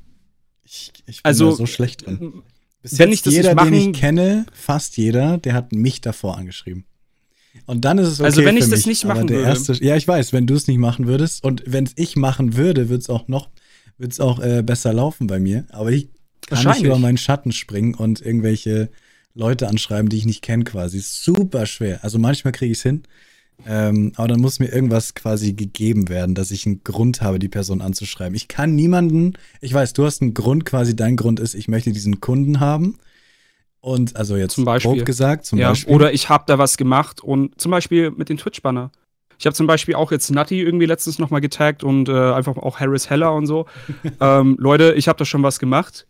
Ich, ich bin also, so schlecht drin. Bis wenn ich das jeder, nicht machen, den ich kenne, fast jeder, der hat mich davor angeschrieben. Und dann ist es okay Also wenn ich das mich, nicht machen würde. Erste, ja, ich weiß, wenn du es nicht machen würdest und wenn es ich machen würde, wird es auch noch wird es auch äh, besser laufen bei mir. Aber ich kann nicht über meinen Schatten springen und irgendwelche Leute anschreiben, die ich nicht kenne, quasi. Super schwer. Also manchmal kriege ich es hin. Ähm, aber dann muss mir irgendwas quasi gegeben werden, dass ich einen Grund habe, die Person anzuschreiben. Ich kann niemanden, ich weiß, du hast einen Grund, quasi dein Grund ist, ich möchte diesen Kunden haben. Und also jetzt zum Beispiel. gesagt, zum ja, Beispiel. Oder ich habe da was gemacht und zum Beispiel mit den Twitch-Banner. Ich habe zum Beispiel auch jetzt Nutty irgendwie letztens nochmal getaggt und äh, einfach auch Harris Heller und so. ähm, Leute, ich habe da schon was gemacht.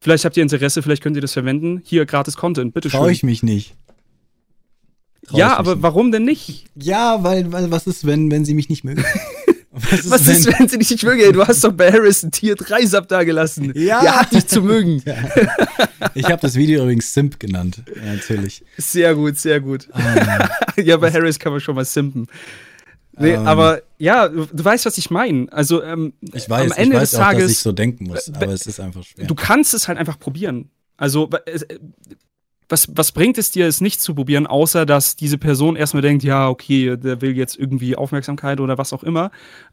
Vielleicht habt ihr Interesse, vielleicht könnt ihr das verwenden. Hier, gratis Content, bitteschön. Traue ich mich nicht. Trau ja, aber nicht. warum denn nicht? Ja, weil, weil was ist, wenn, wenn sie mich nicht mögen? Was ist, Was wenn, ist, wenn sie dich nicht mögen? Du hast doch bei Harris ein Tier 3 Sub da gelassen. Ja. Der hat dich zu mögen. Ja. Ich habe das Video übrigens Simp genannt. Ja, natürlich. Sehr gut, sehr gut. Um, ja, bei Harris kann man schon mal simpen. Nee, um, aber ja, du, du, weißt, was ich meine. Also, ähm, ich weiß, am Ende ich weiß des auch, Tages, dass ich so denken muss, aber es ist einfach schwer. Du kannst es halt einfach probieren. Also, was, was bringt es dir, es nicht zu probieren, außer dass diese Person erstmal denkt, ja, okay, der will jetzt irgendwie Aufmerksamkeit oder was auch immer.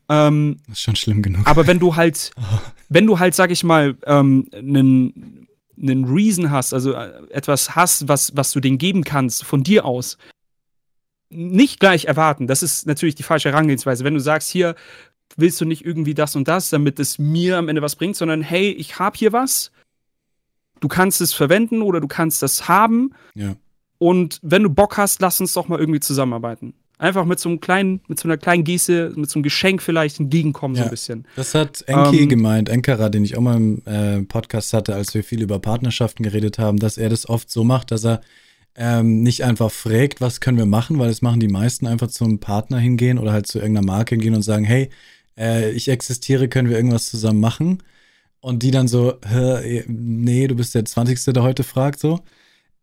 Ähm, das ist schon schlimm genug. Aber wenn du halt, oh. wenn du halt, sag ich mal, einen ähm, einen Reason hast, also äh, etwas hast, was, was du denen geben kannst, von dir aus, nicht gleich erwarten. Das ist natürlich die falsche Herangehensweise. Wenn du sagst, hier willst du nicht irgendwie das und das, damit es mir am Ende was bringt, sondern hey, ich habe hier was, du kannst es verwenden oder du kannst das haben. Ja. Und wenn du Bock hast, lass uns doch mal irgendwie zusammenarbeiten. Einfach mit so einem kleinen, mit so einer kleinen Geste, mit so einem Geschenk vielleicht entgegenkommen, ja, so ein bisschen. Das hat Enki ähm, gemeint, Enkara, den ich auch mal im äh, Podcast hatte, als wir viel über Partnerschaften geredet haben, dass er das oft so macht, dass er ähm, nicht einfach fragt, was können wir machen, weil das machen die meisten einfach zum Partner hingehen oder halt zu irgendeiner Marke hingehen und sagen, hey, äh, ich existiere, können wir irgendwas zusammen machen? Und die dann so, nee, du bist der 20. der heute fragt, so.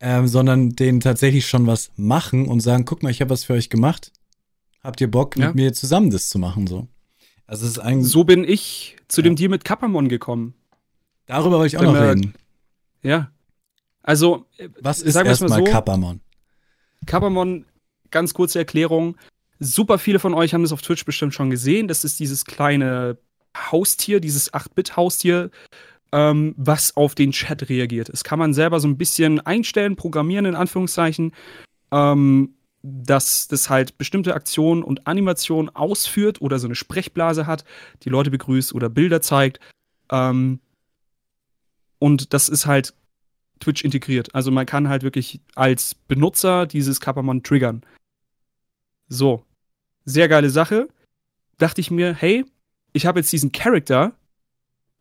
Ähm, sondern denen tatsächlich schon was machen und sagen, guck mal, ich habe was für euch gemacht. Habt ihr Bock, ja. mit mir zusammen das zu machen, so. Also es ist eigentlich. So bin ich zu ja. dem Deal mit Kapamon gekommen. Darüber wollte ich auch Wenn noch reden. Ja. Also, was ist erstmal so, Kapamon? Kapamon, ganz kurze Erklärung. Super viele von euch haben das auf Twitch bestimmt schon gesehen. Das ist dieses kleine Haustier, dieses 8-Bit-Haustier, ähm, was auf den Chat reagiert. Das kann man selber so ein bisschen einstellen, programmieren, in Anführungszeichen, ähm, dass das halt bestimmte Aktionen und Animationen ausführt oder so eine Sprechblase hat, die Leute begrüßt oder Bilder zeigt. Ähm, und das ist halt Twitch integriert. Also man kann halt wirklich als Benutzer dieses Kappermon triggern. So. Sehr geile Sache. Dachte ich mir, hey, ich habe jetzt diesen Charakter.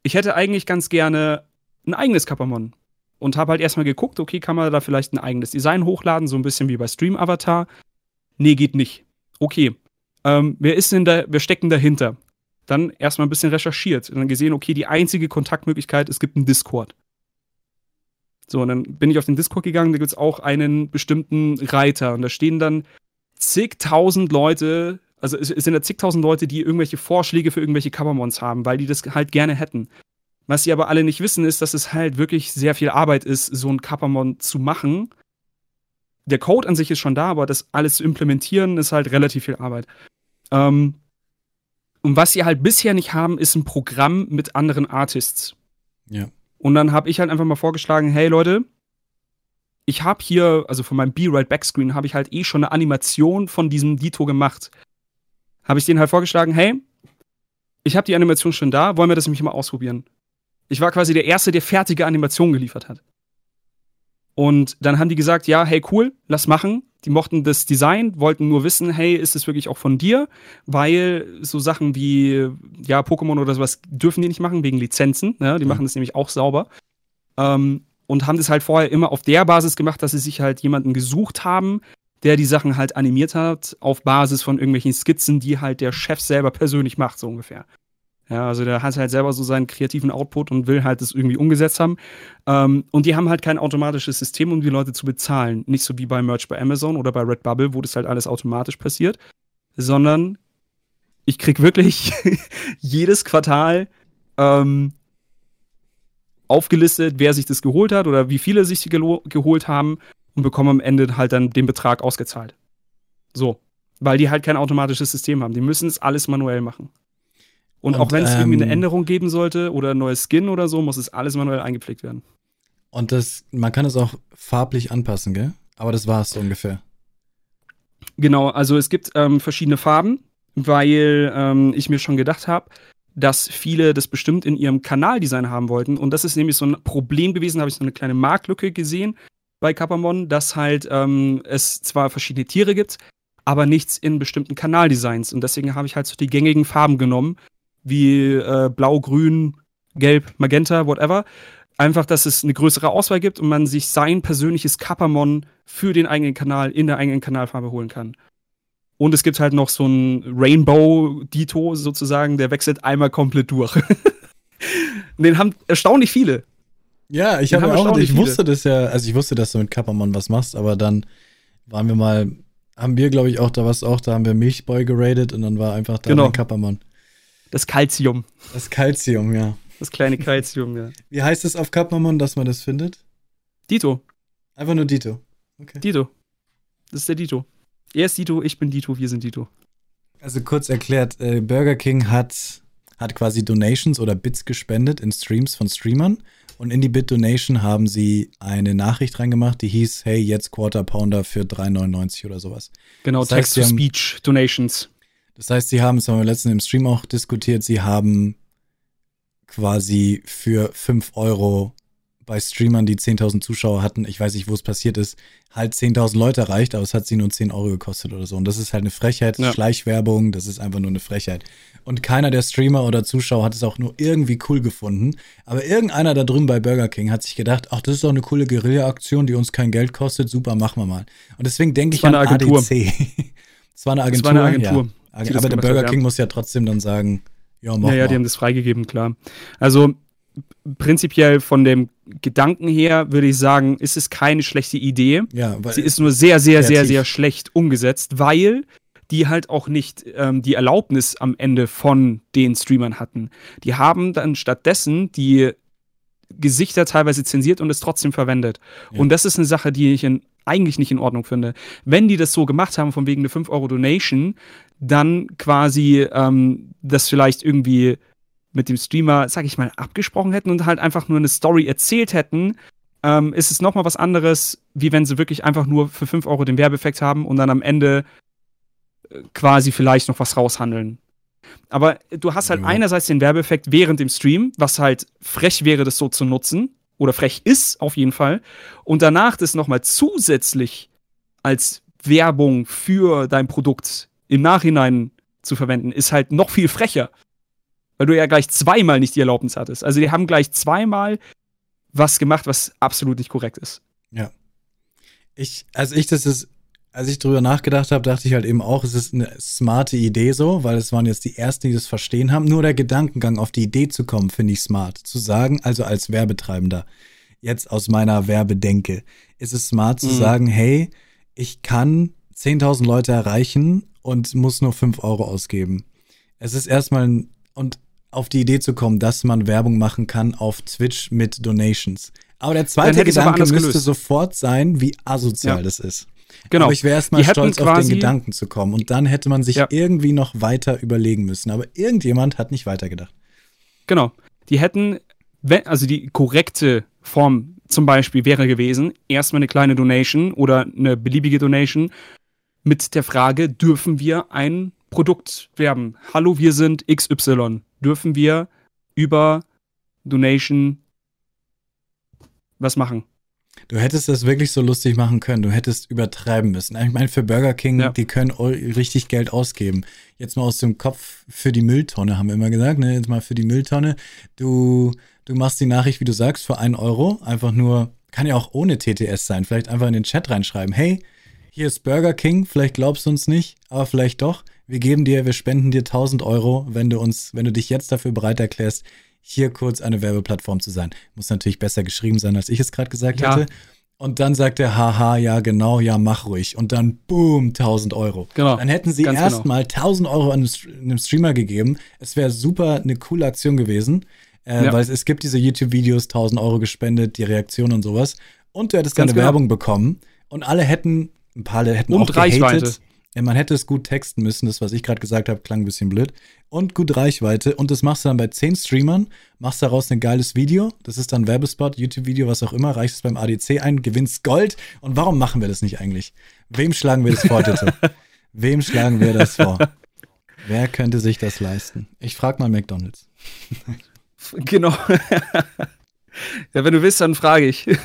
Ich hätte eigentlich ganz gerne ein eigenes Kappermon. Und habe halt erstmal geguckt, okay, kann man da vielleicht ein eigenes Design hochladen, so ein bisschen wie bei Stream Avatar. Nee, geht nicht. Okay. Ähm, wer ist denn da, wer steckt denn dahinter? Dann erstmal ein bisschen recherchiert und dann gesehen, okay, die einzige Kontaktmöglichkeit, es gibt einen Discord. So, und dann bin ich auf den Discord gegangen, da gibt es auch einen bestimmten Reiter und da stehen dann zigtausend Leute, also es, sind da zigtausend Leute, die irgendwelche Vorschläge für irgendwelche Covermons haben, weil die das halt gerne hätten. Was sie aber alle nicht wissen, ist, dass es halt wirklich sehr viel Arbeit ist, so ein Covermon zu machen. Der Code an sich ist schon da, aber das alles zu implementieren, ist halt relativ viel Arbeit. Ähm, und was sie halt bisher nicht haben, ist ein Programm mit anderen Artists. Ja. Und dann habe ich halt einfach mal vorgeschlagen, hey Leute, ich habe hier, also von meinem B-Ride Backscreen, habe ich halt eh schon eine Animation von diesem Dito gemacht. Habe ich denen halt vorgeschlagen, hey, ich habe die Animation schon da, wollen wir das nämlich mal ausprobieren? Ich war quasi der Erste, der fertige Animationen geliefert hat. Und dann haben die gesagt, ja, hey, cool, lass machen. Die mochten das Design, wollten nur wissen, hey, ist es wirklich auch von dir? Weil so Sachen wie, ja, Pokémon oder sowas dürfen die nicht machen, wegen Lizenzen. Ne? Die mhm. machen das nämlich auch sauber. Ähm, und haben das halt vorher immer auf der Basis gemacht, dass sie sich halt jemanden gesucht haben, der die Sachen halt animiert hat, auf Basis von irgendwelchen Skizzen, die halt der Chef selber persönlich macht, so ungefähr. Ja, also der hat halt selber so seinen kreativen Output und will halt das irgendwie umgesetzt haben. Ähm, und die haben halt kein automatisches System, um die Leute zu bezahlen. Nicht so wie bei Merch bei Amazon oder bei Redbubble, wo das halt alles automatisch passiert, sondern ich krieg wirklich jedes Quartal ähm, aufgelistet, wer sich das geholt hat oder wie viele sich geholt haben und bekomme am Ende halt dann den Betrag ausgezahlt. So. Weil die halt kein automatisches System haben. Die müssen es alles manuell machen. Und, und auch wenn es ähm, irgendwie eine ähm, Änderung geben sollte oder ein neues Skin oder so, muss es alles manuell eingepflegt werden. Und das, man kann es auch farblich anpassen, gell? Aber das war es so ungefähr. Genau, also es gibt ähm, verschiedene Farben, weil ähm, ich mir schon gedacht habe, dass viele das bestimmt in ihrem Kanaldesign haben wollten. Und das ist nämlich so ein Problem gewesen, habe ich so eine kleine Marktlücke gesehen bei Kapamon, dass halt ähm, es zwar verschiedene Tiere gibt, aber nichts in bestimmten Kanaldesigns. Und deswegen habe ich halt so die gängigen Farben genommen wie äh, Blau, Grün, Gelb, Magenta, whatever. Einfach, dass es eine größere Auswahl gibt und man sich sein persönliches Kappermon für den eigenen Kanal in der eigenen Kanalfarbe holen kann. Und es gibt halt noch so ein Rainbow-Dito sozusagen, der wechselt einmal komplett durch. den haben erstaunlich viele. Ja, ich habe auch, ich wusste das ja, also ich wusste, dass du mit Kappermon was machst, aber dann waren wir mal, haben wir, glaube ich, auch da was auch, da haben wir Milchboy geradet und dann war einfach da genau. ein Kappermon. Das Calcium. Das Calcium, ja. Das kleine Calcium, ja. Wie heißt es auf Kapmamon, dass man das findet? Dito. Einfach nur Dito. Okay. Dito. Das ist der Dito. Er ist Dito, ich bin Dito, wir sind Dito. Also kurz erklärt, äh, Burger King hat, hat quasi Donations oder Bits gespendet in Streams von Streamern. Und in die Bit-Donation haben sie eine Nachricht reingemacht, die hieß, hey, jetzt Quarter Pounder für 3,99 oder sowas. Genau, Text-to-Speech-Donations. Das heißt, sie haben, das haben wir letztens im Stream auch diskutiert, sie haben quasi für 5 Euro bei Streamern, die 10.000 Zuschauer hatten, ich weiß nicht, wo es passiert ist, halt 10.000 Leute erreicht, aber es hat sie nur 10 Euro gekostet oder so. Und das ist halt eine Frechheit, ja. Schleichwerbung, das ist einfach nur eine Frechheit. Und keiner der Streamer oder Zuschauer hat es auch nur irgendwie cool gefunden. Aber irgendeiner da drüben bei Burger King hat sich gedacht, ach, das ist doch eine coole Guerilla-Aktion, die uns kein Geld kostet, super, machen wir mal. Und deswegen denke ich an ADC. Es war eine Agentur. Es war eine Agentur. Ja. Aber der Burger King muss ja trotzdem dann sagen, ja, mach ja, ja, die haben das freigegeben, klar. Also prinzipiell von dem Gedanken her würde ich sagen, ist es keine schlechte Idee. Ja, weil Sie ist nur sehr, sehr, kreativ. sehr, sehr schlecht umgesetzt, weil die halt auch nicht ähm, die Erlaubnis am Ende von den Streamern hatten. Die haben dann stattdessen die Gesichter teilweise zensiert und es trotzdem verwendet. Ja. Und das ist eine Sache, die ich in, eigentlich nicht in Ordnung finde. Wenn die das so gemacht haben, von wegen eine 5 Euro Donation, dann quasi ähm, das vielleicht irgendwie mit dem Streamer, sag ich mal, abgesprochen hätten und halt einfach nur eine Story erzählt hätten, ähm, ist es nochmal was anderes, wie wenn sie wirklich einfach nur für 5 Euro den Werbeeffekt haben und dann am Ende äh, quasi vielleicht noch was raushandeln. Aber du hast halt ja. einerseits den Werbeeffekt während dem Stream, was halt frech wäre, das so zu nutzen. Oder frech ist, auf jeden Fall. Und danach das nochmal zusätzlich als Werbung für dein Produkt im Nachhinein zu verwenden, ist halt noch viel frecher. Weil du ja gleich zweimal nicht die Erlaubnis hattest. Also die haben gleich zweimal was gemacht, was absolut nicht korrekt ist. Ja. Ich, als ich das ist, als ich drüber nachgedacht habe, dachte ich halt eben auch, es ist eine smarte Idee so, weil es waren jetzt die ersten, die das verstehen haben. Nur der Gedankengang, auf die Idee zu kommen, finde ich smart. Zu sagen, also als Werbetreibender, jetzt aus meiner Werbedenke, ist es smart zu mhm. sagen, hey, ich kann 10.000 Leute erreichen und muss nur 5 Euro ausgeben. Es ist erstmal ein, und auf die Idee zu kommen, dass man Werbung machen kann auf Twitch mit Donations. Aber der zweite Gedanke müsste gelöst. sofort sein, wie asozial ja. das ist. Genau. Aber ich wäre erstmal stolz auf den Gedanken zu kommen. Und dann hätte man sich ja. irgendwie noch weiter überlegen müssen. Aber irgendjemand hat nicht weitergedacht. Genau. Die hätten, also die korrekte Form zum Beispiel wäre gewesen, erstmal eine kleine Donation oder eine beliebige Donation mit der Frage, dürfen wir ein Produkt werben? Hallo, wir sind XY dürfen wir über Donation was machen. Du hättest das wirklich so lustig machen können. Du hättest übertreiben müssen. Ich meine, für Burger King, ja. die können richtig Geld ausgeben. Jetzt mal aus dem Kopf für die Mülltonne, haben wir immer gesagt. Ne? Jetzt mal für die Mülltonne. Du, du machst die Nachricht, wie du sagst, für einen Euro. Einfach nur, kann ja auch ohne TTS sein. Vielleicht einfach in den Chat reinschreiben. Hey, hier ist Burger King. Vielleicht glaubst du uns nicht, aber vielleicht doch wir geben dir, wir spenden dir 1000 Euro, wenn du uns, wenn du dich jetzt dafür bereit erklärst, hier kurz eine Werbeplattform zu sein. Muss natürlich besser geschrieben sein, als ich es gerade gesagt ja. hätte. Und dann sagt er, haha, ja, genau, ja, mach ruhig. Und dann, boom, 1000 Euro. Genau. Dann hätten sie erstmal genau. 1000 Euro an einem Streamer gegeben. Es wäre super eine coole Aktion gewesen, äh, ja. weil es, es, gibt diese YouTube-Videos, 1000 Euro gespendet, die Reaktion und sowas. Und du hättest Ganz keine genau. Werbung bekommen. Und alle hätten, ein paar hätten und auch Reichweite. gehatet. Ja, man hätte es gut texten müssen, das, was ich gerade gesagt habe, klang ein bisschen blöd. Und gut Reichweite. Und das machst du dann bei zehn Streamern, machst daraus ein geiles Video. Das ist dann Werbespot, YouTube-Video, was auch immer, reichst es beim ADC ein, gewinnst Gold. Und warum machen wir das nicht eigentlich? Wem schlagen wir das vor, Titte? Wem schlagen wir das vor? Wer könnte sich das leisten? Ich frag mal McDonalds. genau. ja, wenn du willst, dann frage ich.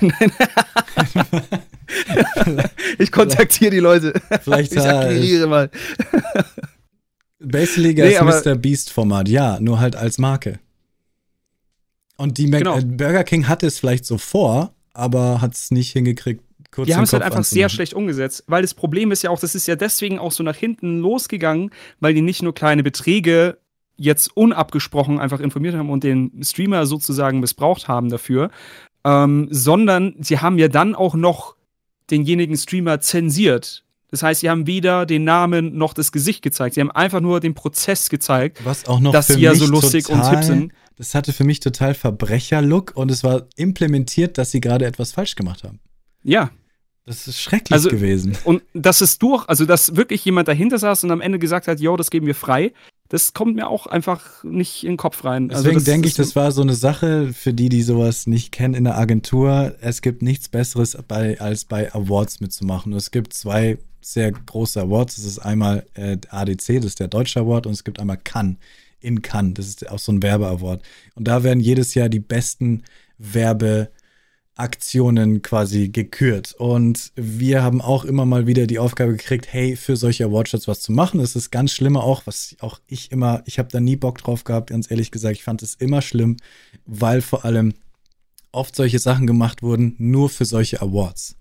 ich kontaktiere die Leute. Vielleicht ich akquiriere mal. Baseliga nee, ist Mr. Beast Format, ja, nur halt als Marke. Und die Mac genau. Äh, Burger King hatte es vielleicht so vor, aber hat es nicht hingekriegt. Kurz die haben es halt einfach sehr schlecht umgesetzt, weil das Problem ist ja auch, das ist ja deswegen auch so nach hinten losgegangen, weil die nicht nur kleine Beträge jetzt unabgesprochen einfach informiert haben und den Streamer sozusagen missbraucht haben dafür, ähm, sondern sie haben ja dann auch noch denjenigen Streamer zensiert. Das heißt, sie haben weder den Namen noch das Gesicht gezeigt. Sie haben einfach nur den Prozess gezeigt, Was auch noch dass sie ja so lustig total, und hip sind. Das hatte für mich total Verbrecherlook und es war implementiert, dass sie gerade etwas falsch gemacht haben. Ja. Das ist schrecklich also, gewesen. Und dass es durch, also dass wirklich jemand dahinter saß und am Ende gesagt hat, yo, das geben wir frei, das kommt mir auch einfach nicht in den Kopf rein. Also Deswegen also denke ich, das war so eine Sache für die, die sowas nicht kennen in der Agentur. Es gibt nichts Besseres bei, als bei Awards mitzumachen. es gibt zwei sehr große Awards. Das ist einmal äh, ADC, das ist der Deutsche Award, und es gibt einmal Cannes in Cannes. Das ist auch so ein Werbeaward. Und da werden jedes Jahr die besten Werbe Aktionen quasi gekürt. Und wir haben auch immer mal wieder die Aufgabe gekriegt, hey, für solche Awardshots was zu machen. Das ist ganz schlimm auch, was auch ich immer, ich habe da nie Bock drauf gehabt, ganz ehrlich gesagt. Ich fand es immer schlimm, weil vor allem oft solche Sachen gemacht wurden, nur für solche Awards.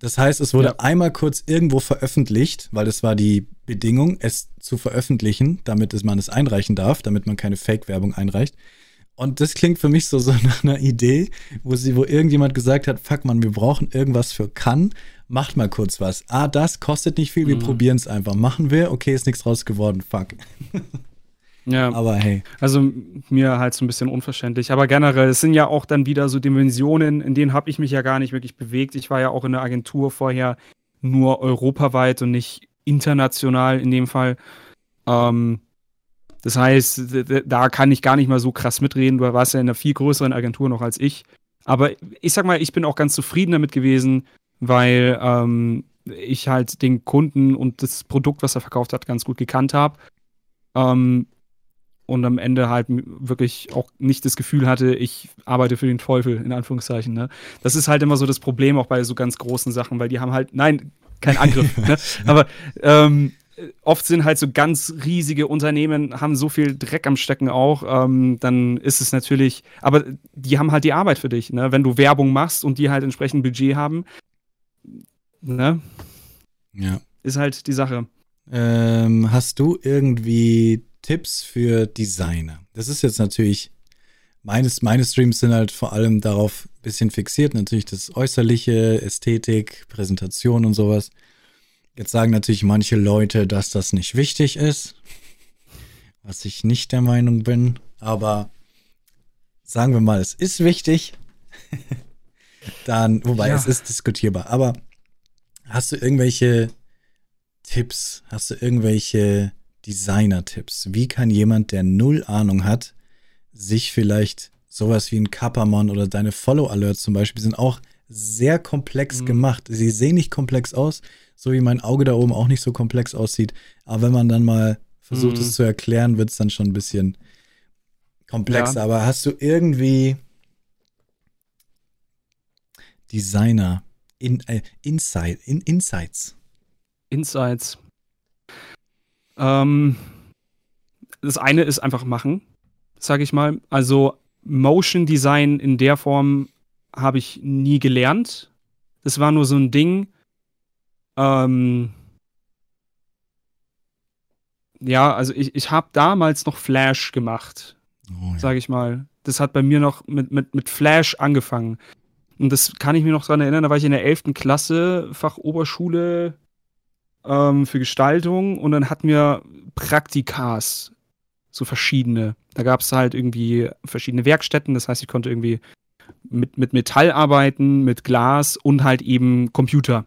Das heißt, es wurde ja. einmal kurz irgendwo veröffentlicht, weil es war die Bedingung, es zu veröffentlichen, damit man es einreichen darf, damit man keine Fake-Werbung einreicht. Und das klingt für mich so, so nach einer Idee, wo sie, wo irgendjemand gesagt hat, fuck man, wir brauchen irgendwas für kann, macht mal kurz was. Ah, das kostet nicht viel, wir mhm. probieren es einfach. Machen wir, okay, ist nichts raus geworden, fuck. Ja, aber hey. Also mir halt so ein bisschen unverständlich. Aber generell, es sind ja auch dann wieder so Dimensionen, in denen habe ich mich ja gar nicht wirklich bewegt. Ich war ja auch in der Agentur vorher nur europaweit und nicht international in dem Fall. Ähm, Das heißt, da kann ich gar nicht mal so krass mitreden. Du warst ja in einer viel größeren Agentur noch als ich. Aber ich sag mal, ich bin auch ganz zufrieden damit gewesen, weil ähm, ich halt den Kunden und das Produkt, was er verkauft hat, ganz gut gekannt habe. Ähm, und am Ende halt wirklich auch nicht das Gefühl hatte, ich arbeite für den Teufel, in Anführungszeichen. Ne? Das ist halt immer so das Problem auch bei so ganz großen Sachen, weil die haben halt, nein, kein Angriff, ne? aber ähm, oft sind halt so ganz riesige Unternehmen, haben so viel Dreck am Stecken auch, ähm, dann ist es natürlich, aber die haben halt die Arbeit für dich, ne? wenn du Werbung machst und die halt entsprechend Budget haben, ne? Ja. Ist halt die Sache. Ähm, hast du irgendwie Tipps für Designer? Das ist jetzt natürlich, meines, meine Streams sind halt vor allem darauf ein bisschen fixiert, natürlich das Äußerliche, Ästhetik, Präsentation und sowas. Jetzt sagen natürlich manche Leute, dass das nicht wichtig ist, was ich nicht der Meinung bin, aber sagen wir mal, es ist wichtig. Dann, wobei ja. es ist diskutierbar, aber hast du irgendwelche Tipps? Hast du irgendwelche Designer-Tipps? Wie kann jemand, der null Ahnung hat, sich vielleicht sowas wie ein Kappermon oder deine Follow-Alerts zum Beispiel sind auch sehr komplex mhm. gemacht. Sie sehen nicht komplex aus, so wie mein Auge da oben auch nicht so komplex aussieht. Aber wenn man dann mal versucht, mhm. es zu erklären, wird es dann schon ein bisschen komplexer. Ja. Aber hast du irgendwie Designer, in, äh, Insight, in, Insights? Insights. Ähm, das eine ist einfach machen, sage ich mal. Also Motion Design in der Form habe ich nie gelernt. Das war nur so ein Ding. Ähm, ja, also ich, ich habe damals noch Flash gemacht, oh, ja. sage ich mal. Das hat bei mir noch mit, mit, mit Flash angefangen. Und das kann ich mir noch daran erinnern, da war ich in der 11. Klasse, Fach Oberschule ähm, für Gestaltung und dann hatten wir Praktikas, so verschiedene. Da gab es halt irgendwie verschiedene Werkstätten, das heißt, ich konnte irgendwie mit, mit Metall arbeiten, mit Glas und halt eben Computer.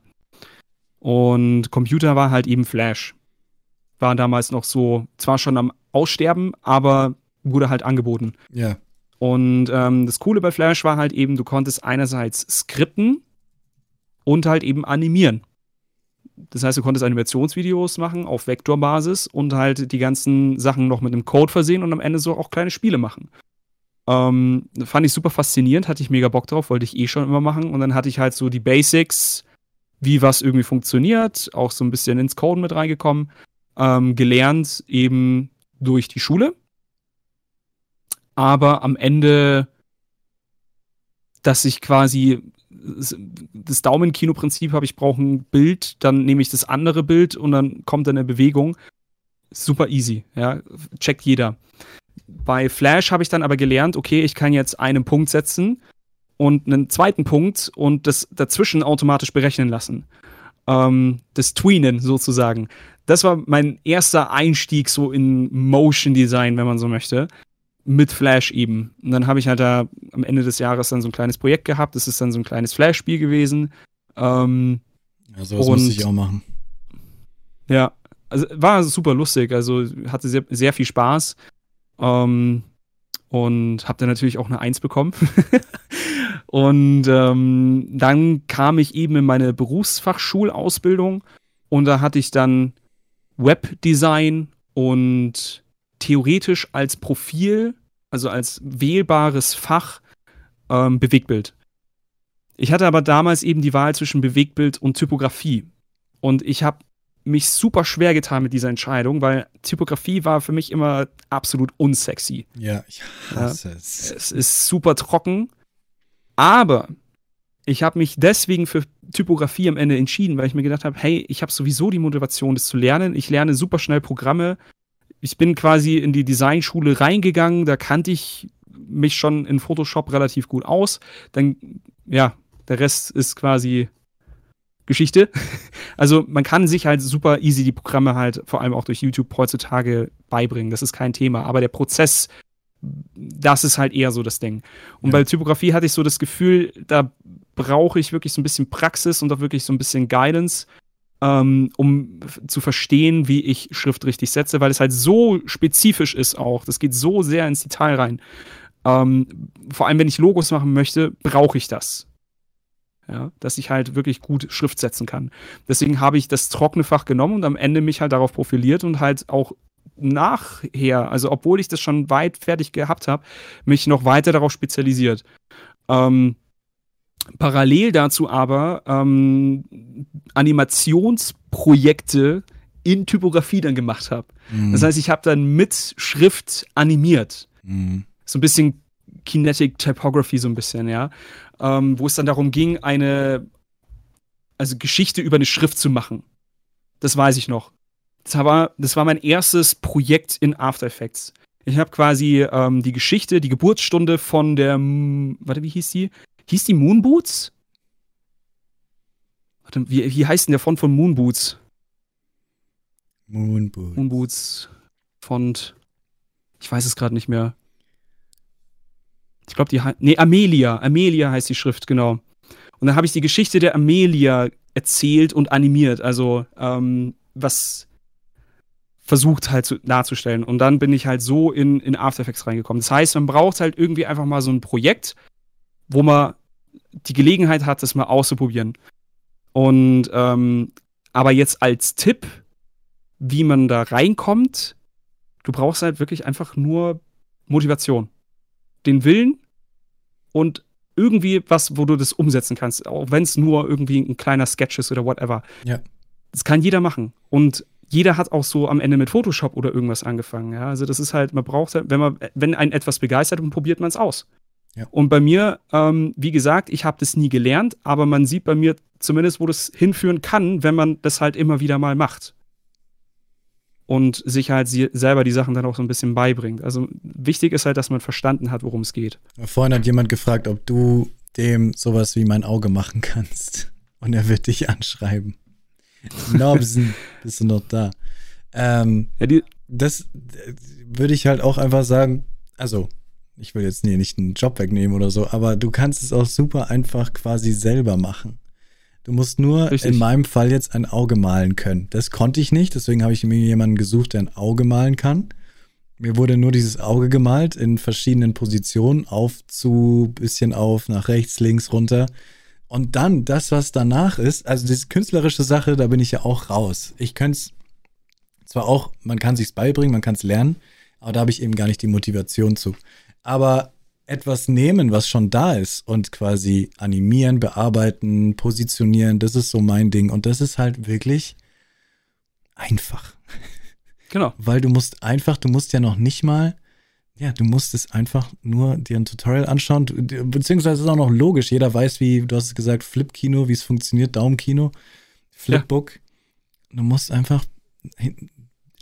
Und Computer war halt eben Flash. War damals noch so, zwar schon am Aussterben, aber wurde halt angeboten. Ja. Und ähm, das Coole bei Flash war halt eben, du konntest einerseits skripten und halt eben animieren. Das heißt, du konntest Animationsvideos machen auf Vektorbasis und halt die ganzen Sachen noch mit einem Code versehen und am Ende so auch kleine Spiele machen. Ähm, fand ich super faszinierend, hatte ich mega Bock drauf, wollte ich eh schon immer machen. Und dann hatte ich halt so die Basics, wie was irgendwie funktioniert, auch so ein bisschen ins Code mit reingekommen, ähm, gelernt eben durch die Schule. Aber am Ende, dass ich quasi das Daumenkino-Prinzip habe, ich brauche ein Bild, dann nehme ich das andere Bild und dann kommt eine Bewegung. Super easy, ja, checkt jeder. Bei Flash habe ich dann aber gelernt, okay, ich kann jetzt einen Punkt setzen und einen zweiten Punkt und das dazwischen automatisch berechnen lassen. Ähm, das Tweenen sozusagen. Das war mein erster Einstieg so in Motion Design, wenn man so möchte mit Flash eben. Und dann habe ich halt da am Ende des Jahres dann so ein kleines Projekt gehabt. Das ist dann so ein kleines Flash-Spiel gewesen. Ähm, ja, sowas und, musste ich auch machen. Ja, also war super lustig. Also hatte sehr, sehr viel Spaß. Ähm, und habe dann natürlich auch eine Eins bekommen. und ähm, dann kam ich eben in meine Berufsfachschulausbildung und da hatte ich dann Webdesign und theoretisch als Profil, also als wählbares Fach, ähm, Bewegtbild. Ich hatte aber damals eben die Wahl zwischen Bewegtbild und Typografie. Und ich habe mich super schwer getan mit dieser Entscheidung, weil Typografie war für mich immer absolut unsexy. Ja, ich hasse ja, es. Es ist super trocken. Aber ich habe mich deswegen für Typografie am Ende entschieden, weil ich mir gedacht habe, hey, ich habe sowieso die Motivation, das zu lernen. Ich lerne super schnell Programme ich bin quasi in die Designschule reingegangen, da kannte ich mich schon in Photoshop relativ gut aus. Dann, ja, der Rest ist quasi Geschichte. Also man kann sich halt super easy die Programme halt vor allem auch durch YouTube heutzutage beibringen. Das ist kein Thema. Aber der Prozess, das ist halt eher so das Ding. Und ja. bei Typografie hatte ich so das Gefühl, da brauche ich wirklich so ein bisschen Praxis und auch wirklich so ein bisschen Guidance. ähm, um zu verstehen, wie ich Schrift richtig setze, weil es halt so spezifisch ist auch. Das geht so sehr ins Detail rein. Ähm, vor allem, wenn ich Logos machen möchte, brauche ich das. Ja, dass ich halt wirklich gut Schrift setzen kann. Deswegen habe ich das trockene Fach genommen und am Ende mich halt darauf profiliert und halt auch nachher, also obwohl ich das schon weit fertig gehabt habe, mich noch weiter darauf spezialisiert. Ähm, parallel dazu aber ähm, Animationsprojekte in Typografie dann gemacht habe. Mhm. Das heißt, ich habe dann mit Schrift animiert. Mhm. So ein bisschen Kinetic Typography, so ein bisschen, ja. Ähm, wo es dann darum ging, eine also Geschichte über eine Schrift zu machen. Das weiß ich noch. Das war, das war mein erstes Projekt in After Effects. Ich habe quasi ähm, die Geschichte, die Geburtsstunde von der, warte, wie hieß die? Hieß die Moonboots? Warte, wie, wie heißt denn der Font von Moonboots? Moonboots. Moonboots. Font. Ich weiß es gerade nicht mehr. Ich glaube, die Nee, Amelia. Amelia heißt die Schrift, genau. Und dann habe ich die Geschichte der Amelia erzählt und animiert. Also, ähm, was versucht halt zu, darzustellen. Und dann bin ich halt so in, in After Effects reingekommen. Das heißt, man braucht halt irgendwie einfach mal so ein Projekt, wo man die Gelegenheit hat, das mal auszuprobieren. Und ähm, aber jetzt als Tipp, wie man da reinkommt, du brauchst halt wirklich einfach nur Motivation. Den Willen und irgendwie was, wo du das umsetzen kannst, auch wenn es nur irgendwie ein kleiner Sketch ist oder whatever. Ja. Das kann jeder machen. Und jeder hat auch so am Ende mit Photoshop oder irgendwas angefangen. Ja? Also das ist halt, man braucht halt, wenn man, wenn ein etwas begeistert, dann probiert man es aus. Ja. Und bei mir, ähm, wie gesagt, ich habe das nie gelernt, aber man sieht bei mir zumindest, wo das hinführen kann, wenn man das halt immer wieder mal macht. Und sich halt selber die Sachen dann auch so ein bisschen beibringt. Also wichtig ist halt, dass man verstanden hat, worum es geht. Vorhin hat jemand gefragt, ob du dem sowas wie mein Auge machen kannst. Und er wird dich anschreiben. Nobsen, bist du noch da? Ähm, ja, die, das würde ich halt auch einfach sagen, also ich will jetzt nie, nicht einen Job wegnehmen oder so, aber du kannst es auch super einfach quasi selber machen. Du musst nur Richtig. in meinem Fall jetzt ein Auge malen können. Das konnte ich nicht, deswegen habe ich mir jemanden gesucht, der ein Auge malen kann. Mir wurde nur dieses Auge gemalt in verschiedenen Positionen, auf zu, bisschen auf, nach rechts, links, runter. Und dann das, was danach ist, also diese künstlerische Sache, da bin ich ja auch raus. Ich könnte es zwar auch, man kann sich's beibringen, man kann es lernen, aber da habe ich eben gar nicht die Motivation zu. Aber etwas nehmen, was schon da ist und quasi animieren, bearbeiten, positionieren, das ist so mein Ding. Und das ist halt wirklich einfach. Genau. Weil du musst einfach, du musst ja noch nicht mal, ja, du musst es einfach nur dir ein Tutorial anschauen, beziehungsweise ist auch noch logisch. Jeder weiß, wie, du hast es gesagt, Flip-Kino, wie es funktioniert, Daumenkino, Flipbook. Ja. Du musst einfach,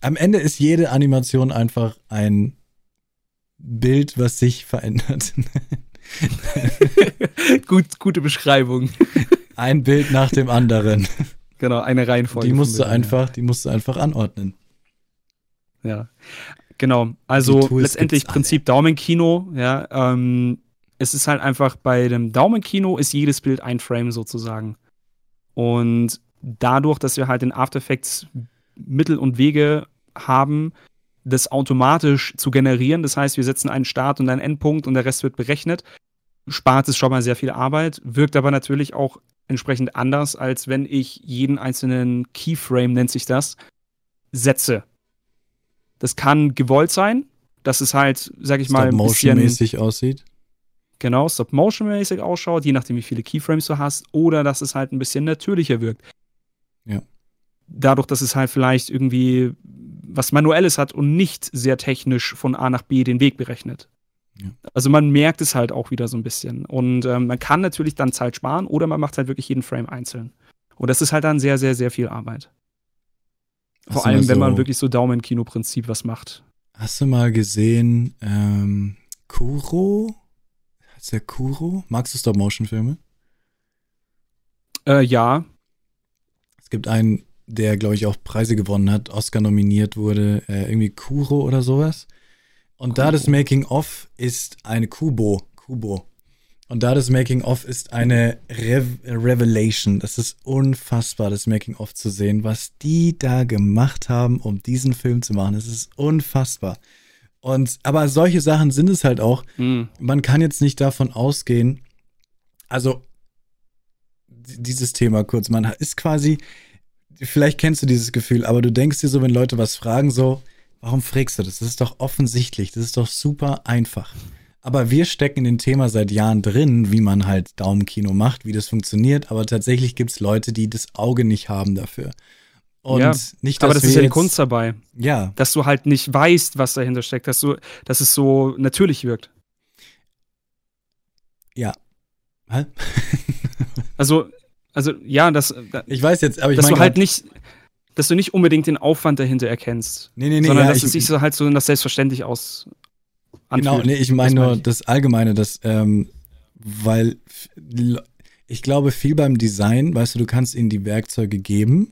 am Ende ist jede Animation einfach ein Bild, was sich verändert. Gut, gute Beschreibung. Ein Bild nach dem anderen. Genau, eine Reihenfolge. Die musst du einfach, die musst du einfach anordnen. Ja, genau. Also letztendlich Prinzip Daumenkino. Ja, ähm, es ist halt einfach bei dem Daumenkino ist jedes Bild ein Frame sozusagen. Und dadurch, dass wir halt in After Effects Mittel und Wege haben, das automatisch zu generieren. Das heißt, wir setzen einen Start und einen Endpunkt und der Rest wird berechnet. Spart es schon mal sehr viel Arbeit, wirkt aber natürlich auch entsprechend anders, als wenn ich jeden einzelnen Keyframe, nennt sich das, setze. Das kann gewollt sein, dass es halt, sag ich mal, ein bisschen mäßig aussieht. Genau, Stop-Motion-mäßig ausschaut, je nachdem, wie viele Keyframes du hast, oder dass es halt ein bisschen natürlicher wirkt. Ja. Dadurch, dass es halt vielleicht irgendwie was Manuelles hat und nicht sehr technisch von A nach B den Weg berechnet. Ja. Also man merkt es halt auch wieder so ein bisschen. Und ähm, man kann natürlich dann Zeit sparen oder man macht halt wirklich jeden Frame einzeln. Und das ist halt dann sehr, sehr, sehr viel Arbeit. Vor allem, so, wenn man wirklich so Daumen-Kino-Prinzip was macht. Hast du mal gesehen, ähm, Kuro? Heißt der Kuro? Magst du Stop-Motion-Filme? Äh, ja. Es gibt einen der, glaube ich, auch Preise gewonnen hat, Oscar nominiert wurde, äh, irgendwie Kuro oder sowas. Und Kubo. da das Making-of ist eine Kubo, Kubo. Und da das Making-of ist eine Re Revelation. Das ist unfassbar, das Making-of zu sehen, was die da gemacht haben, um diesen Film zu machen. Es ist unfassbar. Und, aber solche Sachen sind es halt auch. Mhm. Man kann jetzt nicht davon ausgehen, also, dieses Thema kurz, man ist quasi, vielleicht kennst du dieses Gefühl, aber du denkst dir so, wenn Leute was fragen, so, warum fragst du das? Das ist doch offensichtlich, das ist doch super einfach. Aber wir stecken in dem Thema seit Jahren drin, wie man halt Daumenkino macht, wie das funktioniert. Aber tatsächlich gibt es Leute, die das Auge nicht haben dafür. Und ja, nicht, aber das ist ja die Kunst dabei. Ja. Dass du halt nicht weißt, was dahinter steckt, dass, du, dass es so natürlich wirkt. Ja. Hä? also, also, ja, das. Ich weiß jetzt, aber ich meine. Dass du halt nicht. Dass du nicht unbedingt den Aufwand dahinter erkennst. Nee, nee, nee. Sondern ja, dass es sich so halt so das selbstverständlich aus, Anfühlt. Genau, nee, ich meine nur ich. das Allgemeine, das, ähm, weil ich glaube, viel beim Design, weißt du, du kannst ihnen die Werkzeuge geben,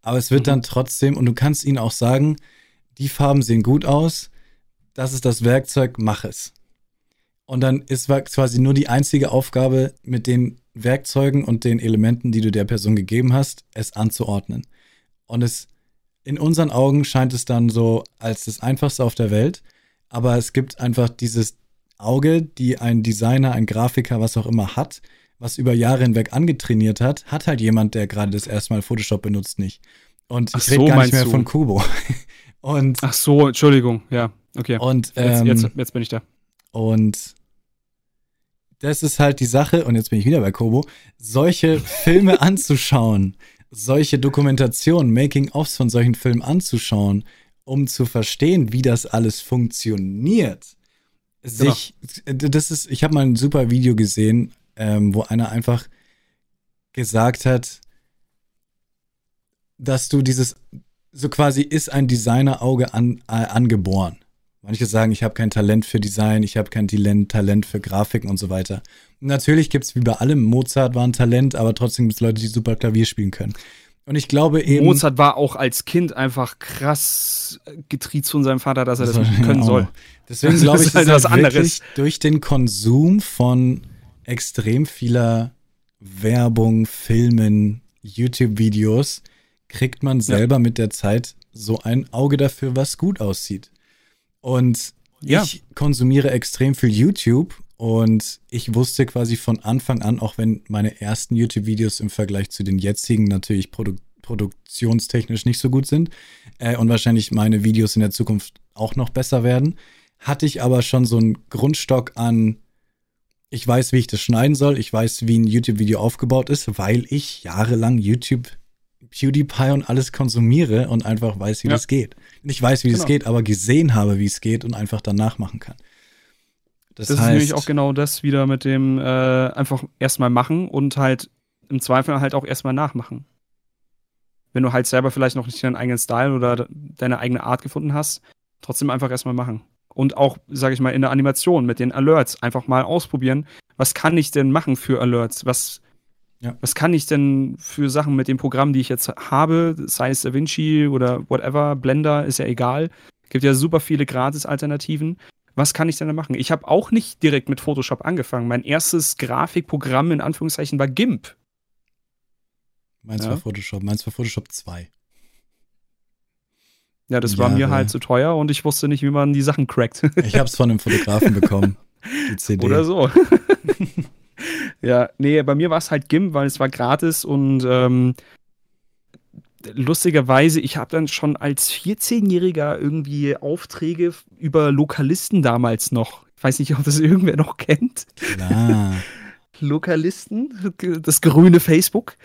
aber es wird mhm. dann trotzdem, und du kannst ihnen auch sagen, die Farben sehen gut aus, das ist das Werkzeug, mach es. Und dann ist quasi nur die einzige Aufgabe mit den Werkzeugen und den Elementen, die du der Person gegeben hast, es anzuordnen. Und es in unseren Augen scheint es dann so als das einfachste auf der Welt aber es gibt einfach dieses Auge, die ein Designer, ein Grafiker, was auch immer hat, was über Jahre hinweg angetrainiert hat, hat halt jemand, der gerade das erste Mal Photoshop benutzt, nicht. Und ich rede gar nicht mehr du? von Kubo. und, Ach so, Entschuldigung, ja, okay. Und, ähm, jetzt, jetzt, jetzt bin ich da. Und das ist halt die Sache, und jetzt bin ich wieder bei Kobo, solche Filme anzuschauen, solche Dokumentationen, Making-ofs von solchen Filmen anzuschauen, um zu verstehen, wie das alles funktioniert, genau. sich, genau. das ist, ich habe mal ein super Video gesehen, ähm, wo einer einfach gesagt hat, dass du dieses, so quasi ist ein Designerauge an, äh, angeboren. Manche sagen, ich habe kein Talent für Design, ich habe kein Talent, Talent für Grafiken und so weiter. natürlich gibt es wie bei allem, Mozart war ein Talent, aber trotzdem gibt es Leute, die super Klavier spielen können. Und ich glaube eben. Mozart war auch als Kind einfach krass getriezt von seinem Vater, dass er das, das können genau. soll. Deswegen glaube ich, ist halt was anderes. durch den Konsum von extrem vieler Werbung, Filmen, YouTube-Videos kriegt man selber ja. mit der Zeit so ein Auge dafür, was gut aussieht. Und ja. ich konsumiere extrem viel YouTube und ich wusste quasi von Anfang an, auch wenn meine ersten YouTube-Videos im Vergleich zu den jetzigen natürlich produ produktionstechnisch nicht so gut sind äh, und wahrscheinlich meine Videos in der Zukunft auch noch besser werden, hatte ich aber schon so einen Grundstock an, ich weiß, wie ich das schneiden soll, ich weiß, wie ein YouTube-Video aufgebaut ist, weil ich jahrelang YouTube PewDiePie und alles konsumiere und einfach weiß, wie ja. das geht. Nicht weiß, wie genau. das geht, aber gesehen habe, wie es geht und einfach danach machen kann. Das, das heißt, ist nämlich auch genau das wieder mit dem äh, einfach erstmal machen und halt im Zweifel halt auch erstmal nachmachen. Wenn du halt selber vielleicht noch nicht deinen eigenen Style oder deine eigene Art gefunden hast, trotzdem einfach erstmal machen. Und auch, sage ich mal, in der Animation mit den Alerts einfach mal ausprobieren. Was kann ich denn machen für Alerts? Was, ja. was kann ich denn für Sachen mit dem Programm, die ich jetzt habe, sei es DaVinci oder whatever, Blender, ist ja egal. Gibt ja super viele Gratis-Alternativen was kann ich denn da machen? Ich habe auch nicht direkt mit Photoshop angefangen. Mein erstes Grafikprogramm in Anführungszeichen war GIMP. Meins ja. war Photoshop, meins war Photoshop 2. Ja, das Jahre. war mir halt zu teuer und ich wusste nicht, wie man die Sachen crackt. ich habe es von einem Fotografen bekommen, die CD. Oder so. ja, nee, bei mir war es halt GIMP, weil es war gratis und ähm, lustigerweise, ich habe dann schon als 14-Jähriger irgendwie Aufträge über Lokalisten damals noch. Ich weiß nicht, ob das irgendwer noch kennt. Klar. Lokalisten, das grüne Facebook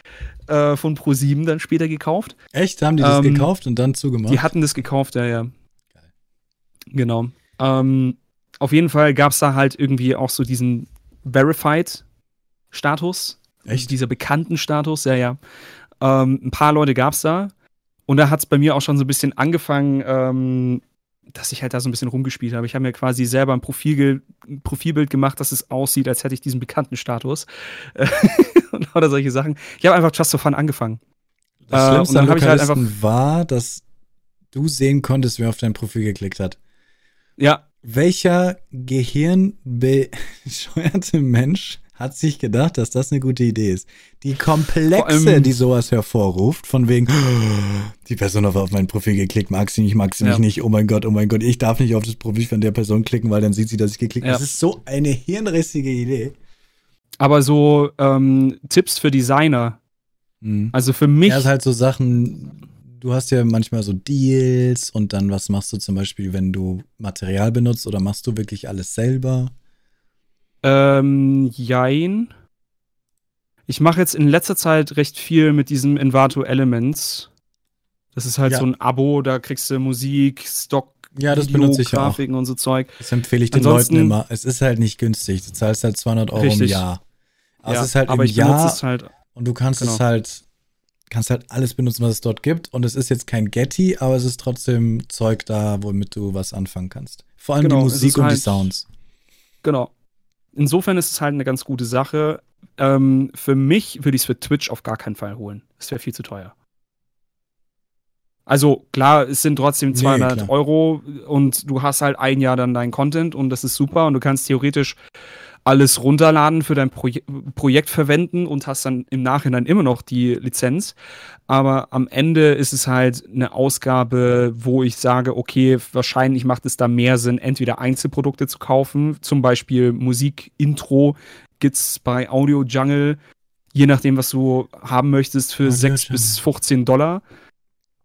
äh, von Pro7 dann später gekauft. Echt? Haben die das ähm, gekauft und dann zugemacht? Die hatten das gekauft, ja, ja. Geil. Genau. Ähm, auf jeden Fall gab es da halt irgendwie auch so diesen Verified-Status. Echt? Dieser bekannten Status, ja, ja. Ähm, ein paar Leute gab es da. Und da hat es bei mir auch schon so ein bisschen angefangen, ähm, dass ich halt da so ein bisschen rumgespielt habe. Ich habe mir quasi selber ein, Profil, ein Profilbild gemacht, dass es aussieht, als hätte ich diesen bekannten Status. oder solche Sachen. Ich habe einfach just for fun angefangen. Das äh, Schlimmste an ich halt einfach war, dass du sehen konntest, wer auf dein Profil geklickt hat. Ja. Welcher gehirnbescheuerte Mensch hat sich gedacht, dass das eine gute Idee ist. Die Komplexe, die sowas hervorruft, von wegen, die Person hat auf mein Profil geklickt, mag sie nicht, mag sie ja. mich nicht, oh mein Gott, oh mein Gott, ich darf nicht auf das Profil von der Person klicken, weil dann sieht sie, dass ich geklickt habe. Ja. Das ist so eine hirnrissige Idee. Aber so ähm, Tipps für Designer. Mhm. Also für mich. Ja, ist halt so Sachen, du hast ja manchmal so Deals und dann was machst du zum Beispiel, wenn du Material benutzt oder machst du wirklich alles selber? Ähm, jein. Ich mache jetzt in letzter Zeit recht viel mit diesem Envato Elements. Das ist halt ja. so ein Abo, da kriegst du Musik, Stock, ja, das Video, benutze ich Grafiken auch. und so Zeug. Das empfehle ich den Ansonsten, Leuten immer. Es ist halt nicht günstig. Du zahlst halt 200 Euro richtig. im Jahr. Aber ja, es ist halt aber im Jahr halt, und du kannst genau. es halt kannst halt alles benutzen, was es dort gibt. Und es ist jetzt kein Getty, aber es ist trotzdem Zeug da, womit du was anfangen kannst. Vor allem genau, die Musik und halt, die Sounds. Genau. Insofern ist es halt eine ganz gute Sache. Ähm, für mich würde ich es für Twitch auf gar keinen Fall holen. Es wäre viel zu teuer. Also klar, es sind trotzdem 200 nee, Euro und du hast halt ein Jahr dann deinen Content und das ist super und du kannst theoretisch alles runterladen, für dein Proje Projekt verwenden und hast dann im Nachhinein immer noch die Lizenz. Aber am Ende ist es halt eine Ausgabe, wo ich sage, okay, wahrscheinlich macht es da mehr Sinn, entweder Einzelprodukte zu kaufen, zum Beispiel Musik, Intro, gibt es bei Audio Jungle, je nachdem, was du haben möchtest, für Audio 6 bis 15 Dollar.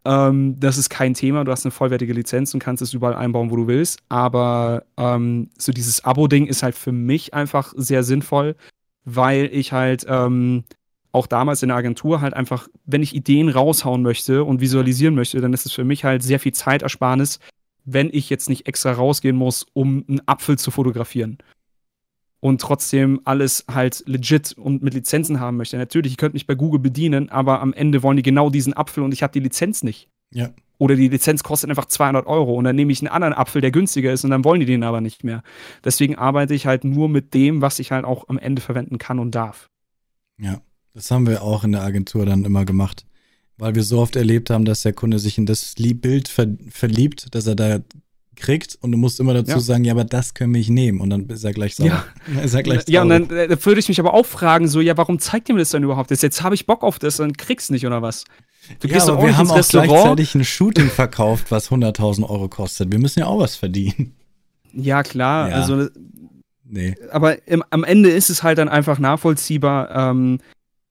Ähm, das ist kein Thema. Du hast eine vollwertige Lizenz und kannst es überall einbauen, wo du willst. Aber ähm, so dieses Abo-Ding ist halt für mich einfach sehr sinnvoll, weil ich halt ähm, auch damals in der Agentur halt einfach, wenn ich Ideen raushauen möchte und visualisieren möchte, dann ist es für mich halt sehr viel Zeitersparnis, wenn ich jetzt nicht extra rausgehen muss, um einen Apfel zu fotografieren und trotzdem alles halt legit und mit Lizenzen haben möchte. Natürlich, ich könnte mich bei Google bedienen, aber am Ende wollen die genau diesen Apfel und ich habe die Lizenz nicht. Ja. Oder die Lizenz kostet einfach 200 Euro und dann nehme ich einen anderen Apfel, der günstiger ist und dann wollen die den aber nicht mehr. Deswegen arbeite ich halt nur mit dem, was ich halt auch am Ende verwenden kann und darf. Ja, das haben wir auch in der Agentur dann immer gemacht, weil wir so oft erlebt haben, dass der Kunde sich in das Bild verliebt, dass er da kriegt und du musst immer dazu ja. sagen, ja, aber das können wir nicht nehmen und dann ist er gleich sauer. Ja, ist er gleich ja und dann äh, würde ich mich aber auch fragen, so, ja, warum zeigt ihr mir das dann überhaupt? Jetzt, jetzt habe ich Bock auf das, dann kriegst du nicht oder was? Du ja, aber wir haben auch Restaurant. gleichzeitig ein Shooting verkauft, was 100.000 Euro kostet. Wir müssen ja auch was verdienen. Ja, klar. Ja. Also, nee. Aber im, am Ende ist es halt dann einfach nachvollziehbar. Ähm,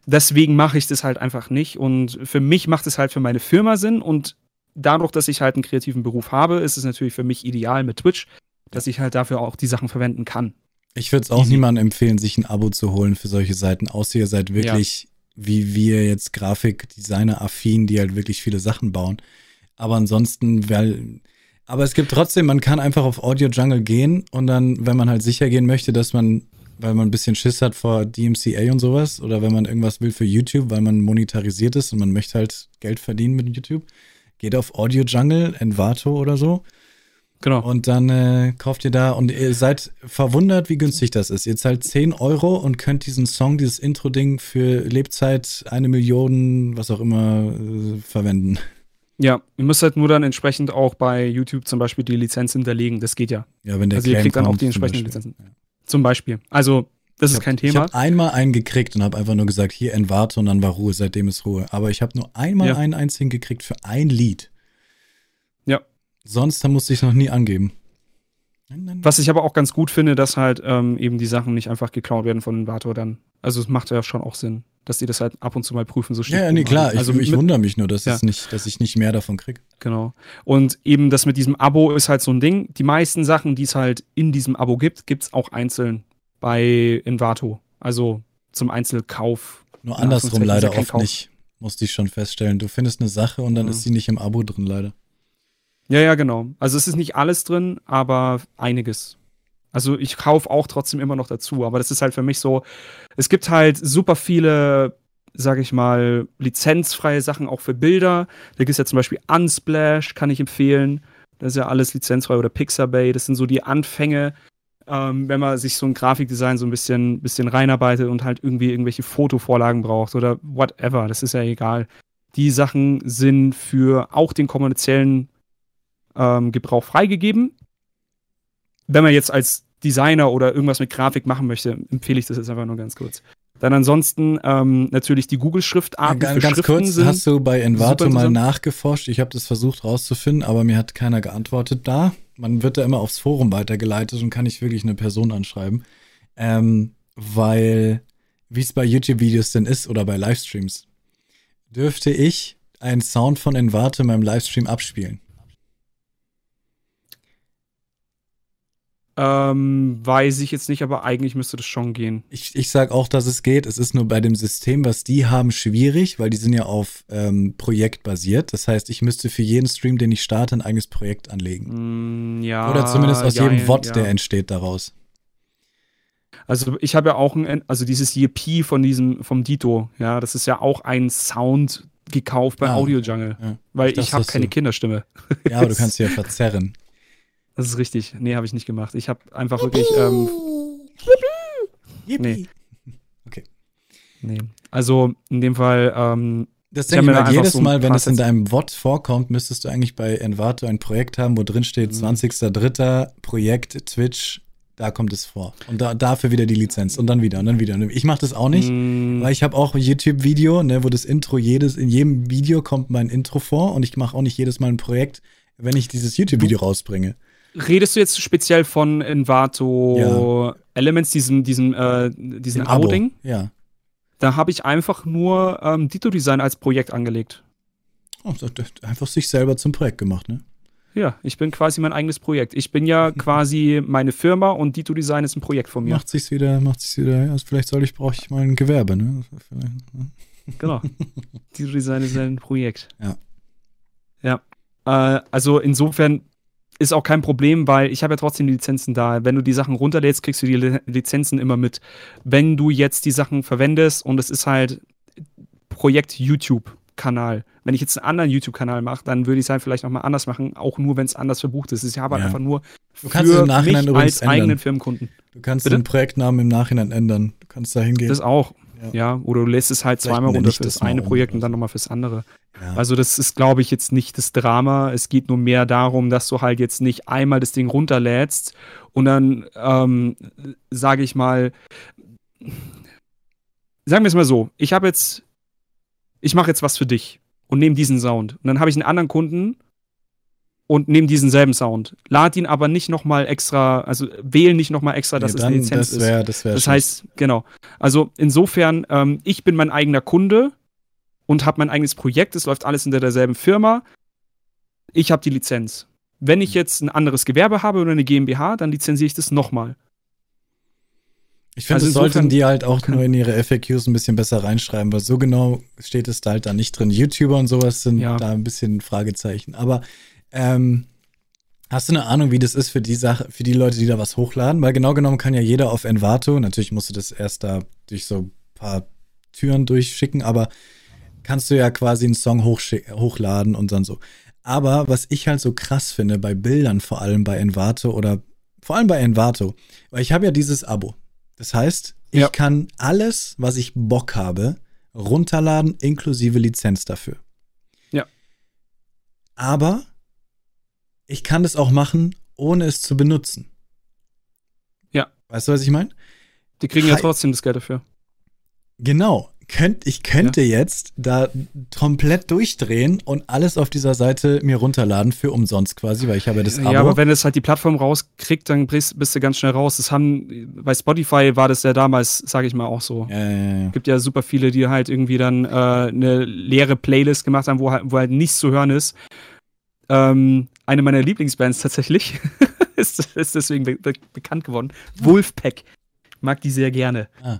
deswegen mache ich das halt einfach nicht. Und für mich macht es halt für meine Firma Sinn und dadurch, dass ich halt einen kreativen Beruf habe, ist es natürlich für mich ideal mit Twitch, dass ich halt dafür auch die Sachen verwenden kann. Ich würde es auch niemandem empfehlen, sich ein Abo zu holen für solche Seiten, außer ihr seid wirklich, ja. wie wir jetzt Grafikdesigner-affin, die halt wirklich viele Sachen bauen. Aber ansonsten, weil, aber es gibt trotzdem, man kann einfach auf Audio Jungle gehen und dann, wenn man halt sicher gehen möchte, dass man, weil man ein bisschen Schiss hat vor DMCA und sowas, oder wenn man irgendwas will für YouTube, weil man monetarisiert ist und man möchte halt Geld verdienen mit YouTube, geht auf Audio Jungle, Envato oder so. Genau. Und dann äh, kauft ihr da und ihr seid verwundert, wie günstig das ist. Ihr zahlt 10 Euro und könnt diesen Song, dieses Intro-Ding für Lebzeit eine Million, was auch immer, äh, verwenden. Ja, ihr müsst halt nur dann entsprechend auch bei YouTube zum Beispiel die Lizenz hinterlegen. Das geht ja. Ja, wenn der Also ihr kriegt dann auch die entsprechenden Lizenzen. Ja. Zum Beispiel. Also das ist kein Thema. Ich habe einmal einen gekriegt und habe einfach nur gesagt, hier entwarte und dann war Ruhe, seitdem ist Ruhe. Aber ich habe nur einmal ja. einen einzigen gekriegt für ein Lied. Ja. Sonst musste ich es noch nie angeben. Was ich aber auch ganz gut finde, dass halt ähm, eben die Sachen nicht einfach geklaut werden von Envato dann. Also es macht ja schon auch Sinn, dass die das halt ab und zu mal prüfen. So ja, ja, nee, klar. Also ich, ich wundere mich nur, dass, ja. nicht, dass ich nicht mehr davon kriege. Genau. Und eben das mit diesem Abo ist halt so ein Ding. Die meisten Sachen, die es halt in diesem Abo gibt, gibt es auch einzeln bei Envato. Also zum Einzelkauf. Nur andersrum leider oft Kauf. nicht, musste ich schon feststellen. Du findest eine Sache und dann mhm. ist sie nicht im Abo drin, leider. Ja, ja, genau. Also es ist nicht alles drin, aber einiges. Also ich kaufe auch trotzdem immer noch dazu, aber das ist halt für mich so, es gibt halt super viele, sag ich mal, lizenzfreie Sachen auch für Bilder. Da gibt es ja zum Beispiel Unsplash, kann ich empfehlen. Das ist ja alles lizenzfrei oder Pixabay. Das sind so die Anfänge ähm, wenn man sich so ein Grafikdesign so ein bisschen, bisschen reinarbeitet und halt irgendwie irgendwelche Fotovorlagen braucht oder whatever, das ist ja egal. Die Sachen sind für auch den kommerziellen ähm, Gebrauch freigegeben. Wenn man jetzt als Designer oder irgendwas mit Grafik machen möchte, empfehle ich das jetzt einfach nur ganz kurz. Dann ansonsten ähm, natürlich die Google-Schriftarten. Ja, ganz kurz, hast du bei Envato mal nachgeforscht? Ich habe das versucht rauszufinden, aber mir hat keiner geantwortet da. Man wird da immer aufs Forum weitergeleitet und kann nicht wirklich eine Person anschreiben. Ähm, weil, wie es bei YouTube-Videos denn ist oder bei Livestreams, dürfte ich einen Sound von Envato in meinem Livestream abspielen. Ähm, weiß ich jetzt nicht, aber eigentlich müsste das schon gehen. Ich, ich sag auch, dass es geht. Es ist nur bei dem System, was die haben, schwierig, weil die sind ja auf ähm, Projekt basiert. Das heißt, ich müsste für jeden Stream, den ich starte, ein eigenes Projekt anlegen. Mm, ja. Oder zumindest aus ja, jedem ja. der entsteht daraus. Also ich habe ja auch ein, also dieses EP von diesem, vom Dito, ja, das ist ja auch ein Sound gekauft bei Ah, Audio Jungle. Weil Ich ich, habe keine. Kinderstimme. Ja, aber du kannst sie ja verzerren. Das ist richtig. Nee, habe ich nicht gemacht. Ich habe einfach wirklich. Ähm, Nee. nee. Also in dem Fall, ähm, Das denke ich mal, jedes so Mal, wenn es in deinem VOD vorkommt, müsstest du eigentlich bei Envato ein Projekt haben, wo drin steht Mhm. 20.03. Projekt Twitch, da kommt es vor. Und da, dafür wieder die Lizenz und dann wieder und dann wieder. Ich mache das auch nicht, mh, weil ich habe auch ein YouTube-Video, ne, wo das Intro jedes, in jedem Video kommt mein Intro vor und ich mache auch nicht jedes Mal ein Projekt, wenn ich dieses YouTube-Video rausbringe. Redest du jetzt speziell von Envato Elements, diesem, diesem, äh, diesem. Abo-Ding? Ja. Da habe ich einfach nur ähm, Dito-Design als Projekt angelegt. Oh, einfach sich selber zum Projekt gemacht, ne? Ja, ich bin quasi mein eigenes Projekt. Ich bin ja quasi meine Firma und Dito Design ist ein Projekt von mir. Macht sich's wieder, macht sich's wieder, ja, vielleicht soll ich, brauche ich mal ein Gewerbe, ne? Ne? Genau. Dito Design ist ein Projekt. Ja. Ja. Äh, also insofern ist auch kein Problem, weil ich habe ja trotzdem die Lizenzen da. Wenn du die Sachen runterlädst, kriegst du die Li- Lizenzen immer mit. Wenn du jetzt die Sachen verwendest und es ist halt Projekt YouTube-Kanal. Wenn ich jetzt einen anderen YouTube-Kanal mache, dann würde ich es halt vielleicht nochmal anders machen, auch nur wenn es anders verbucht ist. Es ist ja einfach nur Du kannst es im Nachhinein mich als ändern. eigenen Firmenkunden. Du kannst Bitte? den Projektnamen im Nachhinein ändern. Du kannst da hingehen. Das auch. Ja. Oder du lässt es halt Vielleicht zweimal runter für das eine um Projekt und dann nochmal fürs andere. ja. Also das ist, glaube ich, jetzt nicht das Drama. Es geht nur mehr darum, dass du halt jetzt nicht einmal das Ding runterlädst und dann, ähm, sage ich mal, sagen wir es mal so, ich habe jetzt, ich mache jetzt was für dich und nehme diesen Sound. Und dann habe ich einen anderen Kunden und nehme diesen selben Sound. Lad ihn aber nicht nochmal extra, also wähle nicht nochmal extra, dass Nee, es eine Lizenz das ist. wäre, das wäre Das heißt, genau. Also insofern, ähm, ich bin mein eigener Kunde und habe mein eigenes Projekt. Es läuft alles unter derselben Firma. Ich habe die Lizenz. Wenn Mhm. ich jetzt ein anderes Gewerbe habe oder eine GmbH, dann lizenziere ich das nochmal. Ich finde, Also das sollten die halt auch nur in ihre FAQs ein bisschen besser reinschreiben, weil so genau steht es da halt da nicht drin. YouTuber und sowas sind Ja. da ein bisschen Fragezeichen. Aber ähm, hast du eine Ahnung, wie das ist für die Sache, für die Leute, die da was hochladen? Weil genau genommen kann ja jeder auf Envato, natürlich musst du das erst da durch so ein paar Türen durchschicken, aber kannst du ja quasi einen Song hochladen und dann so. Aber was ich halt so krass finde, bei Bildern, vor allem bei Envato oder vor allem bei Envato, weil ich habe ja dieses Abo. Das heißt, ich Ja. kann alles, was ich Bock habe, runterladen, inklusive Lizenz dafür. Ja. Aber ich kann das auch machen, ohne es zu benutzen. Ja. Weißt du, was ich meine? Die kriegen ja trotzdem das Geld dafür. Genau. Könnt, ich könnte jetzt da komplett durchdrehen und alles auf dieser Seite mir runterladen für umsonst quasi, weil ich habe ja das Abo. Ja, aber wenn es halt die Plattform rauskriegt, dann bist, bist du ganz schnell raus. Das haben, bei Spotify war das ja damals, sage ich mal, auch so. ja, ja, ja. gibt ja super viele, die halt irgendwie dann äh, eine leere Playlist gemacht haben, wo halt, wo halt nichts zu hören ist. Ähm, eine meiner Lieblingsbands tatsächlich ist, ist deswegen be be bekannt geworden. Wolfpack. Mag die sehr gerne. Ah.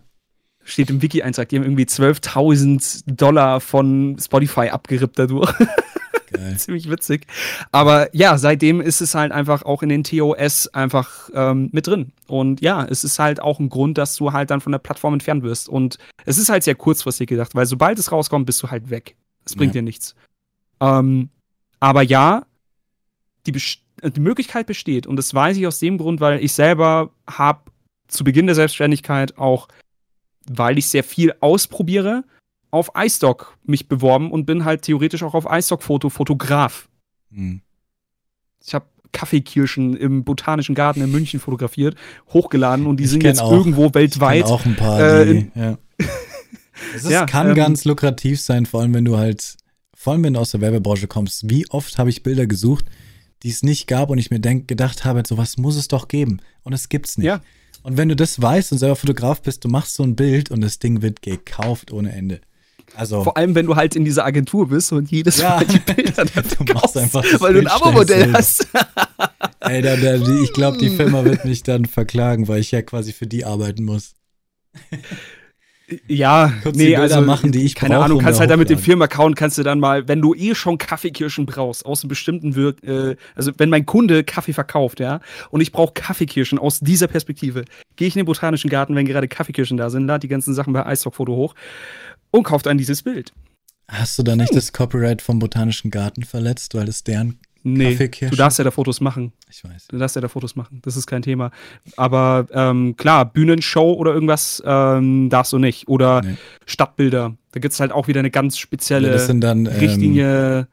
Steht im Wiki-Eintrag. Die haben irgendwie 12.000 Dollar von Spotify abgerippt dadurch. Geil. Ziemlich witzig. Aber ja, seitdem ist es halt einfach auch in den TOS einfach ähm, mit drin. Und ja, es ist halt auch ein Grund, dass du halt dann von der Plattform entfernt wirst. Und es ist halt sehr kurzfristig gedacht, weil sobald es rauskommt, bist du halt weg. Es bringt Ja. dir nichts. Ähm, aber ja, die, die Möglichkeit besteht. Und das weiß ich aus dem Grund, weil ich selber habe zu Beginn der Selbstständigkeit auch, weil ich sehr viel ausprobiere, auf iStock mich beworben und bin halt theoretisch auch auf iStock-Foto Fotograf. Hm. Ich habe Kaffeekirschen im Botanischen Garten in München fotografiert, hochgeladen und die Ich sind jetzt auch- irgendwo weltweit. Auch ein paar, äh, die, ja. Es Ja, kann ähm, ganz lukrativ sein, vor allem wenn du halt, vor allem wenn du aus der Werbebranche kommst. Wie oft habe ich Bilder gesucht, die es nicht gab und ich mir denk, gedacht habe, sowas muss es doch geben. Und es gibt's nicht. Ja. Und wenn du das weißt und selber Fotograf bist, du machst so ein Bild und das Ding wird gekauft ohne Ende. Also, Vor allem, wenn du halt in dieser Agentur bist und jedes Ja. Mal die Bilder dann Du kaufst, einfach weil du ein Abo-Modell hast. ey, da, da, ich glaube, die Firma wird mich dann verklagen, weil ich ja quasi für die arbeiten muss. Ja, die nee, also machen, die ich keine brauche, Ahnung, kannst da halt dann mit dem. Firmenaccount kannst du dann mal, wenn du eh schon Kaffeekirschen brauchst aus einem bestimmten Wirk, äh, also wenn mein Kunde Kaffee verkauft, ja, und ich brauche Kaffeekirschen aus dieser Perspektive, gehe ich in den botanischen Garten, wenn gerade Kaffeekirschen da sind, lade die ganzen Sachen bei iStock-Foto hoch und kaufe dann dieses Bild. Hast du da nicht das Copyright vom Botanischen Garten verletzt, weil es deren Nee, du darfst ja da Fotos machen. Ich weiß. Du darfst ja da Fotos machen. Das ist kein Thema. Aber ähm, klar, Bühnenshow oder irgendwas ähm, darfst du nicht. Oder Nee. Stadtbilder. Da gibt es halt auch wieder eine ganz spezielle Ja, das sind dann ähm, Richtlinie.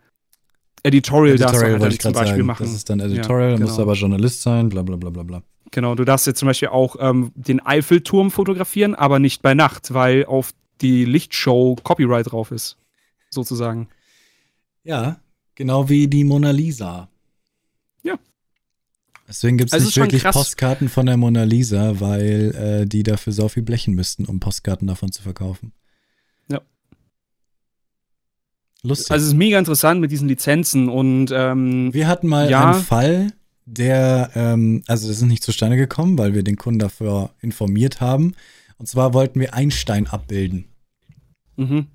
Editorial, darfst du Editorial halt dann ich zum Beispiel sagen. machen. Das ist dann Editorial, Ja, da musst du genau. aber Journalist sein, bla bla bla bla bla. Genau, du darfst jetzt zum Beispiel auch ähm, den Eiffelturm fotografieren, aber nicht bei Nacht, weil auf die Lichtshow Copyright drauf ist. Sozusagen. Ja, genau wie die Mona Lisa. Ja. Deswegen gibt es Also nicht ist schon wirklich. Postkarten von der Mona Lisa, weil äh, die dafür so viel blechen müssten, um Postkarten davon zu verkaufen. Ja. Lustig. Also es ist mega interessant mit diesen Lizenzen und ähm, wir hatten mal ja. einen Fall, der, ähm, also das ist nicht zustande gekommen, weil wir den Kunden dafür informiert haben. Und zwar wollten wir Einstein abbilden. mhm.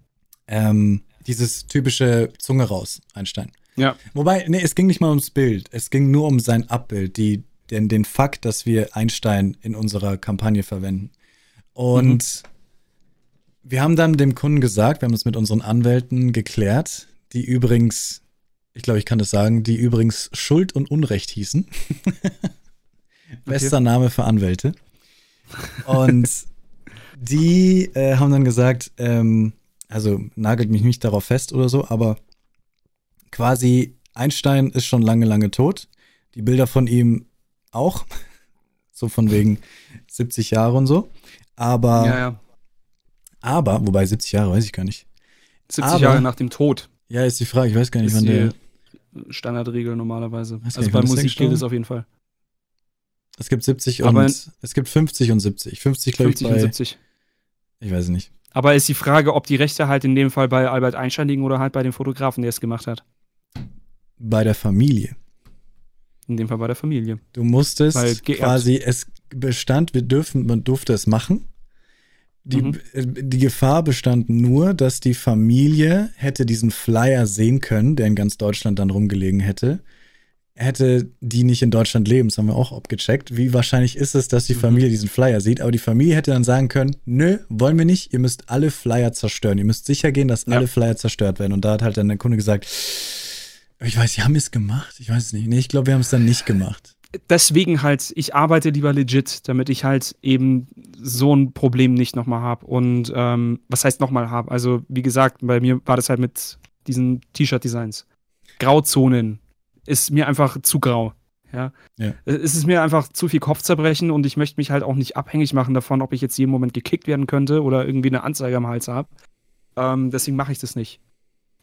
Ähm, dieses typische Zunge raus, Einstein. ja. Wobei, nee, es ging nicht mal ums Bild. Es ging nur um sein Abbild, die, den, den Fakt, dass wir Einstein in unserer Kampagne verwenden. Und wir haben dann dem Kunden gesagt, wir haben das mit unseren Anwälten geklärt, die übrigens, ich glaube, ich kann das sagen, die übrigens Schuld und Unrecht hießen. Bester Name für Anwälte. Und die äh, haben dann gesagt, ähm, also nagelt mich nicht darauf fest oder so, aber quasi Einstein ist schon lange, lange tot. Die Bilder von ihm auch. So von wegen 70 Jahre und so. Aber, ja, ja. aber, wobei 70 Jahre weiß ich gar nicht. 70 Aber- Jahre nach dem Tod Ja, ist die Frage, ich weiß gar nicht, ist wann der. die Standardregel normalerweise. Weiß Also nicht, bei Musik gilt es auf jeden Fall. Es gibt 70 Aber- und es gibt 50 und 70. 50, glaube ich, 50 bei. und 70. Ich weiß nicht. Aber ist die Frage, ob die Rechte halt in dem Fall bei Albert Einstein liegen oder halt bei dem Fotografen, der es gemacht hat. Bei der Familie. In dem Fall bei der Familie. Du musstest quasi, es bestand, wir dürfen, man durfte es machen. Die, Mhm. äh, die Gefahr bestand nur, dass die Familie hätte diesen Flyer sehen können, der in ganz Deutschland dann rumgelegen hätte. Hätte die nicht in Deutschland leben, das haben wir auch abgecheckt. Wie wahrscheinlich ist es, dass die Mhm. Familie diesen Flyer sieht? Aber die Familie hätte dann sagen können, nö, wollen wir nicht, ihr müsst alle Flyer zerstören. Ihr müsst sicher gehen, dass Ja. alle Flyer zerstört werden. Und da hat halt dann der Kunde gesagt, ich weiß, sie haben es gemacht. Ich weiß es nicht. Nee, ich glaube, wir haben es dann nicht gemacht. Deswegen halt, ich arbeite lieber legit, damit ich halt eben so ein Problem nicht nochmal habe. Und ähm, was heißt nochmal habe? Also, wie gesagt, bei mir war das halt mit diesen T-Shirt-Designs. Grauzonen ist mir einfach zu grau. Ja? Ja. Es ist mir einfach zu viel Kopfzerbrechen und ich möchte mich halt auch nicht abhängig machen davon, ob ich jetzt jeden Moment gekickt werden könnte oder irgendwie eine Anzeige am Hals habe. Ähm, deswegen mache ich das nicht.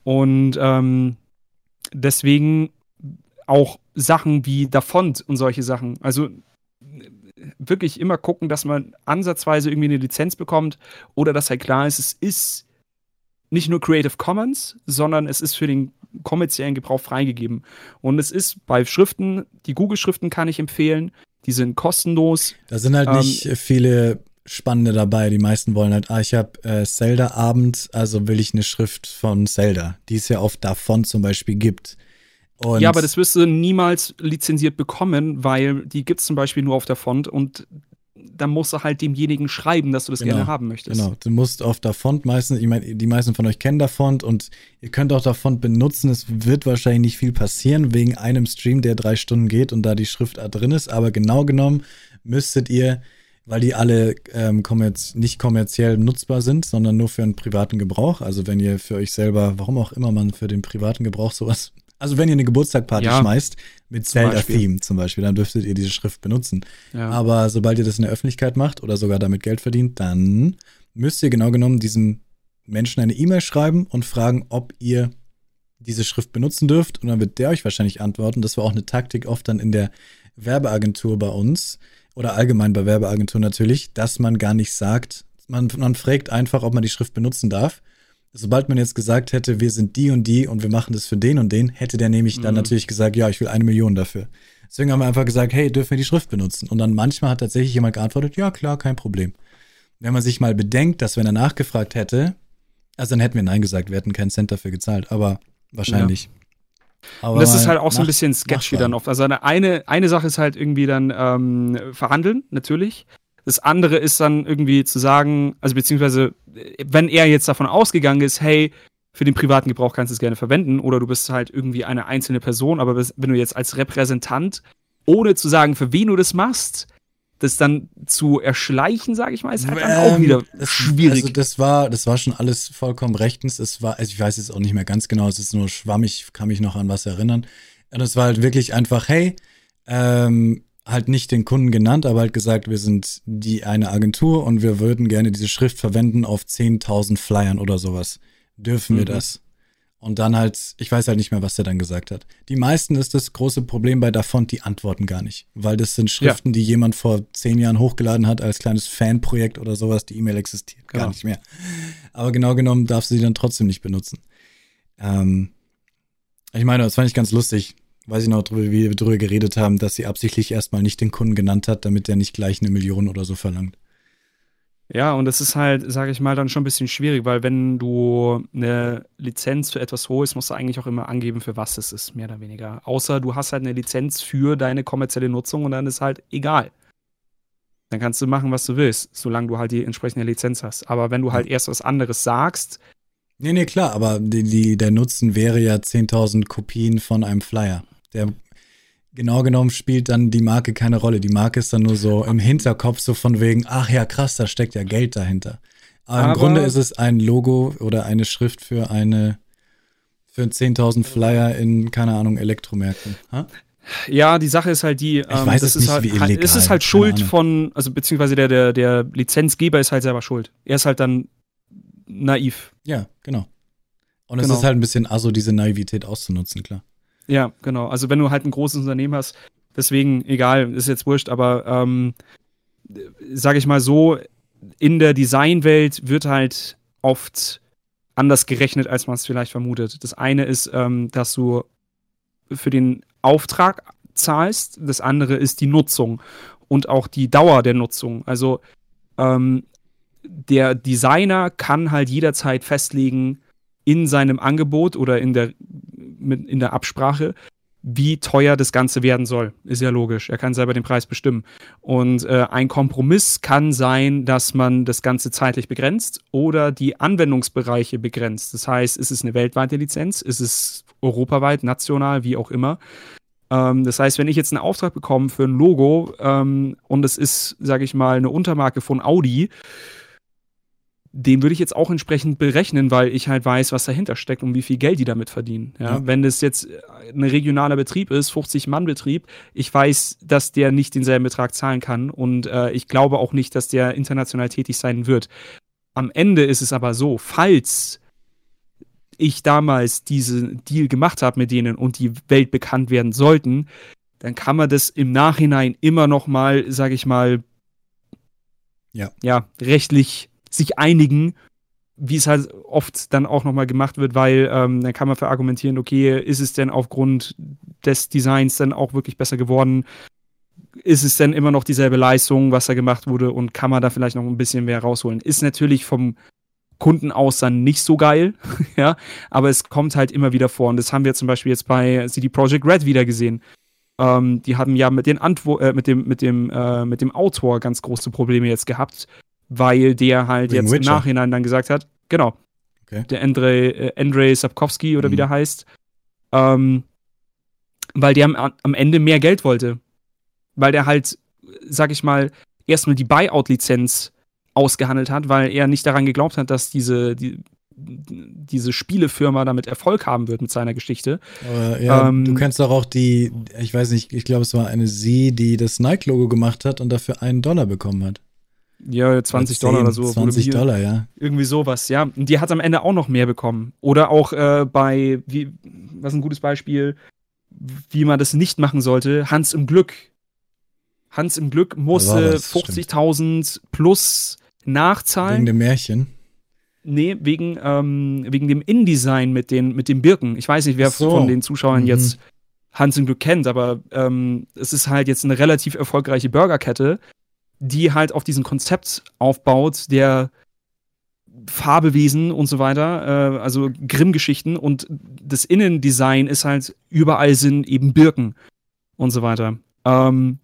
Und ähm, deswegen auch Sachen wie Davont und solche Sachen. Also wirklich immer gucken, dass man ansatzweise irgendwie eine Lizenz bekommt oder dass halt klar ist, es ist nicht nur Creative Commons, sondern es ist für den kommerziellen Gebrauch freigegeben. Und es ist bei Schriften, die Google-Schriften kann ich empfehlen, die sind kostenlos. Da sind halt Ähm, nicht viele spannende dabei. Die meisten wollen halt, ah, ich habe äh, Zelda-Abend, also will ich eine Schrift von Zelda, die es ja auf davon zum Beispiel gibt. Und ja, aber das wirst du niemals lizenziert bekommen, weil die gibt es zum Beispiel nur auf der Font und dann musst du halt demjenigen schreiben, dass du das Genau, gerne haben möchtest. Genau, du musst auf Davont meistens, ich meine, die meisten von euch kennen Davont und ihr könnt auch Davont benutzen. Es wird wahrscheinlich nicht viel passieren wegen einem Stream, der drei Stunden geht und da die Schriftart drin ist. Aber genau genommen müsstet ihr, weil die alle ähm, kommerz nicht kommerziell nutzbar sind, sondern nur für einen privaten Gebrauch. Also wenn ihr für euch selber, warum auch immer man für den privaten Gebrauch sowas Also wenn ihr eine Geburtstagparty Ja. schmeißt mit. Zelda-Theme zum Beispiel, dann dürftet ihr diese Schrift benutzen. Ja. Aber sobald ihr das in der Öffentlichkeit macht oder sogar damit Geld verdient, dann müsst ihr genau genommen diesem Menschen eine E-Mail schreiben und fragen, ob ihr diese Schrift benutzen dürft. Und dann wird der euch wahrscheinlich antworten. Das war auch eine Taktik oft dann in der Werbeagentur bei uns oder allgemein bei Werbeagenturen natürlich, dass man gar nicht sagt, man, man fragt einfach, ob man die Schrift benutzen darf. Sobald man jetzt gesagt hätte, wir sind die und die und wir machen das für den und den, hätte der nämlich dann Mhm. natürlich gesagt, ja, ich will eine Million dafür. Deswegen haben wir einfach gesagt, hey, dürfen wir die Schrift benutzen? Und dann manchmal hat tatsächlich jemand geantwortet, ja, klar, kein Problem. Wenn man sich mal bedenkt, dass wenn er nachgefragt hätte, also dann hätten wir Nein gesagt, wir hätten keinen Cent dafür gezahlt, aber wahrscheinlich. Aber Und das ist halt auch so ein bisschen sketchy nachfragen. dann oft. Also eine, eine, eine Sache ist halt irgendwie dann ähm, verhandeln, natürlich. Das andere ist dann irgendwie zu sagen, also beziehungsweise, wenn er jetzt davon ausgegangen ist, hey, für den privaten Gebrauch kannst du es gerne verwenden, oder du bist halt irgendwie eine einzelne Person, aber wenn du jetzt als Repräsentant, ohne zu sagen, für wen du das machst, das dann zu erschleichen, sage ich mal, ist halt dann auch Ähm, wieder das, schwierig. Also das war, das war schon alles vollkommen rechtens. Es war, also ich weiß jetzt auch nicht mehr ganz genau, es ist nur schwammig, kann mich noch an was erinnern. Und es war halt wirklich einfach, hey, ähm, halt nicht den Kunden genannt, aber halt gesagt, wir sind die eine Agentur und wir würden gerne diese Schrift verwenden auf 10.000 Flyern oder sowas. Dürfen wir Mhm. das? Und dann halt, ich weiß halt nicht mehr, was er dann gesagt hat. Die meisten ist das große Problem bei Dafont, die antworten gar nicht. Weil das sind Schriften, die jemand vor zehn Jahren hochgeladen hat als kleines Fanprojekt oder sowas. Die E-Mail existiert gar Genau. nicht mehr. Aber genau genommen darfst du sie dann trotzdem nicht benutzen. Ähm, ich meine, das fand ich ganz lustig. Weiß ich noch, wie wir drüber geredet haben, dass sie absichtlich erstmal nicht den Kunden genannt hat, damit der nicht gleich eine Million oder so verlangt. Ja, und das ist halt, sage ich mal, dann schon ein bisschen schwierig, weil wenn du eine Lizenz für etwas holst, musst du eigentlich auch immer angeben, für was es ist, mehr oder weniger. Außer du hast halt eine Lizenz für deine kommerzielle Nutzung und dann ist halt egal. Dann kannst du machen, was du willst, solange du halt die entsprechende Lizenz hast. Aber wenn du halt erst was anderes sagst, Nee, nee, klar, aber die, die, der Nutzen wäre ja 10.000 Kopien von einem Flyer. Der genau genommen spielt dann die Marke keine Rolle. Die Marke ist dann nur so im Hinterkopf so von wegen, ach ja, krass, da steckt ja Geld dahinter. Aber, im Grunde ist es ein Logo oder eine Schrift für eine für 10.000 Flyer in, keine Ahnung, Elektromärkten. Ha? ja, die Sache ist halt die, ähm, weiß das es nicht, ist halt, wie illegal, es ist halt Schuld von, also beziehungsweise der, der, der Lizenzgeber ist halt selber schuld. Er ist halt dann naiv. Ja, genau. Und es Genau. ist halt ein bisschen aso, diese Naivität auszunutzen, klar. Ja, genau. Also wenn du halt ein großes Unternehmen hast, deswegen, egal, ist jetzt wurscht, aber ähm, sage ich mal so, in der Designwelt wird halt oft anders gerechnet, als man es vielleicht vermutet. Das eine ist, ähm, dass du für den Auftrag zahlst, das andere ist die Nutzung und auch die Dauer der Nutzung. Also ähm, der Designer kann halt jederzeit festlegen in seinem Angebot oder in der, mit, in der Absprache, wie teuer das Ganze werden soll. Ist ja logisch. Er kann selber den Preis bestimmen. Und äh, ein Kompromiss kann sein, dass man das Ganze zeitlich begrenzt oder die Anwendungsbereiche begrenzt. Das heißt, ist es eine weltweite Lizenz? Ist es europaweit, national, wie auch immer? Ähm, das heißt, wenn ich jetzt einen Auftrag bekomme für ein Logo ähm, und es ist, sage ich mal, eine Untermarke von Audi, den würde ich jetzt auch entsprechend berechnen, weil ich halt weiß, was dahinter steckt und wie viel Geld die damit verdienen. Ja? Ja. Wenn das jetzt ein regionaler Betrieb ist, 50-Mann-Betrieb, ich weiß, dass der nicht denselben Betrag zahlen kann und äh, ich glaube auch nicht, dass der international tätig sein wird. Am Ende ist es aber so, falls ich damals diesen Deal gemacht habe mit denen und die Welt bekannt werden sollten, dann kann man das im Nachhinein immer noch mal, sage ich mal, Ja. ja, rechtlich sich einigen, wie es halt oft dann auch noch mal gemacht wird, weil ähm, dann kann man verargumentieren, okay, ist es denn aufgrund des Designs dann auch wirklich besser geworden? Ist es denn immer noch dieselbe Leistung, was da gemacht wurde und kann man da vielleicht noch ein bisschen mehr rausholen? Ist natürlich vom Kunden aus dann nicht so geil, ja, aber es kommt halt immer wieder vor und das haben wir zum Beispiel jetzt bei CD Projekt Red wieder gesehen. Ähm, die haben ja mit, den äh, mit, dem, mit, dem, äh, mit dem Autor ganz große Probleme jetzt gehabt, weil der halt Wegen jetzt im Witcher. Nachhinein dann gesagt hat, genau, Okay. der Andrei, äh, Andrei Sapkowski oder wie Mhm. der heißt, ähm, weil der am, am Ende mehr Geld wollte. Weil der halt, sag ich mal, erstmal die Buyout-Lizenz ausgehandelt hat, weil er nicht daran geglaubt hat, dass diese, die, diese Spielefirma damit Erfolg haben wird mit seiner Geschichte. Aber, ja, ähm, du kennst doch auch die, ich weiß nicht, ich glaube, es war eine sie, die das Nike-Logo gemacht hat und dafür einen Dollar bekommen hat. Ja, 20 10, Dollar oder so. 20 Dollar, ja. Irgendwie sowas, ja. Und die hat am Ende auch noch mehr bekommen. Oder auch äh, bei, wie, was ein gutes Beispiel, wie man das nicht machen sollte, Hans im Glück. Hans im Glück musste 50.000 plus nachzahlen. Wegen dem Märchen. Nee, wegen, ähm, wegen dem InDesign mit den, mit den Birken. Ich weiß nicht, wer so. von den Zuschauern mhm. jetzt Hans im Glück kennt, aber ähm, es ist halt jetzt eine relativ erfolgreiche Burgerkette, die halt auf diesem Konzept aufbaut, der Fabelwesen und so weiter, äh, also Grimm-Geschichten und das Innendesign ist halt überall sind eben Birken und so weiter. Ähm,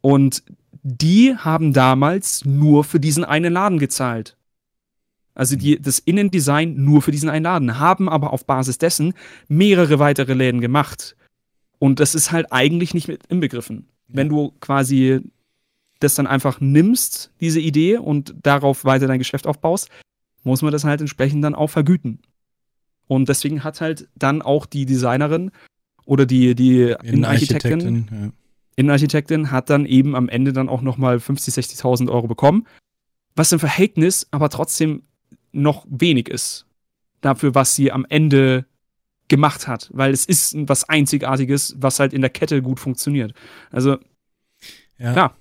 und die haben damals nur für diesen einen Laden gezahlt. Also die, das Innendesign nur für diesen einen Laden, haben aber auf Basis dessen mehrere weitere Läden gemacht. Und das ist halt eigentlich nicht mit inbegriffen. Wenn du quasi das dann einfach nimmst, diese Idee, und darauf weiter dein Geschäft aufbaust, muss man das halt entsprechend dann auch vergüten. Und deswegen hat halt dann auch die Designerin oder die, die Innenarchitektin, Innenarchitektin, ja. Innenarchitektin hat dann eben am Ende dann auch nochmal 50.000, 60.000 Euro bekommen, was im Verhältnis aber trotzdem noch wenig ist dafür, was sie am Ende gemacht hat, weil es ist was Einzigartiges, was halt in der Kette gut funktioniert. Also, ja. klar.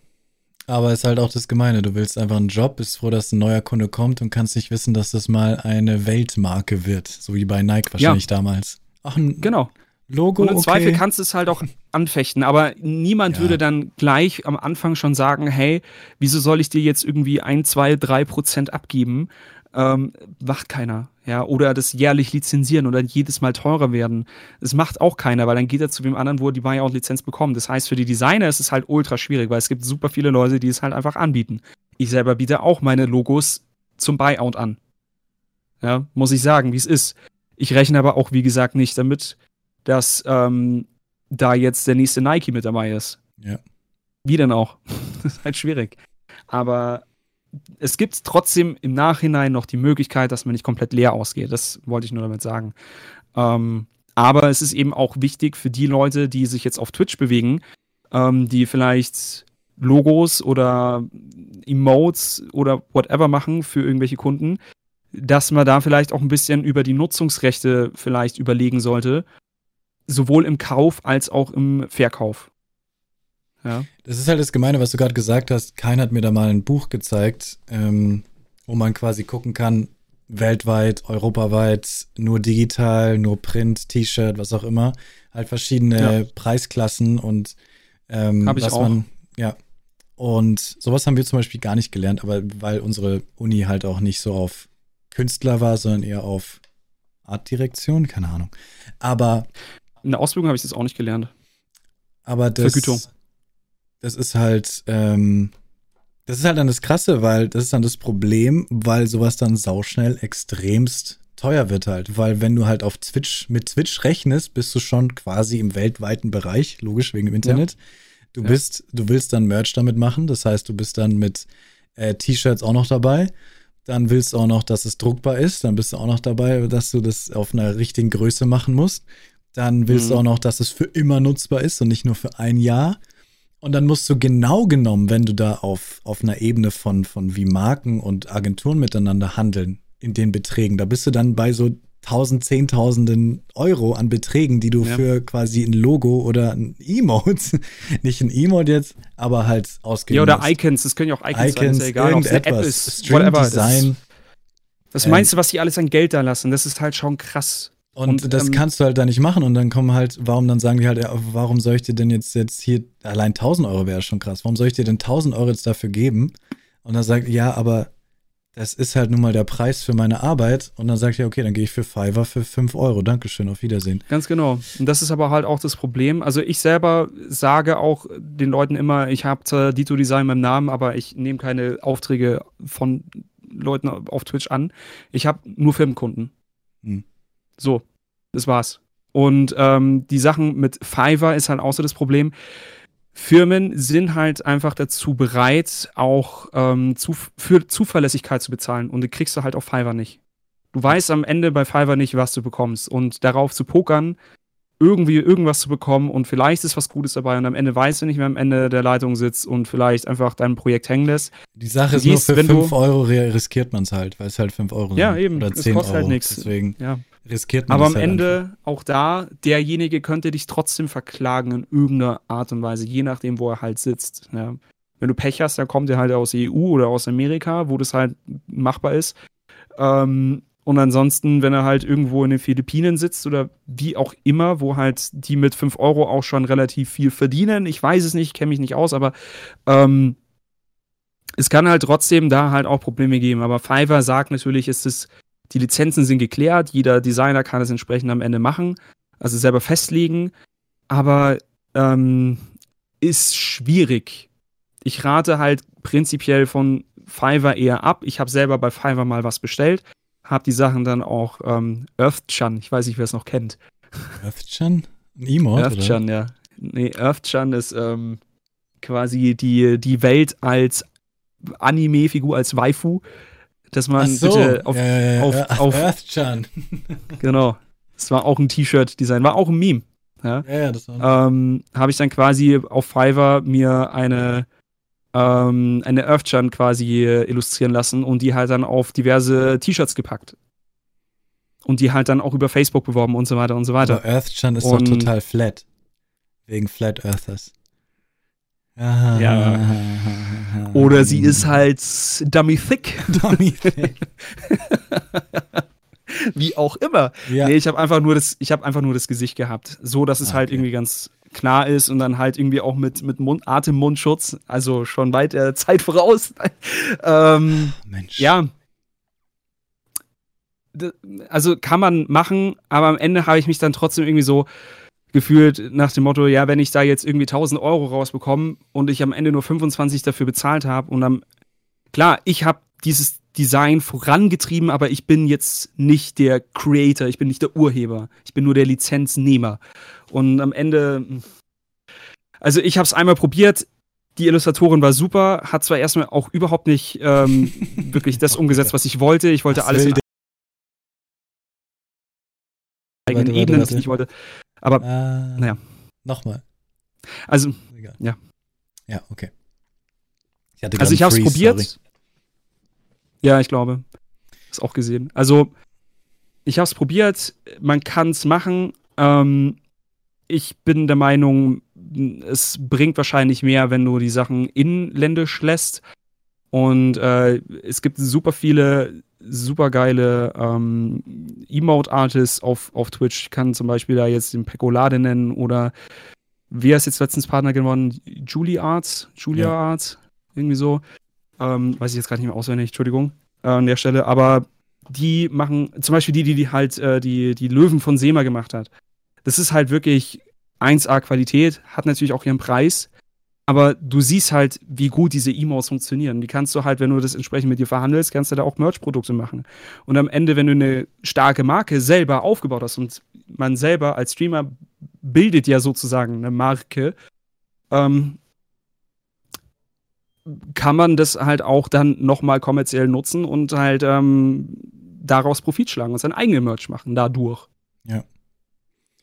Aber es ist halt auch das Gemeine. Du willst einfach einen Job, bist froh, dass ein neuer Kunde kommt und kannst nicht wissen, dass das mal eine Weltmarke wird. So wie bei Nike wahrscheinlich ja. damals. Ach, genau. Logo. Und im okay. Zweifel kannst du es halt auch anfechten, aber niemand ja. würde dann gleich am Anfang schon sagen, hey, wieso soll ich dir jetzt irgendwie ein, zwei, drei Prozent abgeben? Ähm, macht keiner. Ja, oder das jährlich lizenzieren oder jedes Mal teurer werden. Das macht auch keiner, weil dann geht er zu dem anderen, wo er die Buyout-Lizenz bekommt. Das heißt, für die Designer ist es halt ultra schwierig, weil es gibt super viele Leute, die es halt einfach anbieten. Ich selber biete auch meine Logos zum Buyout an. Ja, muss ich sagen, wie es ist. Ich rechne aber auch, wie gesagt, nicht damit, dass ähm, da jetzt der nächste Nike mit dabei ist. Ja. Wie denn auch? das ist halt schwierig. Aber es gibt trotzdem im Nachhinein noch die Möglichkeit, dass man nicht komplett leer ausgeht. Das wollte ich nur damit sagen. Ähm, aber es ist eben auch wichtig für die Leute, die sich jetzt auf Twitch bewegen, ähm, die vielleicht Logos oder Emotes oder whatever machen für irgendwelche Kunden, dass man da vielleicht auch ein bisschen über die Nutzungsrechte vielleicht überlegen sollte, sowohl im Kauf als auch im Verkauf. Ja. Das ist halt das Gemeine, was du gerade gesagt hast. Keiner hat mir da mal ein Buch gezeigt, ähm, wo man quasi gucken kann, weltweit, europaweit, nur digital, nur Print, T-Shirt, was auch immer. Halt verschiedene ja. Preisklassen und ähm, Hab ich was auch. man, ja. Und sowas haben wir zum Beispiel gar nicht gelernt, aber weil unsere Uni halt auch nicht so auf Künstler war, sondern eher auf Artdirektion, keine Ahnung. Aber in der Ausbildung habe ich das auch nicht gelernt. Aber das, Vergütung das ist halt, ähm, das ist halt dann das Krasse, weil das ist dann das Problem, weil sowas dann sauschnell extremst teuer wird halt. Weil wenn du halt auf Twitch, mit Twitch rechnest, bist du schon quasi im weltweiten Bereich, logisch wegen dem Internet. Ja. Du ja. bist, du willst dann Merch damit machen, das heißt, du bist dann mit äh, T-Shirts auch noch dabei. Dann willst du auch noch, dass es druckbar ist. Dann bist du auch noch dabei, dass du das auf einer richtigen Größe machen musst. Dann willst mhm. du auch noch, dass es für immer nutzbar ist und nicht nur für ein Jahr. Und dann musst du genau genommen, wenn du da auf, auf einer Ebene von, von wie Marken und Agenturen miteinander handeln, in den Beträgen, da bist du dann bei so tausend, zehntausenden Euro an Beträgen, die du ja. für quasi ein Logo oder ein Emote, nicht ein Emote jetzt, aber halt ausgeben Ja, oder. Icons, das können ja auch Icons, Icons sein, egal, ob es eine App ist, String whatever. Design. Das, was meinst du, was die alles an Geld da lassen? Das ist halt schon krass. Und, und das ähm, kannst du halt da nicht machen. Und dann kommen halt, warum dann sagen die halt, ja, warum soll ich dir denn jetzt, jetzt hier, allein 1000 Euro wäre schon krass. Warum soll ich dir denn 1000 Euro jetzt dafür geben? Und dann sagt, ja, aber das ist halt nun mal der Preis für meine Arbeit. Und dann sagt er, okay, dann gehe ich für Fiverr für 5 Euro. Dankeschön, auf Wiedersehen. Ganz genau. Und das ist aber halt auch das Problem. Also ich selber sage auch den Leuten immer, ich habe zwar Dito Design im Namen, aber ich nehme keine Aufträge von Leuten auf Twitch an. Ich habe nur Firmenkunden. Hm. So, das war's. Und ähm, die Sachen mit Fiverr ist halt auch so das Problem. Firmen sind halt einfach dazu bereit, auch ähm, zu, für Zuverlässigkeit zu bezahlen. Und die kriegst du halt auf Fiverr nicht. Du weißt am Ende bei Fiverr nicht, was du bekommst. Und darauf zu pokern, irgendwie irgendwas zu bekommen und vielleicht ist was Gutes dabei und am Ende weißt du nicht, wer am Ende der Leitung sitzt und vielleicht einfach dein Projekt hängen lässt. Die Sache ist gehst, nur für 5 Euro riskiert man es halt, weil es halt 5 Euro ja, sind. Ja, eben. Oder 10 kostet halt Euro. halt nichts. Deswegen ja. Riskiert man Aber am halt Ende einfach. auch da, derjenige könnte dich trotzdem verklagen in irgendeiner Art und Weise, je nachdem, wo er halt sitzt. Ja. Wenn du Pech hast, dann kommt er halt aus der EU oder aus Amerika, wo das halt machbar ist. Ähm, und ansonsten, wenn er halt irgendwo in den Philippinen sitzt oder wie auch immer, wo halt die mit 5 Euro auch schon relativ viel verdienen, ich weiß es nicht, kenne mich nicht aus, aber ähm, es kann halt trotzdem da halt auch Probleme geben. Aber Fiverr sagt natürlich, ist es, die Lizenzen sind geklärt, jeder Designer kann es entsprechend am Ende machen, also selber festlegen, aber ähm, ist schwierig. Ich rate halt prinzipiell von Fiverr eher ab. Ich habe selber bei Fiverr mal was bestellt habe die Sachen dann auch ähm, Earthchan, ich weiß nicht, wer es noch kennt. Earthchan? Ein Emote, Earthchan, ja. Nee, Earthchan ist ähm, quasi die, die Welt als Anime-Figur, als Waifu, dass man so. bitte auf, ja, ja, ja. auf, auf Earthchan. genau. Das war auch ein T-Shirt-Design, war auch ein Meme. Ja, ja, ja das war. Ähm, habe ich dann quasi auf Fiverr mir eine ähm, eine Earthchan quasi äh, illustrieren lassen und die halt dann auf diverse T-Shirts gepackt. Und die halt dann auch über Facebook beworben und so weiter und so weiter. Aber Earthchan ist Und- doch total flat. Wegen Flat Earthers. Ah, Ja. Oder sie ist halt dummy thick, Dummy. wie auch immer. ja. Nee, ich habe einfach nur das, ich habe einfach nur das Gesicht gehabt, so dass es halt Okay. irgendwie ganz klar ist und dann halt irgendwie auch mit mit Mund, Atemmundschutz, also schon weit der Zeit voraus. ähm, Mensch. ja. Also kann man machen, aber am Ende habe ich mich dann trotzdem irgendwie so gefühlt nach dem Motto, ja, wenn ich da jetzt irgendwie 1000 Euro rausbekomme und ich am Ende nur 25 dafür bezahlt habe und am, klar, ich habe dieses Design vorangetrieben, aber ich bin jetzt nicht der Creator, ich bin nicht der Urheber, ich bin nur der Lizenznehmer. Und am Ende, also ich habe es einmal probiert, die Illustratorin war super, hat zwar erstmal auch überhaupt nicht ähm, wirklich das umgesetzt, was ich wollte. Ich wollte Was alles in eigenen Warte, warte, Ebenen, warte. ich wollte. Aber, Ah, Naja. Nochmal. also, Egal. Ja. Ja, okay. Ich also ich habe es probiert. Ja, ich glaube. Ist auch gesehen. Also, ich habe es probiert. Man kann es machen. Ähm, ich bin der Meinung, es bringt wahrscheinlich mehr, wenn du die Sachen inländisch lässt. Und äh, es gibt super viele super geile ähm, Emote-Artists auf, auf Twitch. Ich kann zum Beispiel da jetzt den Pecolade nennen oder wer ist jetzt letztens Partner geworden? Julie Arts? Julia Ja. Arts? Irgendwie so. Ähm, weiß ich jetzt gerade nicht mehr auswendig, Entschuldigung äh, an der Stelle. Aber die machen, zum Beispiel die, die, die halt äh, die, die Löwen von Sema gemacht hat. Das ist halt wirklich 1A Qualität, hat natürlich auch ihren Preis. Aber du siehst halt, wie gut diese Emotes funktionieren. Die kannst du halt, wenn du das entsprechend mit dir verhandelst, kannst du da auch Merch-Produkte machen. Und am Ende, wenn du eine starke Marke selber aufgebaut hast und man selber als Streamer bildet ja sozusagen eine Marke, ähm, kann man das halt auch dann nochmal kommerziell nutzen und halt ähm, daraus Profit schlagen und seinen eigenen Merch machen, dadurch. Ja.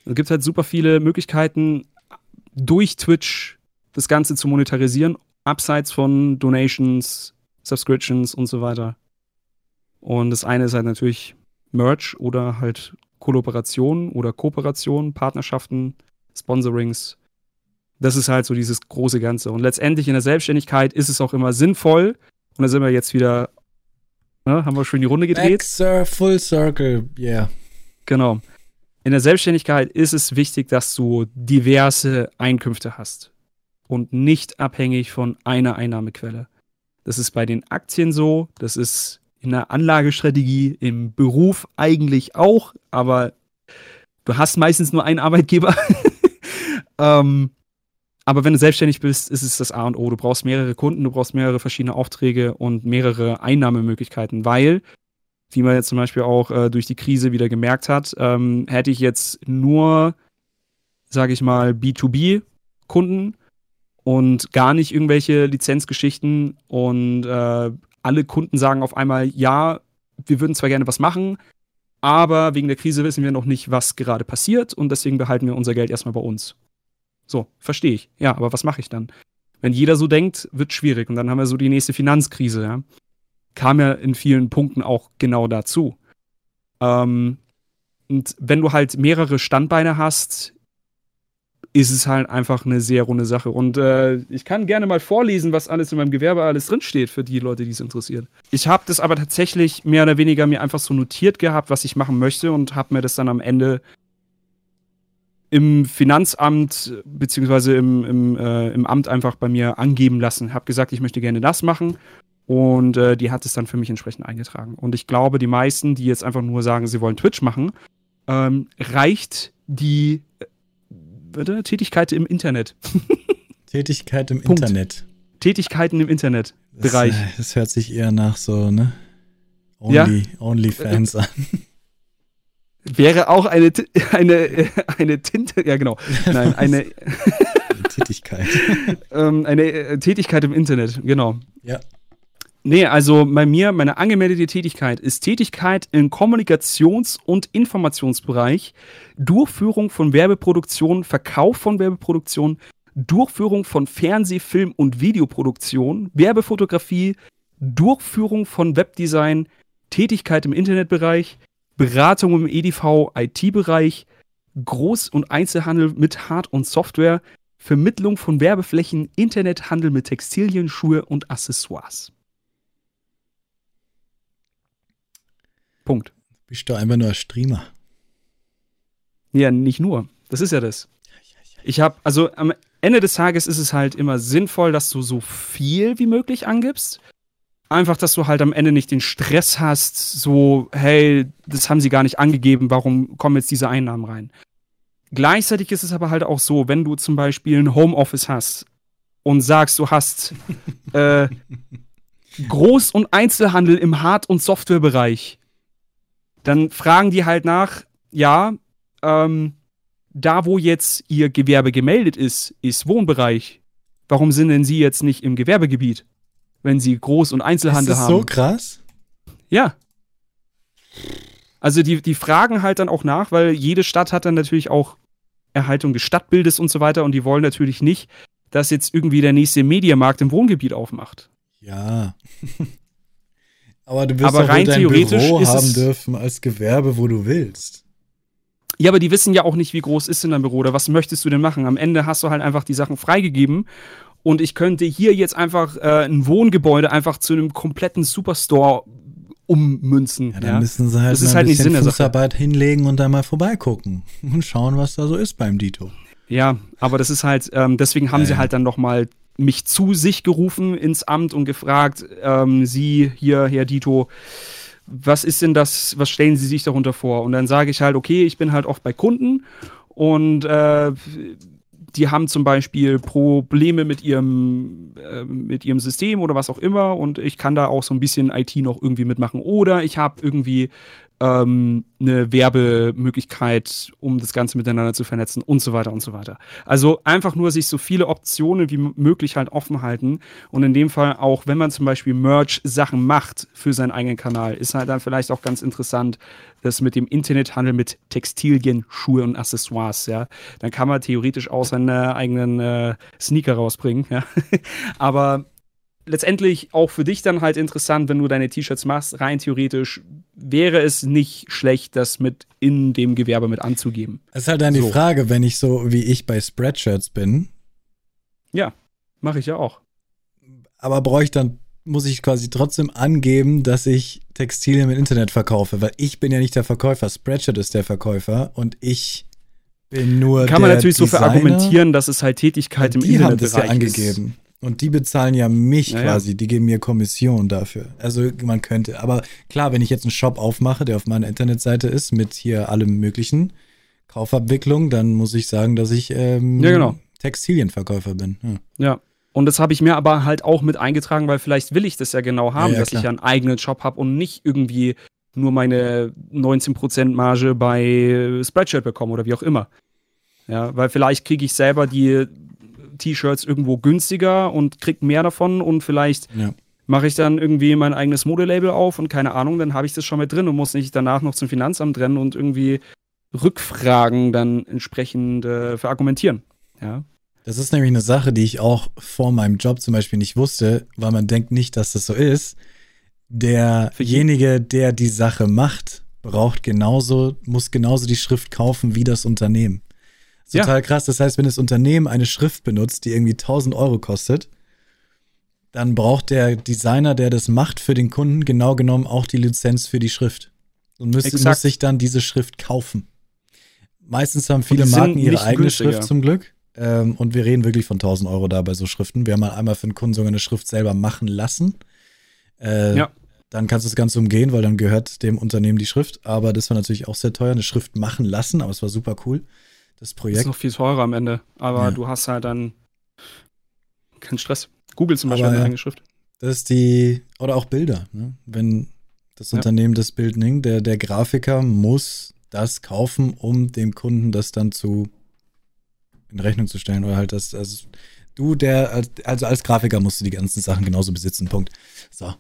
Es gibt halt super viele Möglichkeiten, durch Twitch das Ganze zu monetarisieren, abseits von Donations, Subscriptions und so weiter. Und das eine ist halt natürlich Merch oder halt Kollaboration oder Kooperation, Partnerschaften, Sponsorings. Das ist halt so dieses große Ganze. Und letztendlich in der Selbstständigkeit ist es auch immer sinnvoll. Und da sind wir jetzt wieder, ne, haben wir schon die Runde gedreht. Back, Sir, full circle, yeah. Genau. In der Selbstständigkeit ist es wichtig, dass du diverse Einkünfte hast und nicht abhängig von einer Einnahmequelle. Das ist bei den Aktien so, das ist in der Anlagestrategie im Beruf eigentlich auch, aber du hast meistens nur einen Arbeitgeber. ähm, aber wenn du selbstständig bist, ist es das A und O. Du brauchst mehrere Kunden, du brauchst mehrere verschiedene Aufträge und mehrere Einnahmemöglichkeiten, weil wie man jetzt zum Beispiel auch äh, durch die Krise wieder gemerkt hat, ähm, hätte ich jetzt nur, sage ich mal, B2B-Kunden und gar nicht irgendwelche Lizenzgeschichten und äh, alle Kunden sagen auf einmal, ja, wir würden zwar gerne was machen, aber wegen der Krise wissen wir noch nicht, was gerade passiert und deswegen behalten wir unser Geld erstmal bei uns. So, verstehe ich. Ja, aber was mache ich dann? Wenn jeder so denkt, wird schwierig und dann haben wir so die nächste Finanzkrise, ja. Kam ja in vielen Punkten auch genau dazu. Ähm, und wenn du halt mehrere Standbeine hast, ist es halt einfach eine sehr runde Sache. Und äh, ich kann gerne mal vorlesen, was alles in meinem Gewerbe alles drinsteht für die Leute, die es interessiert. Ich habe das aber tatsächlich mehr oder weniger mir einfach so notiert gehabt, was ich machen möchte und habe mir das dann am Ende im Finanzamt beziehungsweise im, im, äh, im Amt einfach bei mir angeben lassen. Habe gesagt, ich möchte gerne das machen und äh, die hat es dann für mich entsprechend eingetragen. Und ich glaube, die meisten, die jetzt einfach nur sagen, sie wollen Twitch machen, ähm, reicht die bitte? Tätigkeit im Internet. Tätigkeit im Punkt. Internet. Tätigkeiten im Internetbereich. Das, äh, das, hört sich eher nach so, ne? Only, ja? Onlyfans an. Wäre auch eine, eine, eine Tinte, ja genau. Nein, eine Tätigkeit. ähm, eine äh, Tätigkeit im Internet, genau. Ja. Nee, also bei mir, meine angemeldete Tätigkeit ist Tätigkeit im Kommunikations- und Informationsbereich, Durchführung von Werbeproduktion, Verkauf von Werbeproduktion, Durchführung von Fernseh-, Film- und Videoproduktion, Werbefotografie, Durchführung von Webdesign, Tätigkeit im Internetbereich, Beratung im EDV, IT-Bereich, Groß- und Einzelhandel mit Hard- und Software, Vermittlung von Werbeflächen, Internethandel mit Textilien, Schuhe und Accessoires. Punkt. Bist du einfach nur ein Streamer? Ja, nicht nur. Das ist ja das. Ich habe, also am Ende des Tages ist es halt immer sinnvoll, dass du so viel wie möglich angibst. Einfach, dass du halt am Ende nicht den Stress hast, so, hey, das haben sie gar nicht angegeben, warum kommen jetzt diese Einnahmen rein? Gleichzeitig ist es aber halt auch so, wenn du zum Beispiel ein Homeoffice hast und sagst, du hast äh, Groß- und Einzelhandel im Hard- und Softwarebereich dann fragen die halt nach, ja, ähm, da wo jetzt ihr Gewerbe gemeldet ist, ist Wohnbereich. Warum sind denn Sie jetzt nicht im Gewerbegebiet, wenn Sie Groß- und Einzelhandel haben? Ist das so krass? Ja. Also die, die fragen halt dann auch nach, weil jede Stadt hat dann natürlich auch Erhaltung des Stadtbildes und so weiter und die wollen natürlich nicht, dass jetzt irgendwie der nächste Mediamarkt im Wohngebiet aufmacht. Ja. Aber du wirst aber doch rein dein theoretisch Büro haben dürfen als Gewerbe, wo du willst. Ja, aber die wissen ja auch nicht, wie groß ist denn dein Büro oder was möchtest du denn machen. Am Ende hast du halt einfach die Sachen freigegeben und ich könnte hier jetzt einfach äh, ein Wohngebäude einfach zu einem kompletten Superstore ummünzen. Ja, dann ja? müssen sie halt das ist halt nicht Sinn der. Fußarbeit hinlegen und da mal vorbeigucken und schauen, was da so ist beim Dito. Ja, aber das ist halt, ähm, deswegen haben Ja, sie halt dann noch mal mich zu sich gerufen ins Amt und gefragt, ähm, Sie hier, Herr Dito, was ist denn das, was stellen Sie sich darunter vor? Und dann sage ich halt, okay, ich bin halt oft bei Kunden und äh, die haben zum Beispiel Probleme mit ihrem, äh, mit ihrem System oder was auch immer und ich kann da auch so ein bisschen IT noch irgendwie mitmachen. Oder ich habe irgendwie ähm, eine Werbemöglichkeit, um das Ganze miteinander zu vernetzen und so weiter und so weiter. Also einfach nur sich so viele Optionen wie möglich halt offen halten und in dem Fall auch, wenn man zum Beispiel Merch-Sachen macht für seinen eigenen Kanal, ist halt dann vielleicht auch ganz interessant, das mit dem Internethandel mit Textilien, Schuhe und Accessoires, ja. Dann kann man theoretisch auch seine eigenen äh, Sneaker rausbringen, ja. Aber letztendlich auch für dich dann halt interessant, wenn du deine T-Shirts machst, rein theoretisch wäre es nicht schlecht, das mit in dem Gewerbe mit anzugeben. Es ist halt dann die So. Frage, wenn ich so wie ich bei Spreadshirts bin, Ja, mache ich ja auch. aber brauche ich dann, muss ich quasi trotzdem angeben, dass ich Textilien im Internet verkaufe, weil ich bin ja nicht der Verkäufer, Spreadshirt ist der Verkäufer und ich bin nur Kann man natürlich so Designer. verargumentieren, dass es halt Tätigkeit im die haben das ja angegeben. Und die bezahlen ja mich Ja, ja. quasi, die geben mir Kommission dafür. Also man könnte, aber klar, wenn ich jetzt einen Shop aufmache, der auf meiner Internetseite ist, mit hier allem möglichen Kaufabwicklung, dann muss ich sagen, dass ich ähm, Ja, genau. Textilienverkäufer bin. Ja. Ja. Und das habe ich mir aber halt auch mit eingetragen, weil vielleicht will ich das ja genau haben, Ja, ja, dass klar. ich ja einen eigenen Shop habe und nicht irgendwie nur meine 19% Marge bei Spreadshirt bekomme oder wie auch immer. Ja, weil vielleicht kriege ich selber die T-Shirts irgendwo günstiger und krieg mehr davon und vielleicht Ja. mache ich dann irgendwie mein eigenes Modelabel auf und keine Ahnung, dann habe ich das schon mit drin und muss nicht danach noch zum Finanzamt rennen und irgendwie Rückfragen dann entsprechend äh, verargumentieren. Ja. Das ist nämlich eine Sache, die ich auch vor meinem Job zum Beispiel nicht wusste, weil man denkt nicht, dass das so ist. Derjenige, der die Sache macht, braucht genauso, muss genauso die Schrift kaufen wie das Unternehmen. Total ja. krass. Das heißt, wenn das Unternehmen eine Schrift benutzt, die irgendwie 1000 Euro kostet, dann braucht der Designer, der das macht für den Kunden, genau genommen auch die Lizenz für die Schrift. Und muss, muss sich dann diese Schrift kaufen. Meistens haben viele Marken ihre eigene günstiger. Schrift zum Glück. Ähm, und wir reden wirklich von 1000 Euro da bei so Schriften. Wir haben mal einmal für einen Kunden sogar eine Schrift selber machen lassen. Äh, ja. Dann kannst du das Ganze umgehen, weil dann gehört dem Unternehmen die Schrift. Aber das war natürlich auch sehr teuer, eine Schrift machen lassen, aber es war super cool. Das Projekt. Das ist noch viel teurer am Ende. Aber ja. du hast halt dann keinen Stress. Google zum Beispiel aber, eine eigene Schrift. Das ist die, oder auch Bilder. Ne? Wenn das ja. Unternehmen das Bild nimmt, der, der Grafiker muss das kaufen, um dem Kunden das dann zu in Rechnung zu stellen oder halt das, also du, der, also als Grafiker musst du die ganzen Sachen genauso besitzen, Punkt. So.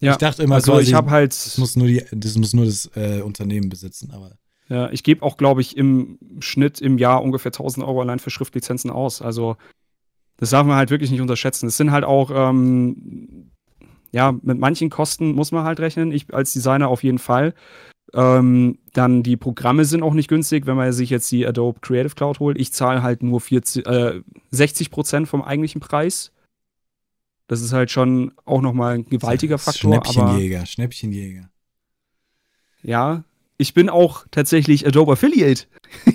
Ja, ich dachte immer, also quasi, ich habe halt. Das muss nur, die, das, muss nur das äh, Unternehmen besitzen, aber. Ja, ich gebe auch, glaube ich, im Schnitt im Jahr ungefähr 1000 Euro allein für Schriftlizenzen aus. Also, das darf man halt wirklich nicht unterschätzen. Es sind halt auch, ähm, ja, mit manchen Kosten muss man halt rechnen. Ich als Designer auf jeden Fall. Ähm, dann die Programme sind auch nicht günstig, wenn man sich jetzt die Adobe Creative Cloud holt. Ich zahle halt nur 40, äh, 60 Prozent vom eigentlichen Preis. Das ist halt schon auch nochmal ein gewaltiger Faktor. Schnäppchenjäger, Schnäppchenjäger. Ja, ich bin auch tatsächlich Adobe Affiliate.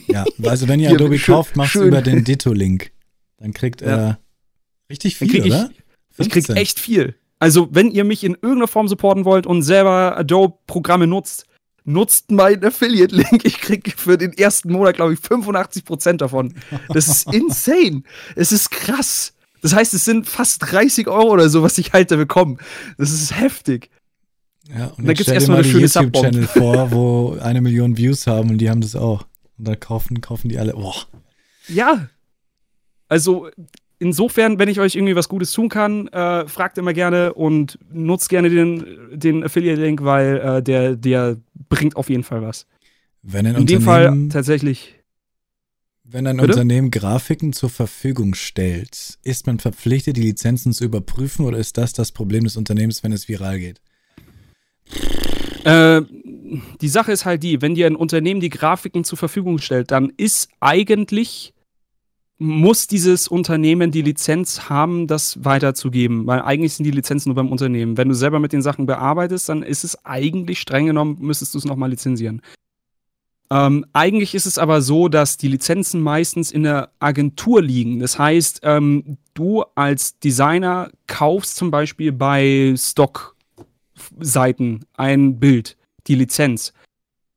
Ja, also wenn ihr Adobe schön, kauft, macht über den Ditto-Link. Dann kriegt er ja. richtig viel, krieg oder? Ich, ich krieg echt viel. Also, wenn ihr mich in irgendeiner Form supporten wollt und selber Adobe-Programme nutzt, nutzt meinen Affiliate-Link. Ich kriege für den ersten Monat, glaube ich, 85% davon. Das ist insane. Es ist krass. Das heißt, es sind fast 30 Euro oder so, was ich halt da bekomme. Das ist heftig. Ja, und, und da gibt es erstmal eine schöne YouTube-Channel vor, wo eine Million Views haben und die haben das auch. Und da kaufen, kaufen die alle. Boah. Ja. Also, insofern, wenn ich euch irgendwie was Gutes tun kann, äh, fragt immer gerne und nutzt gerne den, den Affiliate-Link, weil äh, der, der bringt auf jeden Fall was. Wenn ein In dem Fall tatsächlich. Wenn ein Bitte? Unternehmen Grafiken zur Verfügung stellt, ist man verpflichtet, die Lizenzen zu überprüfen oder ist das das Problem des Unternehmens, wenn es viral geht? Äh, die Sache ist halt die, wenn dir ein Unternehmen die Grafiken zur Verfügung stellt, dann ist eigentlich muss dieses Unternehmen die Lizenz haben, das weiterzugeben, weil eigentlich sind die Lizenzen nur beim Unternehmen. Wenn du selber mit den Sachen bearbeitest, dann ist es eigentlich streng genommen, müsstest du es nochmal lizenzieren. Ähm, eigentlich ist es aber so, dass die Lizenzen meistens in der Agentur liegen. Das heißt, ähm, du als Designer kaufst zum Beispiel bei Stock-Seiten ein Bild, die Lizenz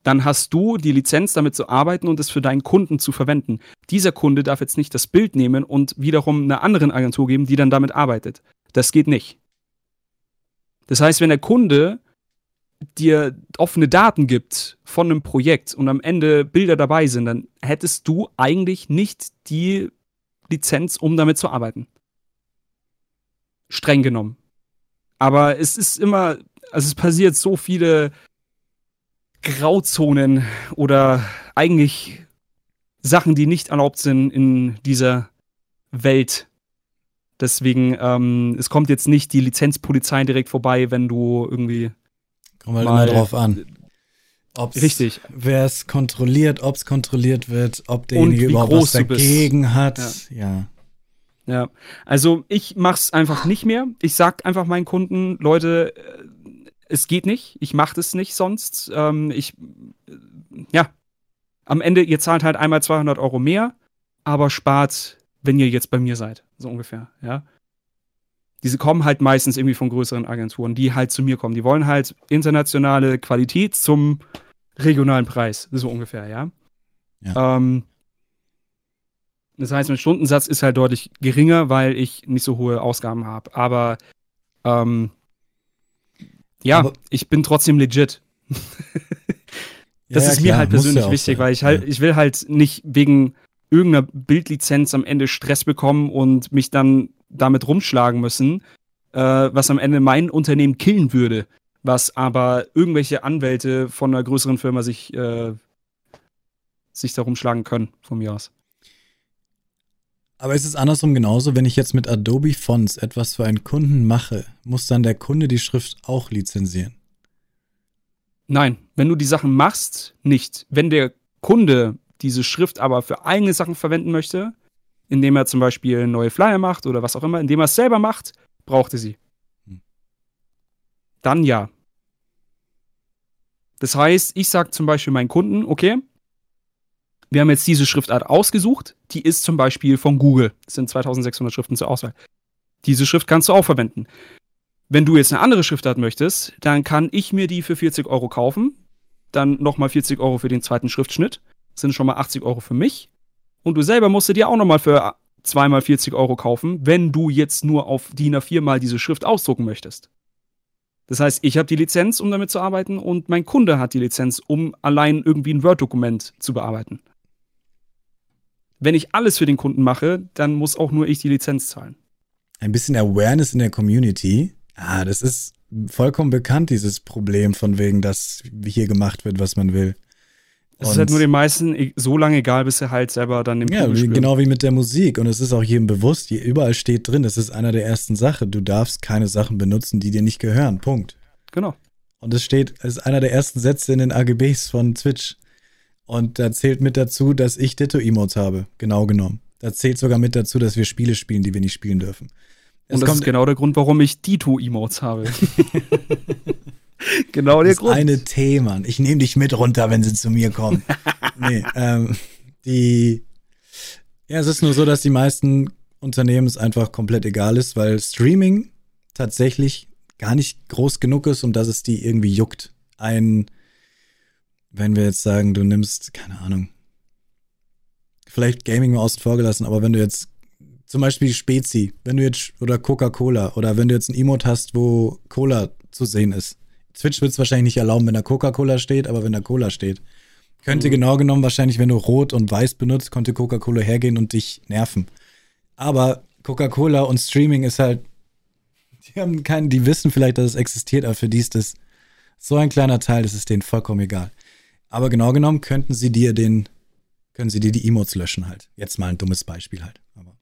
dann hast du die Lizenz, damit zu arbeiten und es für deinen Kunden zu verwenden. Dieser Kunde darf jetzt nicht das Bild nehmen und wiederum einer anderen Agentur geben, die dann damit arbeitet. Das geht nicht. Das heißt, wenn der Kunde dir offene Daten gibt von einem Projekt und am Ende Bilder dabei sind, dann hättest du eigentlich nicht die Lizenz, um damit zu arbeiten. Streng genommen. Aber es ist immer, also es passiert so viele Grauzonen oder eigentlich Sachen, die nicht erlaubt sind in dieser Welt. Deswegen, ähm, es kommt jetzt nicht die Lizenzpolizei direkt vorbei, wenn du irgendwie. Kommt halt mal immer drauf an. Ob's, Richtig. Wer es kontrolliert, ob es kontrolliert wird, ob derjenige überhaupt was dagegen hat. Ja. ja. Ja, also ich mach's einfach nicht mehr. Ich sag einfach meinen Kunden, Leute, es geht nicht, ich mache das nicht sonst. Ähm, ich, ja, am Ende, ihr zahlt halt einmal 200 Euro mehr, aber spart, wenn ihr jetzt bei mir seid, so ungefähr, ja. Diese kommen halt meistens irgendwie von größeren Agenturen, die halt zu mir kommen. Die wollen halt internationale Qualität zum regionalen Preis, so ungefähr, ja. ja. Ähm, das heißt, mein Stundensatz ist halt deutlich geringer, weil ich nicht so hohe Ausgaben habe. Aber ähm, ja, aber ich bin trotzdem legit. das ja, ist mir halt persönlich wichtig, weil ich halt, ich will halt nicht wegen irgendeiner Bildlizenz am Ende Stress bekommen und mich dann damit rumschlagen müssen, äh, was am Ende mein Unternehmen killen würde, was aber irgendwelche Anwälte von einer größeren Firma sich, äh, sich darum schlagen können, von mir aus. Aber ist es andersrum genauso, wenn ich jetzt mit Adobe Fonts etwas für einen Kunden mache, muss dann der Kunde die Schrift auch lizenzieren? Nein, wenn du die Sachen machst, nicht. Wenn der Kunde diese Schrift aber für eigene Sachen verwenden möchte, indem er zum Beispiel neue Flyer macht oder was auch immer, indem er es selber macht, braucht er sie. Hm. Dann ja. Das heißt, ich sage zum Beispiel meinen Kunden, okay, wir haben jetzt diese Schriftart ausgesucht, die ist zum Beispiel von Google. Das sind 2600 Schriften zur Auswahl. Diese Schrift kannst du auch verwenden. Wenn du jetzt eine andere Schriftart möchtest, dann kann ich mir die für 40 Euro kaufen, dann nochmal 40 Euro für den zweiten Schriftschnitt, das sind schon mal 80 Euro für mich. Und du selber musst du dir auch nochmal für zweimal 40 Euro kaufen, wenn du jetzt nur auf DIN A4 mal diese Schrift ausdrucken möchtest. Das heißt, ich habe die Lizenz, um damit zu arbeiten, und mein Kunde hat die Lizenz, um allein irgendwie ein Word-Dokument zu bearbeiten. Wenn ich alles für den Kunden mache, dann muss auch nur ich die Lizenz zahlen. Ein bisschen Awareness in der Community. Ah, das ist vollkommen bekannt, dieses Problem von wegen, dass hier gemacht wird, was man will. Es ist halt nur den meisten e-, so lange egal, bis sie halt selber dann im Ja, wie, genau wie mit der Musik. Und es ist auch jedem bewusst, überall steht drin, das ist einer der ersten Sachen. Du darfst keine Sachen benutzen, die dir nicht gehören. Punkt. Genau. Und es steht, es ist einer der ersten Sätze in den AGBs von Twitch. Und da zählt mit dazu, dass ich Ditto-Emotes habe, genau genommen. Da zählt sogar mit dazu, dass wir Spiele spielen, die wir nicht spielen dürfen. Es Und das ist genau der Grund, warum ich Dito-Emotes habe. genau der das Grund. eine Thema. Ich nehme dich mit runter, wenn sie zu mir kommen. nee, ähm, die. Ja, es ist nur so, dass die meisten Unternehmen es einfach komplett egal ist, weil Streaming tatsächlich gar nicht groß genug ist, um dass es die irgendwie juckt. Ein wenn wir jetzt sagen, du nimmst, keine Ahnung, vielleicht Gaming mal außen vor gelassen, aber wenn du jetzt zum Beispiel Spezi, wenn du jetzt, oder Coca-Cola, oder wenn du jetzt ein Emote hast, wo Cola zu sehen ist. Twitch wird es wahrscheinlich nicht erlauben, wenn da Coca-Cola steht, aber wenn da Cola steht. Könnte mhm. genau genommen wahrscheinlich, wenn du Rot und Weiß benutzt, konnte Coca-Cola hergehen und dich nerven. Aber Coca-Cola und Streaming ist halt, die haben keinen, die wissen vielleicht, dass es existiert, aber für die ist das so ein kleiner Teil, das ist denen vollkommen egal. Aber genau genommen könnten sie dir den, können sie dir die Emotes löschen halt. Jetzt mal ein dummes Beispiel halt. Aber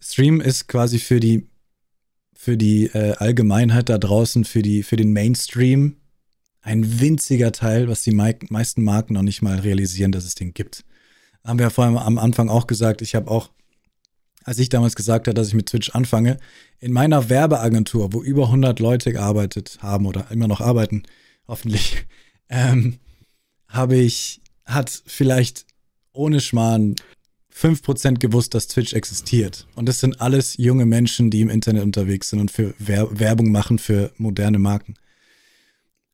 Stream ist quasi für die, für die äh, Allgemeinheit da draußen, für die, für den Mainstream ein winziger Teil, was die meisten Marken noch nicht mal realisieren, dass es den gibt. Haben wir ja vorhin am Anfang auch gesagt, ich habe auch, als ich damals gesagt habe, dass ich mit Twitch anfange, in meiner Werbeagentur, wo über 100 Leute gearbeitet haben oder immer noch arbeiten, hoffentlich, ähm, habe ich, hat vielleicht ohne Schmarrn 5% gewusst, dass Twitch existiert. Und das sind alles junge Menschen, die im Internet unterwegs sind und für Werbung machen für moderne Marken.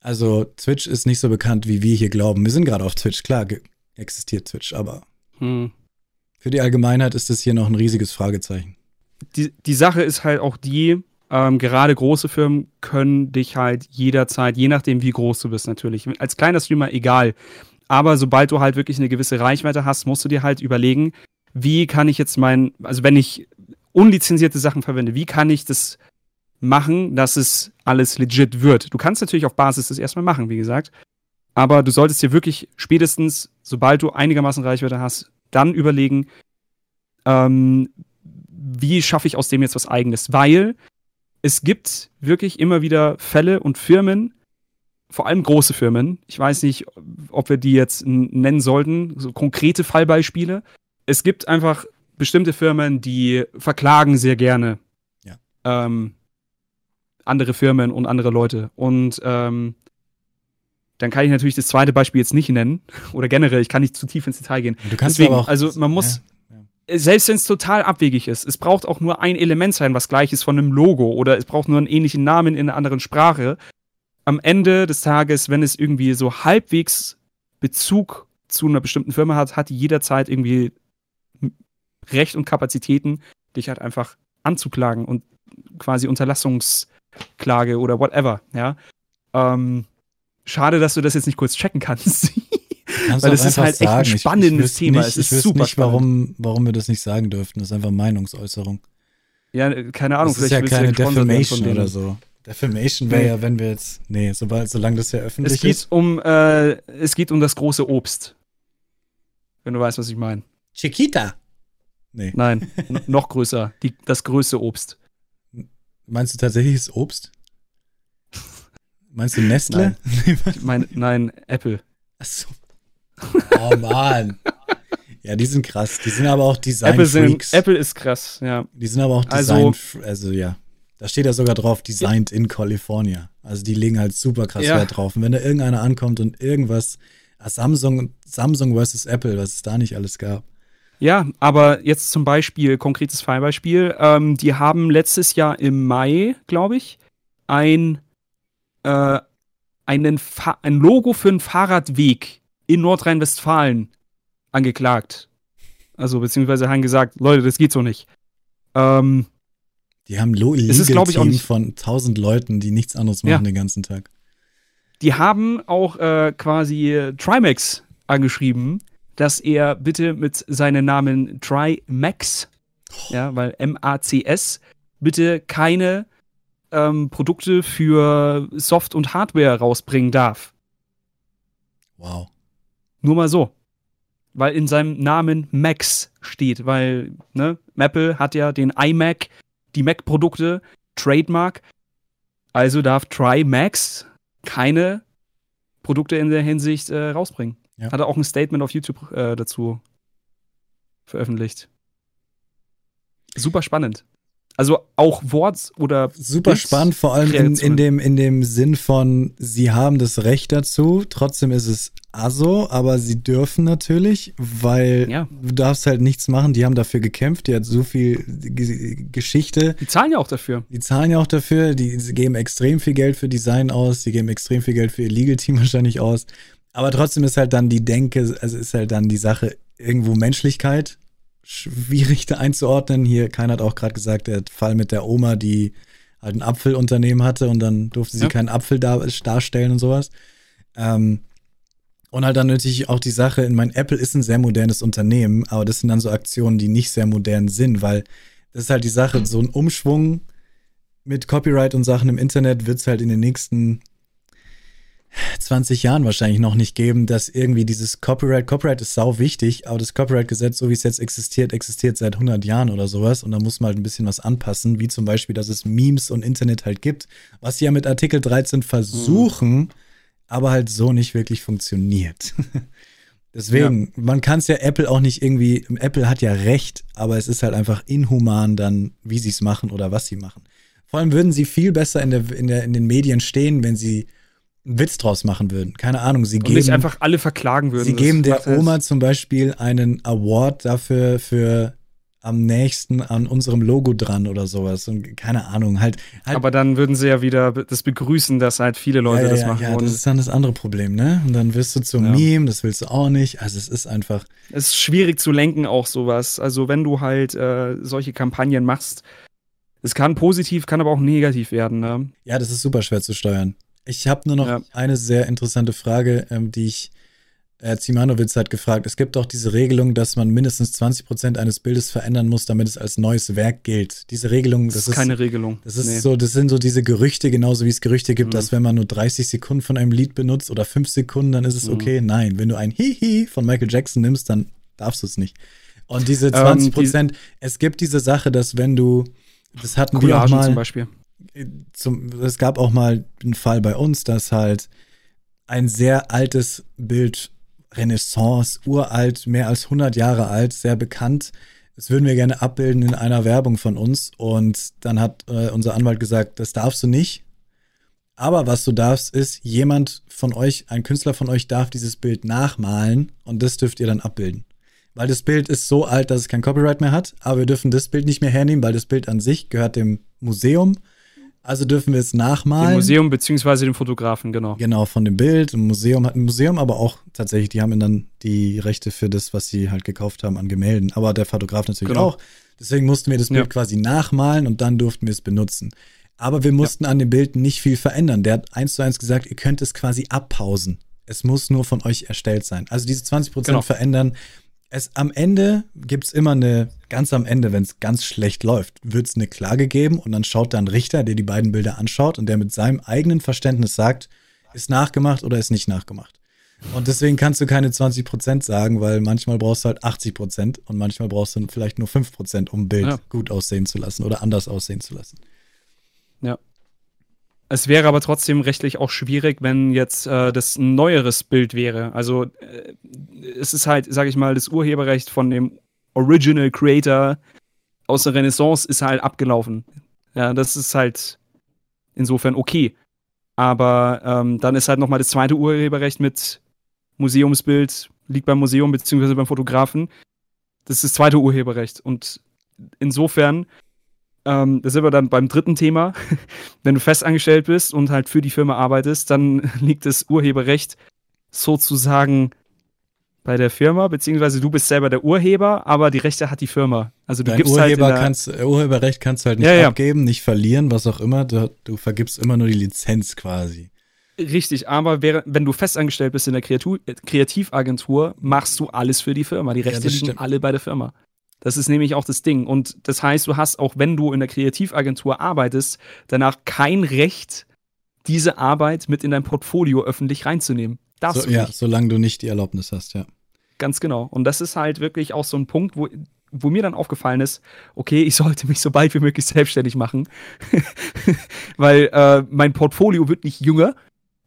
Also Twitch ist nicht so bekannt, wie wir hier glauben. Wir sind gerade auf Twitch, klar existiert Twitch, aber hm. für die Allgemeinheit ist das hier noch ein riesiges Fragezeichen. Die, die Sache ist halt auch die, ähm, gerade große Firmen können dich halt jederzeit, je nachdem wie groß du bist natürlich, als kleiner Streamer egal. Aber sobald du halt wirklich eine gewisse Reichweite hast, musst du dir halt überlegen, wie kann ich jetzt mein, also wenn ich unlizenzierte Sachen verwende, wie kann ich das machen, dass es alles legit wird? Du kannst natürlich auf Basis das erstmal machen, wie gesagt. Aber du solltest dir wirklich spätestens, sobald du einigermaßen Reichweite hast, dann überlegen, ähm, wie schaffe ich aus dem jetzt was eigenes? Weil es gibt wirklich immer wieder Fälle und Firmen, vor allem große Firmen. Ich weiß nicht, ob wir die jetzt nennen sollten, so konkrete Fallbeispiele. Es gibt einfach bestimmte Firmen, die verklagen sehr gerne ja. ähm, andere Firmen und andere Leute. Und ähm, dann kann ich natürlich das zweite Beispiel jetzt nicht nennen. Oder generell, ich kann nicht zu tief ins Detail gehen. Du kannst Deswegen, aber auch, also man muss, selbst wenn es total abwegig ist, es braucht auch nur ein Element sein, was gleich ist von einem Logo oder es braucht nur einen ähnlichen Namen in einer anderen Sprache. Am Ende des Tages, wenn es irgendwie so halbwegs Bezug zu einer bestimmten Firma hat, hat die jederzeit irgendwie Recht und Kapazitäten, dich halt einfach anzuklagen und quasi Unterlassungsklage oder whatever, ja. Ähm, schade, dass du das jetzt nicht kurz checken kannst. Weil es ist halt sagen. echt ein spannendes ich, ich Thema. Nicht, es ist ich super nicht, warum, warum wir das nicht sagen dürften. Das ist einfach Meinungsäußerung. Ja, keine Ahnung. Das ist ja keine Defamation oder so. Defamation wäre nee. ja, wenn wir jetzt. Nee, sobald, solange das ja öffentlich es geht ist. Um, äh, es geht um das große Obst. Wenn du weißt, was ich meine. Chiquita. Nee. Nein, noch größer. Die, das größte Obst. Meinst du tatsächlich das Obst? Meinst du Nestle? Nein, mein, nein Apple. Achso. Oh Mann. Ja, die sind krass. Die sind aber auch Design Apple. Sind, Apple ist krass, ja. Die sind aber auch Design, also, also ja. Da steht ja sogar drauf, designed in California. Also die legen halt super krass ja. Wert drauf. Und wenn da irgendeiner ankommt und irgendwas, ah, Samsung, Samsung versus Apple, was es da nicht alles gab. Ja, aber jetzt zum Beispiel, konkretes Fallbeispiel, ähm, die haben letztes Jahr im Mai, glaube ich, ein, äh, einen ein Logo für einen Fahrradweg in Nordrhein-Westfalen angeklagt. Also, beziehungsweise haben gesagt, Leute, das geht so nicht. Ähm, die haben Lo es ist, ich, auch nicht von tausend Leuten, die nichts anderes machen ja. den ganzen Tag. Die haben auch äh, quasi Trimax angeschrieben, dass er bitte mit seinem Namen Trimax, oh. ja, weil M-A-C-S, bitte keine ähm, Produkte für Soft- und Hardware rausbringen darf. Wow. Nur mal so. Weil in seinem Namen Max steht, weil, ne, Apple hat ja den iMac die Mac-Produkte, Trademark. Also darf TriMax keine Produkte in der Hinsicht äh, rausbringen. Ja. Hat er auch ein Statement auf YouTube äh, dazu veröffentlicht. Super spannend. Also auch Wort oder. Super spannend, vor allem in, in, dem, in dem Sinn von, sie haben das Recht dazu, trotzdem ist es aso, aber sie dürfen natürlich, weil ja. du darfst halt nichts machen, die haben dafür gekämpft, die hat so viel G Geschichte. Die zahlen ja auch dafür. Die zahlen ja auch dafür, die geben extrem viel Geld für Design aus, die geben extrem viel Geld für ihr Legal-Team wahrscheinlich aus. Aber trotzdem ist halt dann die Denke, also ist halt dann die Sache irgendwo Menschlichkeit schwierig da einzuordnen. Hier, keiner hat auch gerade gesagt, der Fall mit der Oma, die halt ein Apfelunternehmen hatte und dann durfte sie ja. keinen Apfel dar darstellen und sowas. Ähm, und halt dann natürlich auch die Sache, in mein Apple ist ein sehr modernes Unternehmen, aber das sind dann so Aktionen, die nicht sehr modern sind, weil das ist halt die Sache, so ein Umschwung mit Copyright und Sachen im Internet wird es halt in den nächsten 20 Jahren wahrscheinlich noch nicht geben, dass irgendwie dieses Copyright, Copyright ist sau wichtig, aber das Copyright-Gesetz, so wie es jetzt existiert, existiert seit 100 Jahren oder sowas und da muss man halt ein bisschen was anpassen, wie zum Beispiel, dass es Memes und Internet halt gibt, was sie ja mit Artikel 13 versuchen, mhm. aber halt so nicht wirklich funktioniert. Deswegen, ja. man kann es ja Apple auch nicht irgendwie, Apple hat ja recht, aber es ist halt einfach inhuman dann, wie sie es machen oder was sie machen. Vor allem würden sie viel besser in, der, in, der, in den Medien stehen, wenn sie einen Witz draus machen würden. Keine Ahnung, sie und geben. Nicht einfach alle verklagen würden. Sie geben der Oma zum Beispiel einen Award dafür für am nächsten an unserem Logo dran oder sowas. Und keine Ahnung, halt, halt. Aber dann würden sie ja wieder das begrüßen, dass halt viele Leute ja, ja, das machen. Ja, das ist dann das andere Problem, ne? Und dann wirst du zum ja. Meme, das willst du auch nicht. Also es ist einfach. Es ist schwierig zu lenken, auch sowas. Also wenn du halt äh, solche Kampagnen machst, es kann positiv, kann aber auch negativ werden, ne? Ja, das ist super schwer zu steuern. Ich habe nur noch ja. eine sehr interessante Frage, ähm, die ich Herr Zimanowitz hat gefragt. Es gibt auch diese Regelung, dass man mindestens 20 Prozent eines Bildes verändern muss, damit es als neues Werk gilt. Diese Regelung, das, das ist keine Regelung. Das ist nee. so, das sind so diese Gerüchte, genauso wie es Gerüchte gibt, mhm. dass wenn man nur 30 Sekunden von einem Lied benutzt oder 5 Sekunden, dann ist es mhm. okay. Nein, wenn du ein Hihi von Michael Jackson nimmst, dann darfst du es nicht. Und diese 20 Prozent, ähm, die es gibt diese Sache, dass wenn du, das hatten Collagen wir auch mal. zum Beispiel zum, es gab auch mal einen Fall bei uns, dass halt ein sehr altes Bild, Renaissance, uralt, mehr als 100 Jahre alt, sehr bekannt. Das würden wir gerne abbilden in einer Werbung von uns. Und dann hat äh, unser Anwalt gesagt, das darfst du nicht. Aber was du darfst, ist, jemand von euch, ein Künstler von euch darf dieses Bild nachmalen und das dürft ihr dann abbilden. Weil das Bild ist so alt, dass es kein Copyright mehr hat, aber wir dürfen das Bild nicht mehr hernehmen, weil das Bild an sich gehört dem Museum also dürfen wir es nachmalen. Dem Museum beziehungsweise dem Fotografen, genau. Genau, von dem Bild. Ein Museum hat ein Museum, aber auch tatsächlich, die haben dann die Rechte für das, was sie halt gekauft haben an Gemälden. Aber der Fotograf natürlich genau. auch. Deswegen mussten wir das Bild ja. quasi nachmalen und dann durften wir es benutzen. Aber wir mussten ja. an dem Bild nicht viel verändern. Der hat eins zu eins gesagt, ihr könnt es quasi abpausen. Es muss nur von euch erstellt sein. Also diese 20% genau. verändern es am Ende gibt's immer eine, ganz am Ende, wenn es ganz schlecht läuft, wird's eine Klage geben und dann schaut da ein Richter, der die beiden Bilder anschaut und der mit seinem eigenen Verständnis sagt, ist nachgemacht oder ist nicht nachgemacht. Und deswegen kannst du keine 20 Prozent sagen, weil manchmal brauchst du halt 80 Prozent und manchmal brauchst du vielleicht nur 5 Prozent, um ein Bild Ja. gut aussehen zu lassen oder anders aussehen zu lassen. Ja. Es wäre aber trotzdem rechtlich auch schwierig, wenn jetzt äh, das ein neueres Bild wäre. Also äh, es ist halt, sage ich mal, das Urheberrecht von dem Original Creator aus der Renaissance ist halt abgelaufen. Ja, das ist halt insofern okay. Aber ähm, dann ist halt nochmal das zweite Urheberrecht mit Museumsbild, liegt beim Museum beziehungsweise beim Fotografen. Das ist das zweite Urheberrecht. Und insofern, ähm, da sind wir dann beim dritten Thema. Wenn du festangestellt bist und halt für die Firma arbeitest, dann liegt das Urheberrecht sozusagen bei der Firma, beziehungsweise du bist selber der Urheber, aber die Rechte hat die Firma. Also du Dein gibst halt Urheber der, kannst, äh, Urheberrecht kannst du halt nicht Ja, ja. abgeben, nicht verlieren, was auch immer. Du, du vergibst immer nur die Lizenz quasi. Richtig, aber wäre, wenn du festangestellt bist in der Kreatu äh, Kreativagentur, machst du alles für die Firma. Die Rechte das liegen alle bei der Firma. Das ist nämlich auch das Ding. Und das heißt, du hast auch, wenn du in der Kreativagentur arbeitest, danach kein Recht, diese Arbeit mit in dein Portfolio öffentlich reinzunehmen. Darfst So, du ja, nicht. solange du nicht die Erlaubnis hast, ja. Ganz genau. Und das ist halt wirklich auch so ein Punkt, wo, wo mir dann aufgefallen ist, okay, ich sollte mich so bald wie möglich selbstständig machen, weil äh, mein Portfolio wird nicht jünger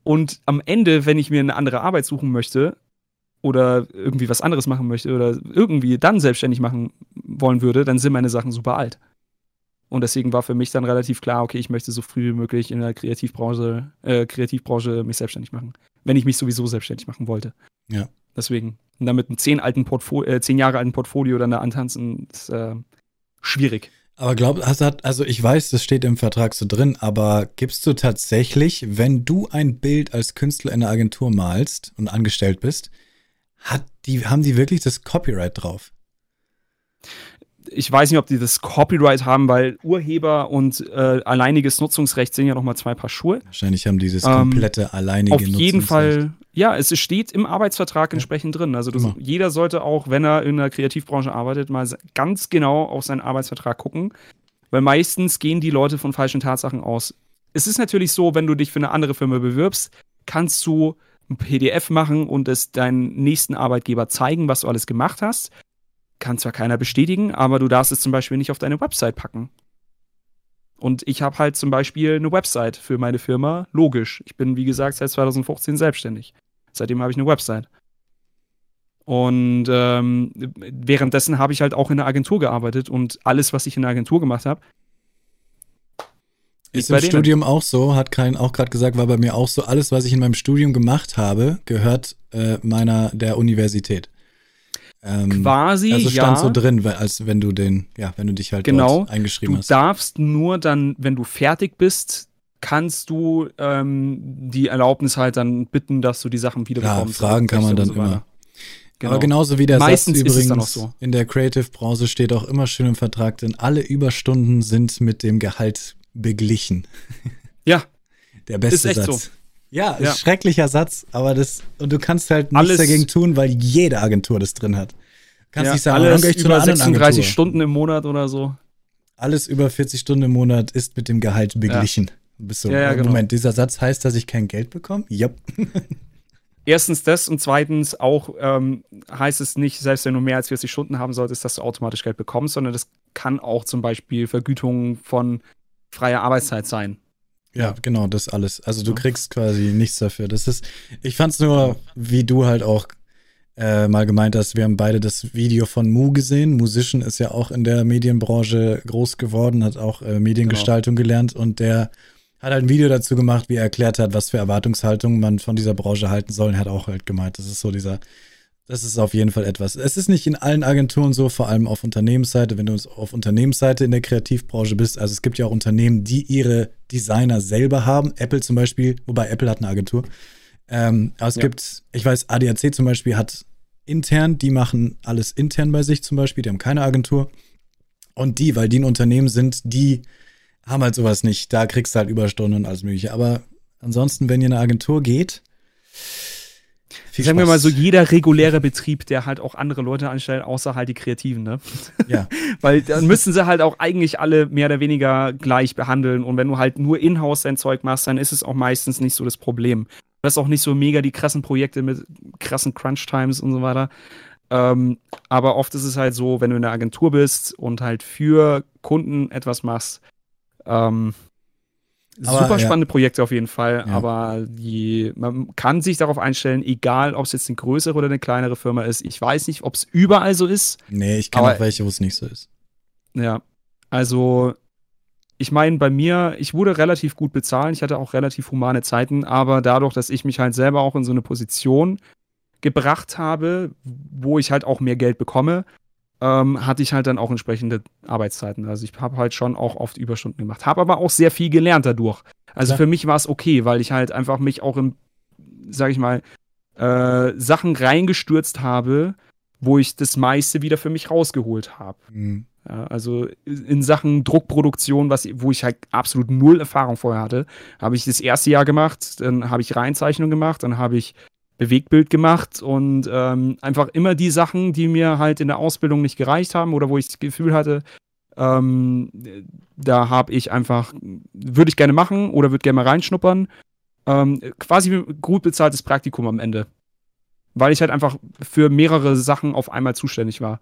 und am Ende, wenn ich mir eine andere Arbeit suchen möchte oder irgendwie was anderes machen möchte oder irgendwie dann selbstständig machen wollen würde, dann sind meine Sachen super alt. Und deswegen war für mich dann relativ klar, okay, ich möchte so früh wie möglich in der Kreativbranche, äh, Kreativbranche mich selbstständig machen, wenn ich mich sowieso selbstständig machen wollte. Ja. Deswegen. Und dann mit einem zehn, alten Portfo äh, zehn Jahre alten Portfolio dann da antanzen, ist äh, schwierig. Aber glaub, hast, also ich weiß, das steht im Vertrag so drin, aber gibst du tatsächlich, wenn du ein Bild als Künstler in der Agentur malst und angestellt bist, hat die, haben die wirklich das Copyright drauf? Ich weiß nicht, ob die das Copyright haben, weil Urheber und äh, alleiniges Nutzungsrecht sind ja nochmal zwei Paar Schuhe. Wahrscheinlich haben die dieses Ähm, komplette alleinige Auf jeden Nutzungsrecht. Fall, ja, es steht im Arbeitsvertrag Ja. entsprechend drin. Also Immer. jeder sollte auch, wenn er in der Kreativbranche arbeitet, mal ganz genau auf seinen Arbeitsvertrag gucken, weil meistens gehen die Leute von falschen Tatsachen aus. Es ist natürlich so, wenn du dich für eine andere Firma bewirbst, kannst du ein PDF machen und es deinen nächsten Arbeitgeber zeigen, was du alles gemacht hast. Kann zwar keiner bestätigen, aber du darfst es zum Beispiel nicht auf deine Website packen. Und ich habe halt zum Beispiel eine Website für meine Firma. Logisch. Ich bin, wie gesagt, seit 2015 selbstständig. Seitdem habe ich eine Website. Und ähm, währenddessen habe ich halt auch in der Agentur gearbeitet und alles, was ich in der Agentur gemacht habe, Ist im. Studium auch so, hat Karin auch gerade gesagt, war bei mir auch so. Alles, was ich in meinem Studium gemacht habe, gehört äh, meiner der Universität. Ähm, quasi, also stand ja. so drin, als wenn du den, ja, wenn du dich halt Genau. eingeschrieben Du hast. darfst nur dann, wenn du fertig bist, kannst du ähm, die Erlaubnis halt dann bitten, dass du die Sachen wieder Klar, bekommst. fragen kann man dann so immer. Genau. Aber genauso wie der Meistens Satz übrigens so. in der Creative-Branche steht auch immer schön im Vertrag, denn alle Überstunden sind mit dem Gehalt beglichen. Ja, Der beste Ist echt Satz. so. Ja, ist Ja. schrecklicher Satz, aber das, und du kannst halt nichts Alles- dagegen tun, weil jede Agentur das drin hat. Kannst ja nicht sagen, dann alles gehe ich zu über einer anderen 36 Agentur. Stunden im Monat oder so. Alles über 40 Stunden im Monat ist mit dem Gehalt beglichen. Bist du, Ja, ja, genau. Moment, dieser Satz heißt, dass ich kein Geld bekomme? Ja. Erstens das und zweitens auch ähm, heißt es nicht, selbst wenn du mehr als 40 Stunden haben solltest, dass du automatisch Geld bekommst, sondern das kann auch zum Beispiel Vergütung von freier Arbeitszeit sein. Ja, genau, das alles. Also du kriegst quasi nichts dafür. Das ist, ich fand's nur, wie du halt auch äh, mal gemeint hast, wir haben beide das Video von Mu gesehen. Musician ist ja auch in der Medienbranche groß geworden, hat auch äh, Mediengestaltung gelernt und der hat halt ein Video dazu gemacht, wie er erklärt hat, was für Erwartungshaltungen man von dieser Branche halten soll. Und er hat auch halt gemeint, das ist so dieser, das ist auf jeden Fall etwas. Es ist nicht in allen Agenturen so, vor allem auf Unternehmensseite, wenn du auf Unternehmensseite in der Kreativbranche bist. Also es gibt ja auch Unternehmen, die ihre Designer selber haben. Apple zum Beispiel, wobei Apple hat eine Agentur. Ähm, aber es Ja. gibt, ich weiß, ADAC zum Beispiel hat intern, die machen alles intern bei sich zum Beispiel, die haben keine Agentur. Und die, weil die ein Unternehmen sind, die haben halt sowas nicht. Da kriegst du halt Überstunden und alles mögliche. Aber ansonsten, wenn ihr in eine Agentur geht, Viel Sagen Spaß. wir mal so, jeder reguläre Betrieb, der halt auch andere Leute anstellt, außer halt die Kreativen, ne? Ja. Weil dann müssen sie halt auch eigentlich alle mehr oder weniger gleich behandeln. Und wenn du halt nur in-house dein Zeug machst, dann ist es auch meistens nicht so das Problem. Du hast auch nicht so mega die krassen Projekte mit krassen Crunch-Times und so weiter. Ähm, aber oft ist es halt so, wenn du in der Agentur bist und halt für Kunden etwas machst, ähm, aber, Super spannende ja. Projekte auf jeden Fall, ja. aber die, man kann sich darauf einstellen, egal ob es jetzt eine größere oder eine kleinere Firma ist. Ich weiß nicht, ob es überall so ist. Nee, ich kenne auch welche, wo es nicht so ist. Ja, also ich meine, bei mir, ich wurde relativ gut bezahlt, ich hatte auch relativ humane Zeiten, aber dadurch, dass ich mich halt selber auch in so eine Position gebracht habe, wo ich halt auch mehr Geld bekomme, ähm, hatte ich halt dann auch entsprechende Arbeitszeiten. Also ich habe halt schon auch oft Überstunden gemacht, habe aber auch sehr viel gelernt dadurch. Also ja. für mich war es okay, weil ich halt einfach mich auch im, sag ich mal, äh, Sachen reingestürzt habe, wo ich das meiste wieder für mich rausgeholt habe. Mhm. Ja, also in Sachen Druckproduktion, was, wo ich halt absolut null Erfahrung vorher hatte, habe ich das erste Jahr gemacht, dann habe ich Reinzeichnung gemacht, dann habe ich Bewegtbild gemacht und ähm, einfach immer die Sachen, die mir halt in der Ausbildung nicht gereicht haben oder wo ich das Gefühl hatte, ähm, da habe ich einfach, würde ich gerne machen oder würde gerne mal reinschnuppern. Ähm, quasi gut bezahltes Praktikum am Ende. Weil ich halt einfach für mehrere Sachen auf einmal zuständig war.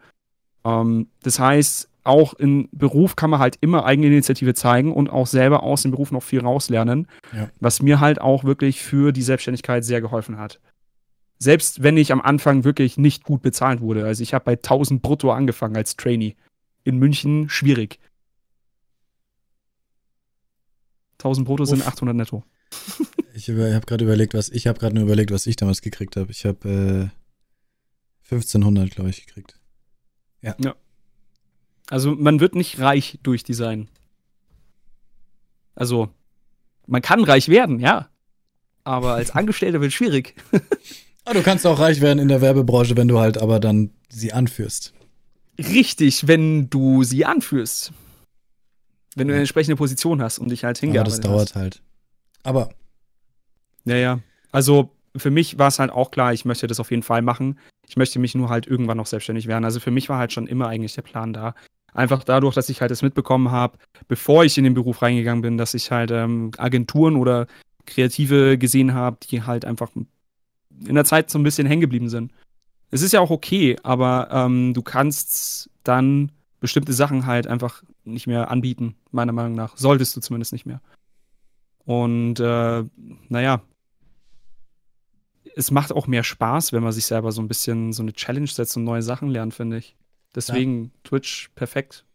Ähm, das heißt, auch im Beruf kann man halt immer Eigeninitiative zeigen und auch selber aus dem Beruf noch viel rauslernen, ja. was mir halt auch wirklich für die Selbstständigkeit sehr geholfen hat selbst wenn ich am Anfang wirklich nicht gut bezahlt wurde. Also ich habe bei 1000 brutto angefangen als Trainee. In München schwierig. 1000 brutto Uff. sind 800 netto. ich habe gerade überlegt, was ich habe gerade nur überlegt, was ich damals gekriegt habe. Ich habe äh, 1500, glaube ich, gekriegt. Ja. ja. Also man wird nicht reich durch Design. Also man kann reich werden, ja. Aber als Angestellter wird es schwierig. Ah, du kannst auch reich werden in der Werbebranche, wenn du halt aber dann sie anführst. Richtig, wenn du sie anführst. Wenn du eine entsprechende Position hast und dich halt hingearbeitet hast. Aber das dauert hast. halt. Aber. Ja, ja. Also für mich war es halt auch klar, ich möchte das auf jeden Fall machen. Ich möchte mich nur halt irgendwann noch selbstständig werden. Also für mich war halt schon immer eigentlich der Plan da. Einfach dadurch, dass ich halt das mitbekommen habe, bevor ich in den Beruf reingegangen bin, dass ich halt ähm, Agenturen oder Kreative gesehen habe, die halt einfach in der Zeit so ein bisschen hängen geblieben sind. Es ist ja auch okay, aber ähm, du kannst dann bestimmte Sachen halt einfach nicht mehr anbieten, meiner Meinung nach. Solltest du zumindest nicht mehr. Und äh, naja, es macht auch mehr Spaß, wenn man sich selber so ein bisschen so eine Challenge setzt und neue Sachen lernt, finde ich. Deswegen ja. Twitch perfekt.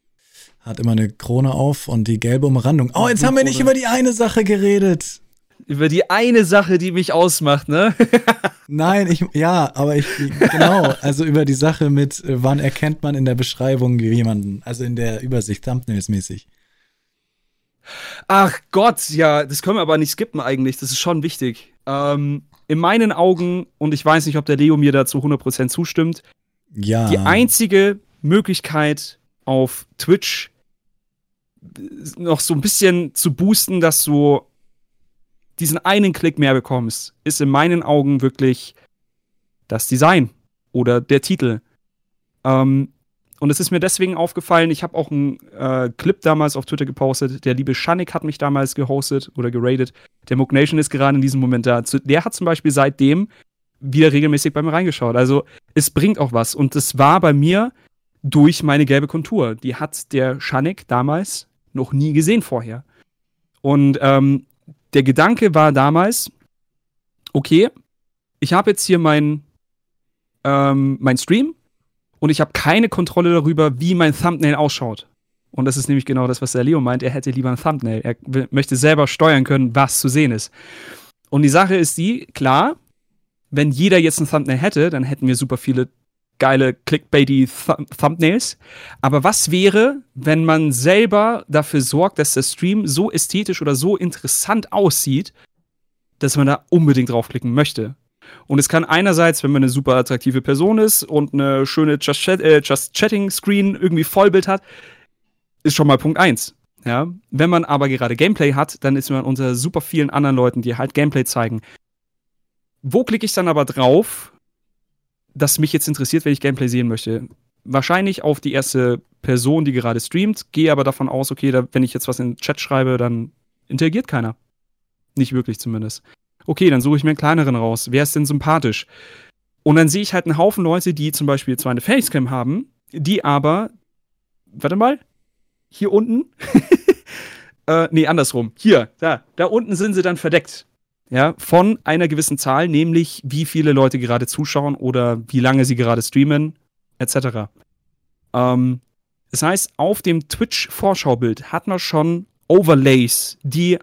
Hat immer eine Krone auf und die gelbe Umrandung. Oh, jetzt haben wir nicht über die eine Sache geredet über die eine Sache, die mich ausmacht, ne? Nein, ich, ja, aber ich, genau, also über die Sache mit, äh, wann erkennt man in der Beschreibung jemanden, also in der Übersicht, Thumbnails-mäßig. Ach Gott, ja, das können wir aber nicht skippen eigentlich, das ist schon wichtig. Ähm, in meinen Augen, und ich weiß nicht, ob der Leo mir dazu 100% zustimmt, ja. die einzige Möglichkeit auf Twitch noch so ein bisschen zu boosten, dass du diesen einen Klick mehr bekommst, ist in meinen Augen wirklich das Design oder der Titel. Ähm, und es ist mir deswegen aufgefallen, ich habe auch einen äh, Clip damals auf Twitter gepostet. Der liebe Shannik hat mich damals gehostet oder geradet. Der Mook Nation ist gerade in diesem Moment da. Der hat zum Beispiel seitdem wieder regelmäßig bei mir reingeschaut. Also es bringt auch was. Und es war bei mir durch meine gelbe Kontur. Die hat der Shannik damals noch nie gesehen vorher. Und ähm, der Gedanke war damals, okay, ich habe jetzt hier mein, ähm, mein Stream und ich habe keine Kontrolle darüber, wie mein Thumbnail ausschaut. Und das ist nämlich genau das, was der Leo meint. Er hätte lieber ein Thumbnail. Er möchte selber steuern können, was zu sehen ist. Und die Sache ist die, klar, wenn jeder jetzt ein Thumbnail hätte, dann hätten wir super viele geile clickbaity Th Thumbnails. Aber was wäre, wenn man selber dafür sorgt, dass der Stream so ästhetisch oder so interessant aussieht, dass man da unbedingt draufklicken möchte? Und es kann einerseits, wenn man eine super attraktive Person ist und eine schöne Just, Chat äh, Just Chatting Screen irgendwie Vollbild hat, ist schon mal Punkt 1. Ja? Wenn man aber gerade Gameplay hat, dann ist man unter super vielen anderen Leuten, die halt Gameplay zeigen, wo klicke ich dann aber drauf, das mich jetzt interessiert, wenn ich Gameplay sehen möchte? Wahrscheinlich auf die erste Person, die gerade streamt, gehe aber davon aus, okay, da, wenn ich jetzt was in den Chat schreibe, dann interagiert keiner. Nicht wirklich zumindest. Okay, dann suche ich mir einen kleineren raus. Wer ist denn sympathisch? Und dann sehe ich halt einen Haufen Leute, die zum Beispiel zwar eine Facecam haben, die aber, warte mal, hier unten, äh, nee, andersrum, hier, da, da unten sind sie dann verdeckt. Ja, von einer gewissen Zahl, nämlich wie viele Leute gerade zuschauen oder wie lange sie gerade streamen, etc. Ähm, das heißt, auf dem Twitch-Vorschaubild hat man schon Overlays, die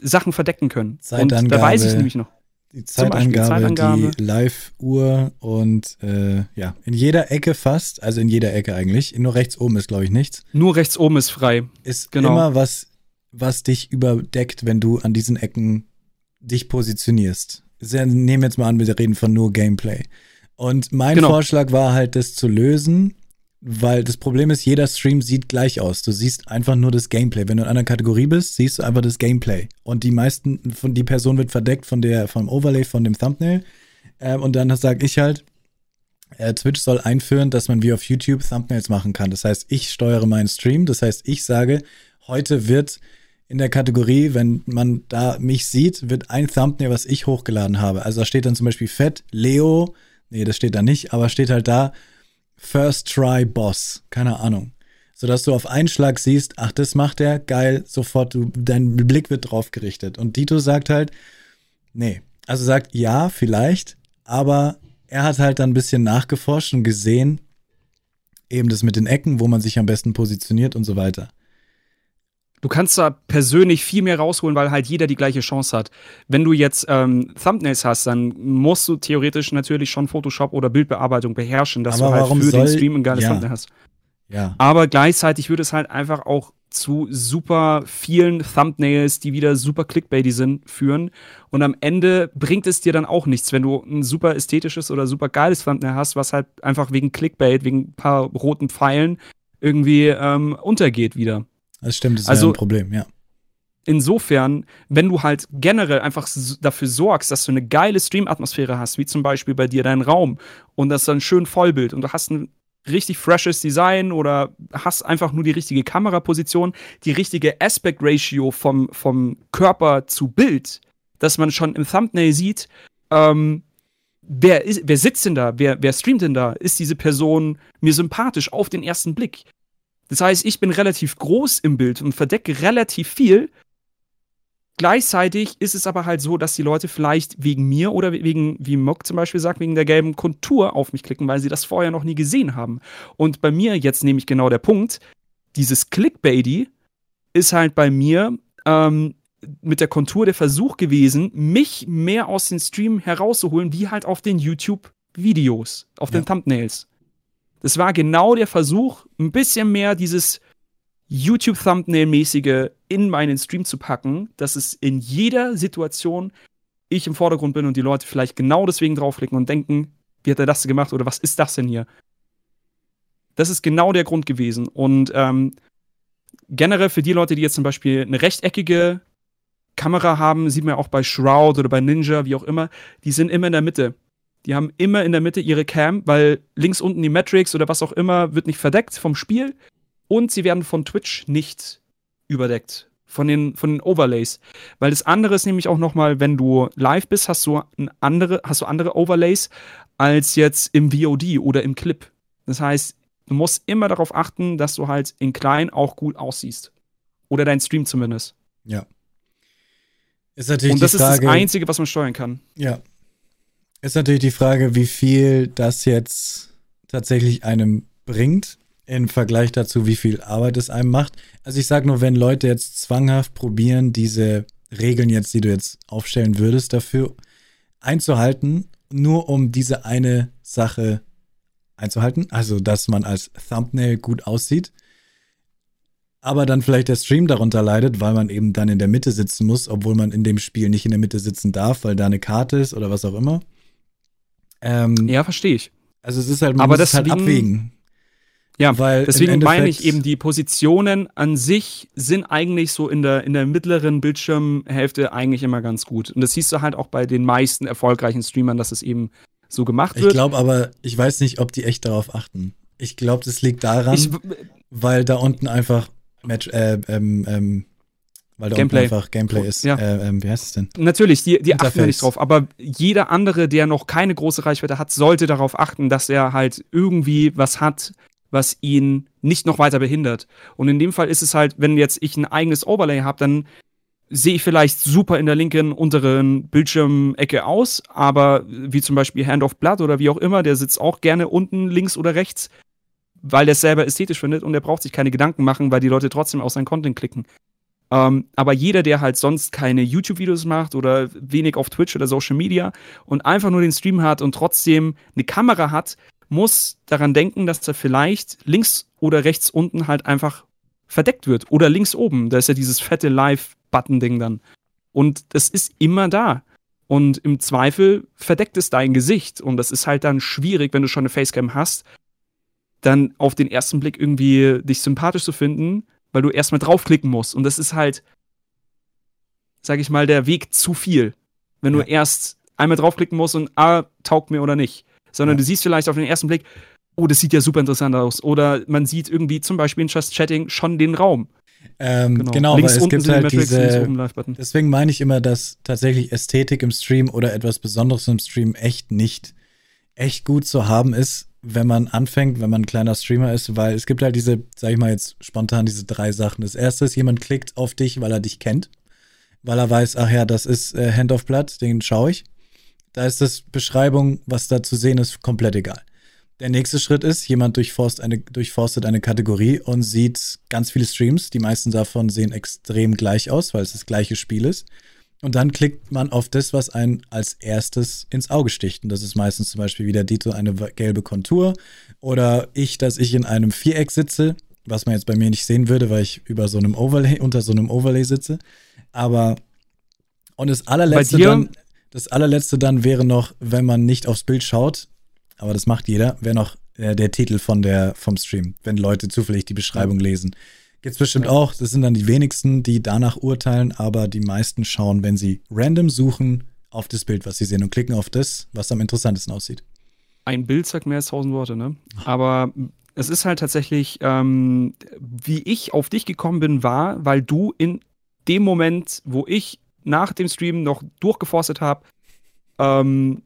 Sachen verdecken können. Zeitangabe, und da weiß ich nämlich noch. Die Zeitangabe, Zeitangabe. die Live-Uhr und äh, ja, in jeder Ecke fast, also in jeder Ecke eigentlich, nur rechts oben ist, glaube ich, nichts. Nur rechts oben ist frei. Ist genau. immer was, was dich überdeckt, wenn du an diesen Ecken dich positionierst. Nehmen wir jetzt mal an, wir reden von nur Gameplay. Und mein genau. Vorschlag war halt, das zu lösen, weil das Problem ist, jeder Stream sieht gleich aus. Du siehst einfach nur das Gameplay. Wenn du in einer Kategorie bist, siehst du einfach das Gameplay. Und die meisten, von die Person wird verdeckt von der, vom Overlay, von dem Thumbnail. Ähm, und dann sage ich halt, äh, Twitch soll einführen, dass man wie auf YouTube Thumbnails machen kann. Das heißt, ich steuere meinen Stream. Das heißt, ich sage, heute wird in der Kategorie, wenn man da mich sieht, wird ein Thumbnail, was ich hochgeladen habe. Also da steht dann zum Beispiel Fett, Leo, nee, das steht da nicht, aber steht halt da First Try Boss, keine Ahnung. Sodass du auf einen Schlag siehst, ach, das macht er, geil, sofort, du, dein Blick wird drauf gerichtet. Und Dito sagt halt, nee. Also sagt, ja, vielleicht, aber er hat halt dann ein bisschen nachgeforscht und gesehen, eben das mit den Ecken, wo man sich am besten positioniert und so weiter du kannst da persönlich viel mehr rausholen, weil halt jeder die gleiche Chance hat. Wenn du jetzt ähm, Thumbnails hast, dann musst du theoretisch natürlich schon Photoshop oder Bildbearbeitung beherrschen, dass Aber du halt für soll, den Stream ein geiles ja. Thumbnail hast. Ja. Aber gleichzeitig würde es halt einfach auch zu super vielen Thumbnails, die wieder super clickbaity sind, führen. Und am Ende bringt es dir dann auch nichts, wenn du ein super ästhetisches oder super geiles Thumbnail hast, was halt einfach wegen Clickbait, wegen ein paar roten Pfeilen irgendwie ähm, untergeht wieder. Das stimmt, das ist also, ein Problem, ja. Insofern, wenn du halt generell einfach dafür sorgst, dass du eine geile Stream-Atmosphäre hast, wie zum Beispiel bei dir dein Raum und das dann schön Vollbild und du hast ein richtig freshes Design oder hast einfach nur die richtige Kameraposition, die richtige Aspect Ratio vom, vom Körper zu Bild, dass man schon im Thumbnail sieht, ähm, wer, ist, wer sitzt denn da, wer, wer streamt denn da, ist diese Person mir sympathisch auf den ersten Blick. Das heißt, ich bin relativ groß im Bild und verdecke relativ viel. Gleichzeitig ist es aber halt so, dass die Leute vielleicht wegen mir oder wegen, wie Mock zum Beispiel sagt, wegen der gelben Kontur auf mich klicken, weil sie das vorher noch nie gesehen haben. Und bei mir jetzt nehme ich genau der Punkt, dieses Clickbaity ist halt bei mir ähm, mit der Kontur der Versuch gewesen, mich mehr aus dem Stream herauszuholen, wie halt auf den YouTube-Videos, auf ja. den Thumbnails. Das war genau der Versuch, ein bisschen mehr dieses YouTube-Thumbnail-mäßige in meinen Stream zu packen, dass es in jeder Situation ich im Vordergrund bin und die Leute vielleicht genau deswegen draufklicken und denken, wie hat er das gemacht oder was ist das denn hier? Das ist genau der Grund gewesen. Und ähm, generell für die Leute, die jetzt zum Beispiel eine rechteckige Kamera haben, sieht man auch bei Shroud oder bei Ninja, wie auch immer, die sind immer in der Mitte. Die haben immer in der Mitte ihre Cam, weil links unten die Matrix oder was auch immer wird nicht verdeckt vom Spiel. Und sie werden von Twitch nicht überdeckt. Von den, von den Overlays. Weil das andere ist nämlich auch nochmal, wenn du live bist, hast du, andere, hast du andere Overlays als jetzt im VOD oder im Clip. Das heißt, du musst immer darauf achten, dass du halt in klein auch gut aussiehst. Oder dein Stream zumindest. Ja. Ist natürlich Und das die Frage, ist das Einzige, was man steuern kann. Ja, ist natürlich die Frage, wie viel das jetzt tatsächlich einem bringt im Vergleich dazu, wie viel Arbeit es einem macht. Also ich sage nur, wenn Leute jetzt zwanghaft probieren, diese Regeln jetzt, die du jetzt aufstellen würdest, dafür einzuhalten, nur um diese eine Sache einzuhalten, also dass man als Thumbnail gut aussieht, aber dann vielleicht der Stream darunter leidet, weil man eben dann in der Mitte sitzen muss, obwohl man in dem Spiel nicht in der Mitte sitzen darf, weil da eine Karte ist oder was auch immer. Ähm, ja, verstehe ich. Also es ist halt, man Aber muss es halt abwägen. Ja, weil deswegen meine ich eben, die Positionen an sich sind eigentlich so in der, in der mittleren Bildschirmhälfte eigentlich immer ganz gut. Und das siehst du halt auch bei den meisten erfolgreichen Streamern, dass es eben so gemacht wird. Ich glaube aber, ich weiß nicht, ob die echt darauf achten. Ich glaube, das liegt daran, ich, weil da unten einfach Match, äh, ähm, ähm, weil da Gameplay. einfach Gameplay ist. Ja. Äh, ähm, wie heißt es denn? Natürlich, die, die achten nicht drauf. Aber jeder andere, der noch keine große Reichweite hat, sollte darauf achten, dass er halt irgendwie was hat, was ihn nicht noch weiter behindert. Und in dem Fall ist es halt, wenn jetzt ich ein eigenes Overlay habe, dann sehe ich vielleicht super in der linken unteren Bildschirmecke aus, aber wie zum Beispiel Hand of Blood oder wie auch immer, der sitzt auch gerne unten links oder rechts, weil der es selber ästhetisch findet und der braucht sich keine Gedanken machen, weil die Leute trotzdem auf seinen Content klicken. Ähm, aber jeder, der halt sonst keine YouTube-Videos macht oder wenig auf Twitch oder Social Media und einfach nur den Stream hat und trotzdem eine Kamera hat, muss daran denken, dass er vielleicht links oder rechts unten halt einfach verdeckt wird. Oder links oben. Da ist ja dieses fette Live-Button-Ding dann. Und das ist immer da. Und im Zweifel verdeckt es dein Gesicht. Und das ist halt dann schwierig, wenn du schon eine Facecam hast, dann auf den ersten Blick irgendwie dich sympathisch zu finden, weil du erstmal draufklicken musst. Und das ist halt, sag ich mal, der Weg zu viel. Wenn ja. du erst einmal draufklicken musst und ah, taugt mir oder nicht. Sondern ja. du siehst vielleicht auf den ersten Blick, oh, das sieht ja super interessant aus. Oder man sieht irgendwie zum Beispiel in Just Chatting schon den Raum. Ähm, genau, genau links weil es gibt halt diese, deswegen meine ich immer, dass tatsächlich Ästhetik im Stream oder etwas Besonderes im Stream echt nicht echt gut zu haben ist, wenn man anfängt, wenn man ein kleiner Streamer ist, weil es gibt halt diese, sag ich mal jetzt spontan, diese drei Sachen. Das erste ist, jemand klickt auf dich, weil er dich kennt, weil er weiß, ach ja, das ist äh, Hand of Blood, den schaue ich. Da ist das Beschreibung, was da zu sehen ist, komplett egal. Der nächste Schritt ist, jemand durchforst eine, durchforstet eine Kategorie und sieht ganz viele Streams. Die meisten davon sehen extrem gleich aus, weil es das gleiche Spiel ist. Und dann klickt man auf das, was einen als erstes ins Auge sticht. Und das ist meistens zum Beispiel wieder Dito eine gelbe Kontur oder ich, dass ich in einem Viereck sitze, was man jetzt bei mir nicht sehen würde, weil ich über so einem Overlay, unter so einem Overlay sitze. Aber und das allerletzte dann, das allerletzte dann wäre noch, wenn man nicht aufs Bild schaut, aber das macht jeder, wäre noch äh, der Titel von der, vom Stream, wenn Leute zufällig die Beschreibung lesen. Gibt's bestimmt ja. auch. Das sind dann die wenigsten, die danach urteilen, aber die meisten schauen, wenn sie random suchen, auf das Bild, was sie sehen und klicken auf das, was am interessantesten aussieht. Ein Bild sagt mehr als tausend Worte, ne? Aber es ist halt tatsächlich, ähm, wie ich auf dich gekommen bin, war, weil du in dem Moment, wo ich nach dem Stream noch durchgeforstet habe, ähm,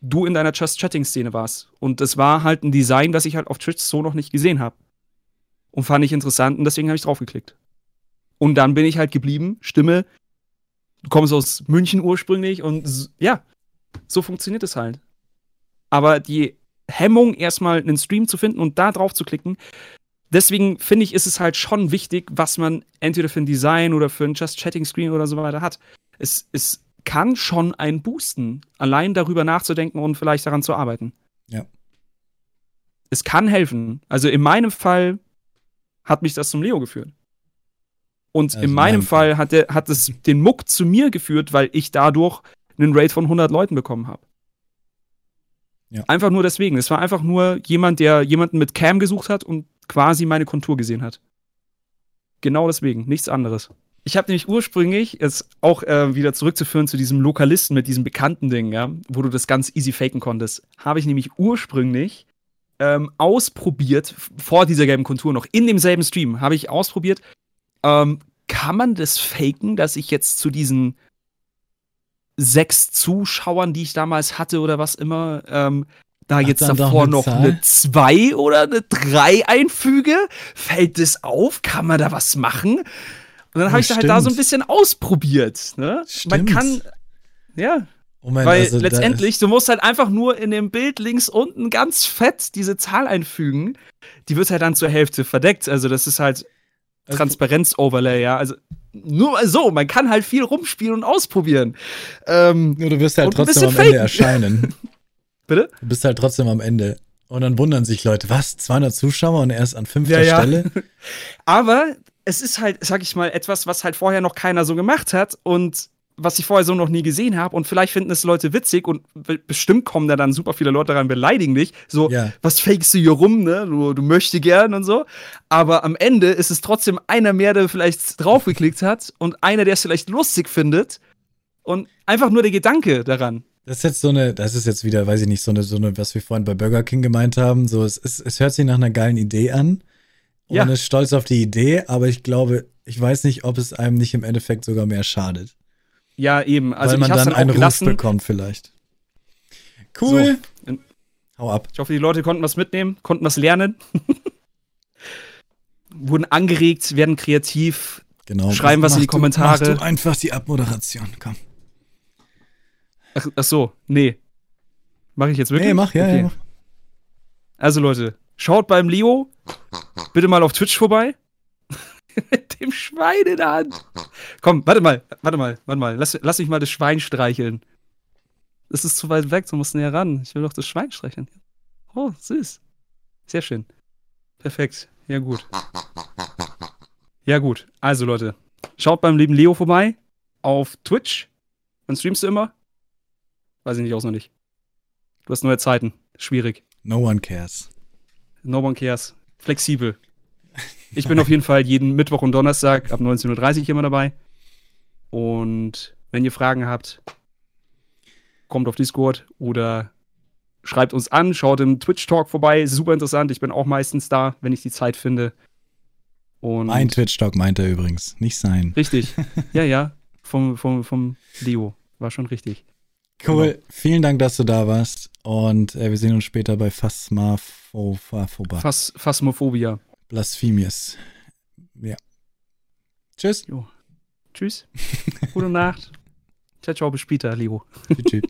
du in deiner Just Chatting-Szene warst. Und das war halt ein Design, das ich halt auf Twitch so noch nicht gesehen habe und fand ich interessant und deswegen habe ich draufgeklickt. Und dann bin ich halt geblieben, Stimme, du kommst aus München ursprünglich und ja, so funktioniert es halt. Aber die Hemmung, erstmal einen Stream zu finden und da drauf zu klicken, deswegen finde ich, ist es halt schon wichtig, was man entweder für ein Design oder für ein Just Chatting Screen oder so weiter hat. Es, es kann schon einen boosten, allein darüber nachzudenken und vielleicht daran zu arbeiten. Ja. Es kann helfen. Also in meinem Fall hat mich das zum Leo geführt. Und also in meinem Fall hat, der, hat es den Muck zu mir geführt, weil ich dadurch einen Raid von 100 Leuten bekommen habe. Ja. Einfach nur deswegen. Es war einfach nur jemand, der jemanden mit Cam gesucht hat und quasi meine Kontur gesehen hat. Genau deswegen, nichts anderes. Ich habe nämlich ursprünglich, jetzt auch äh, wieder zurückzuführen zu diesem Lokalisten mit diesem bekannten Ding, ja, wo du das ganz easy faken konntest, habe ich nämlich ursprünglich ähm, ausprobiert, vor dieser gelben Kontur noch, in demselben Stream, habe ich ausprobiert, ähm, kann man das faken, dass ich jetzt zu diesen sechs Zuschauern, die ich damals hatte oder was immer, ähm, da Hat jetzt davor noch Zahl? eine 2 oder eine 3 einfüge? Fällt das auf? Kann man da was machen? Und dann habe ich da halt da so ein bisschen ausprobiert. Ne? Man kann, ja, Moment, Weil also letztendlich, du musst halt einfach nur in dem Bild links unten ganz fett diese Zahl einfügen. Die wird halt dann zur Hälfte verdeckt. Also das ist halt also Transparenz-Overlay, ja. Also nur so, man kann halt viel rumspielen und ausprobieren. Ähm, nur du wirst halt trotzdem am Ende erscheinen. Bitte? Du bist halt trotzdem am Ende. Und dann wundern sich Leute, was, 200 Zuschauer und erst an fünfter ja, ja. Stelle? Aber es ist halt, sag ich mal, etwas, was halt vorher noch keiner so gemacht hat und was ich vorher so noch nie gesehen habe und vielleicht finden es Leute witzig und bestimmt kommen da dann super viele Leute rein, beleidigen dich. So, ja. was fakest du hier rum, ne? Du, du möchtest gern und so. Aber am Ende ist es trotzdem einer mehr, der vielleicht draufgeklickt hat und einer, der es vielleicht lustig findet. Und einfach nur der Gedanke daran. Das ist jetzt so eine, das ist jetzt wieder, weiß ich nicht, so eine, so eine, was wir vorhin bei Burger King gemeint haben. So, es ist, es hört sich nach einer geilen Idee an. Und ja. ist stolz auf die Idee, aber ich glaube, ich weiß nicht, ob es einem nicht im Endeffekt sogar mehr schadet. Ja, eben. Also Weil man dann, dann einen Ruf bekommt vielleicht. Cool. So. Hau ab. Ich hoffe, die Leute konnten was mitnehmen, konnten was lernen. Wurden angeregt, werden kreativ. Genau. Schreiben was in die Kommentare. Du, mach du einfach die Abmoderation, komm. Ach, ach so, nee. Mache ich jetzt wirklich? Nee, mach, ja, okay. ja. Mach. Also Leute, schaut beim Leo bitte mal auf Twitch vorbei. Mit dem Schwein in der Hand. Komm, warte mal, warte mal, warte mal. Lass, lass mich mal das Schwein streicheln. Das ist zu weit weg, du musst näher ran. Ich will doch das Schwein streicheln. Oh, süß. Sehr schön. Perfekt. Ja, gut. Ja, gut. Also, Leute, schaut beim lieben Leo vorbei auf Twitch. Wann streamst du immer? Weiß ich nicht auswendig. Du hast neue Zeiten. Schwierig. No one cares. No one cares. Flexibel. Ich bin auf jeden Fall jeden Mittwoch und Donnerstag ab 19.30 Uhr immer dabei. Und wenn ihr Fragen habt, kommt auf Discord oder schreibt uns an, schaut im Twitch-Talk vorbei. Super interessant. Ich bin auch meistens da, wenn ich die Zeit finde. Und mein Twitch-Talk meint er übrigens, nicht sein. Richtig. Ja, ja. Vom, vom, vom Leo. War schon richtig. Cool. Genau. Vielen Dank, dass du da warst. Und äh, wir sehen uns später bei Phasmophobia. Phas Phasmophobia. Blasphemius. Ja. Tschüss. Jo. Tschüss. Gute Nacht. Ciao, ciao, bis später, Leo. Tschüss.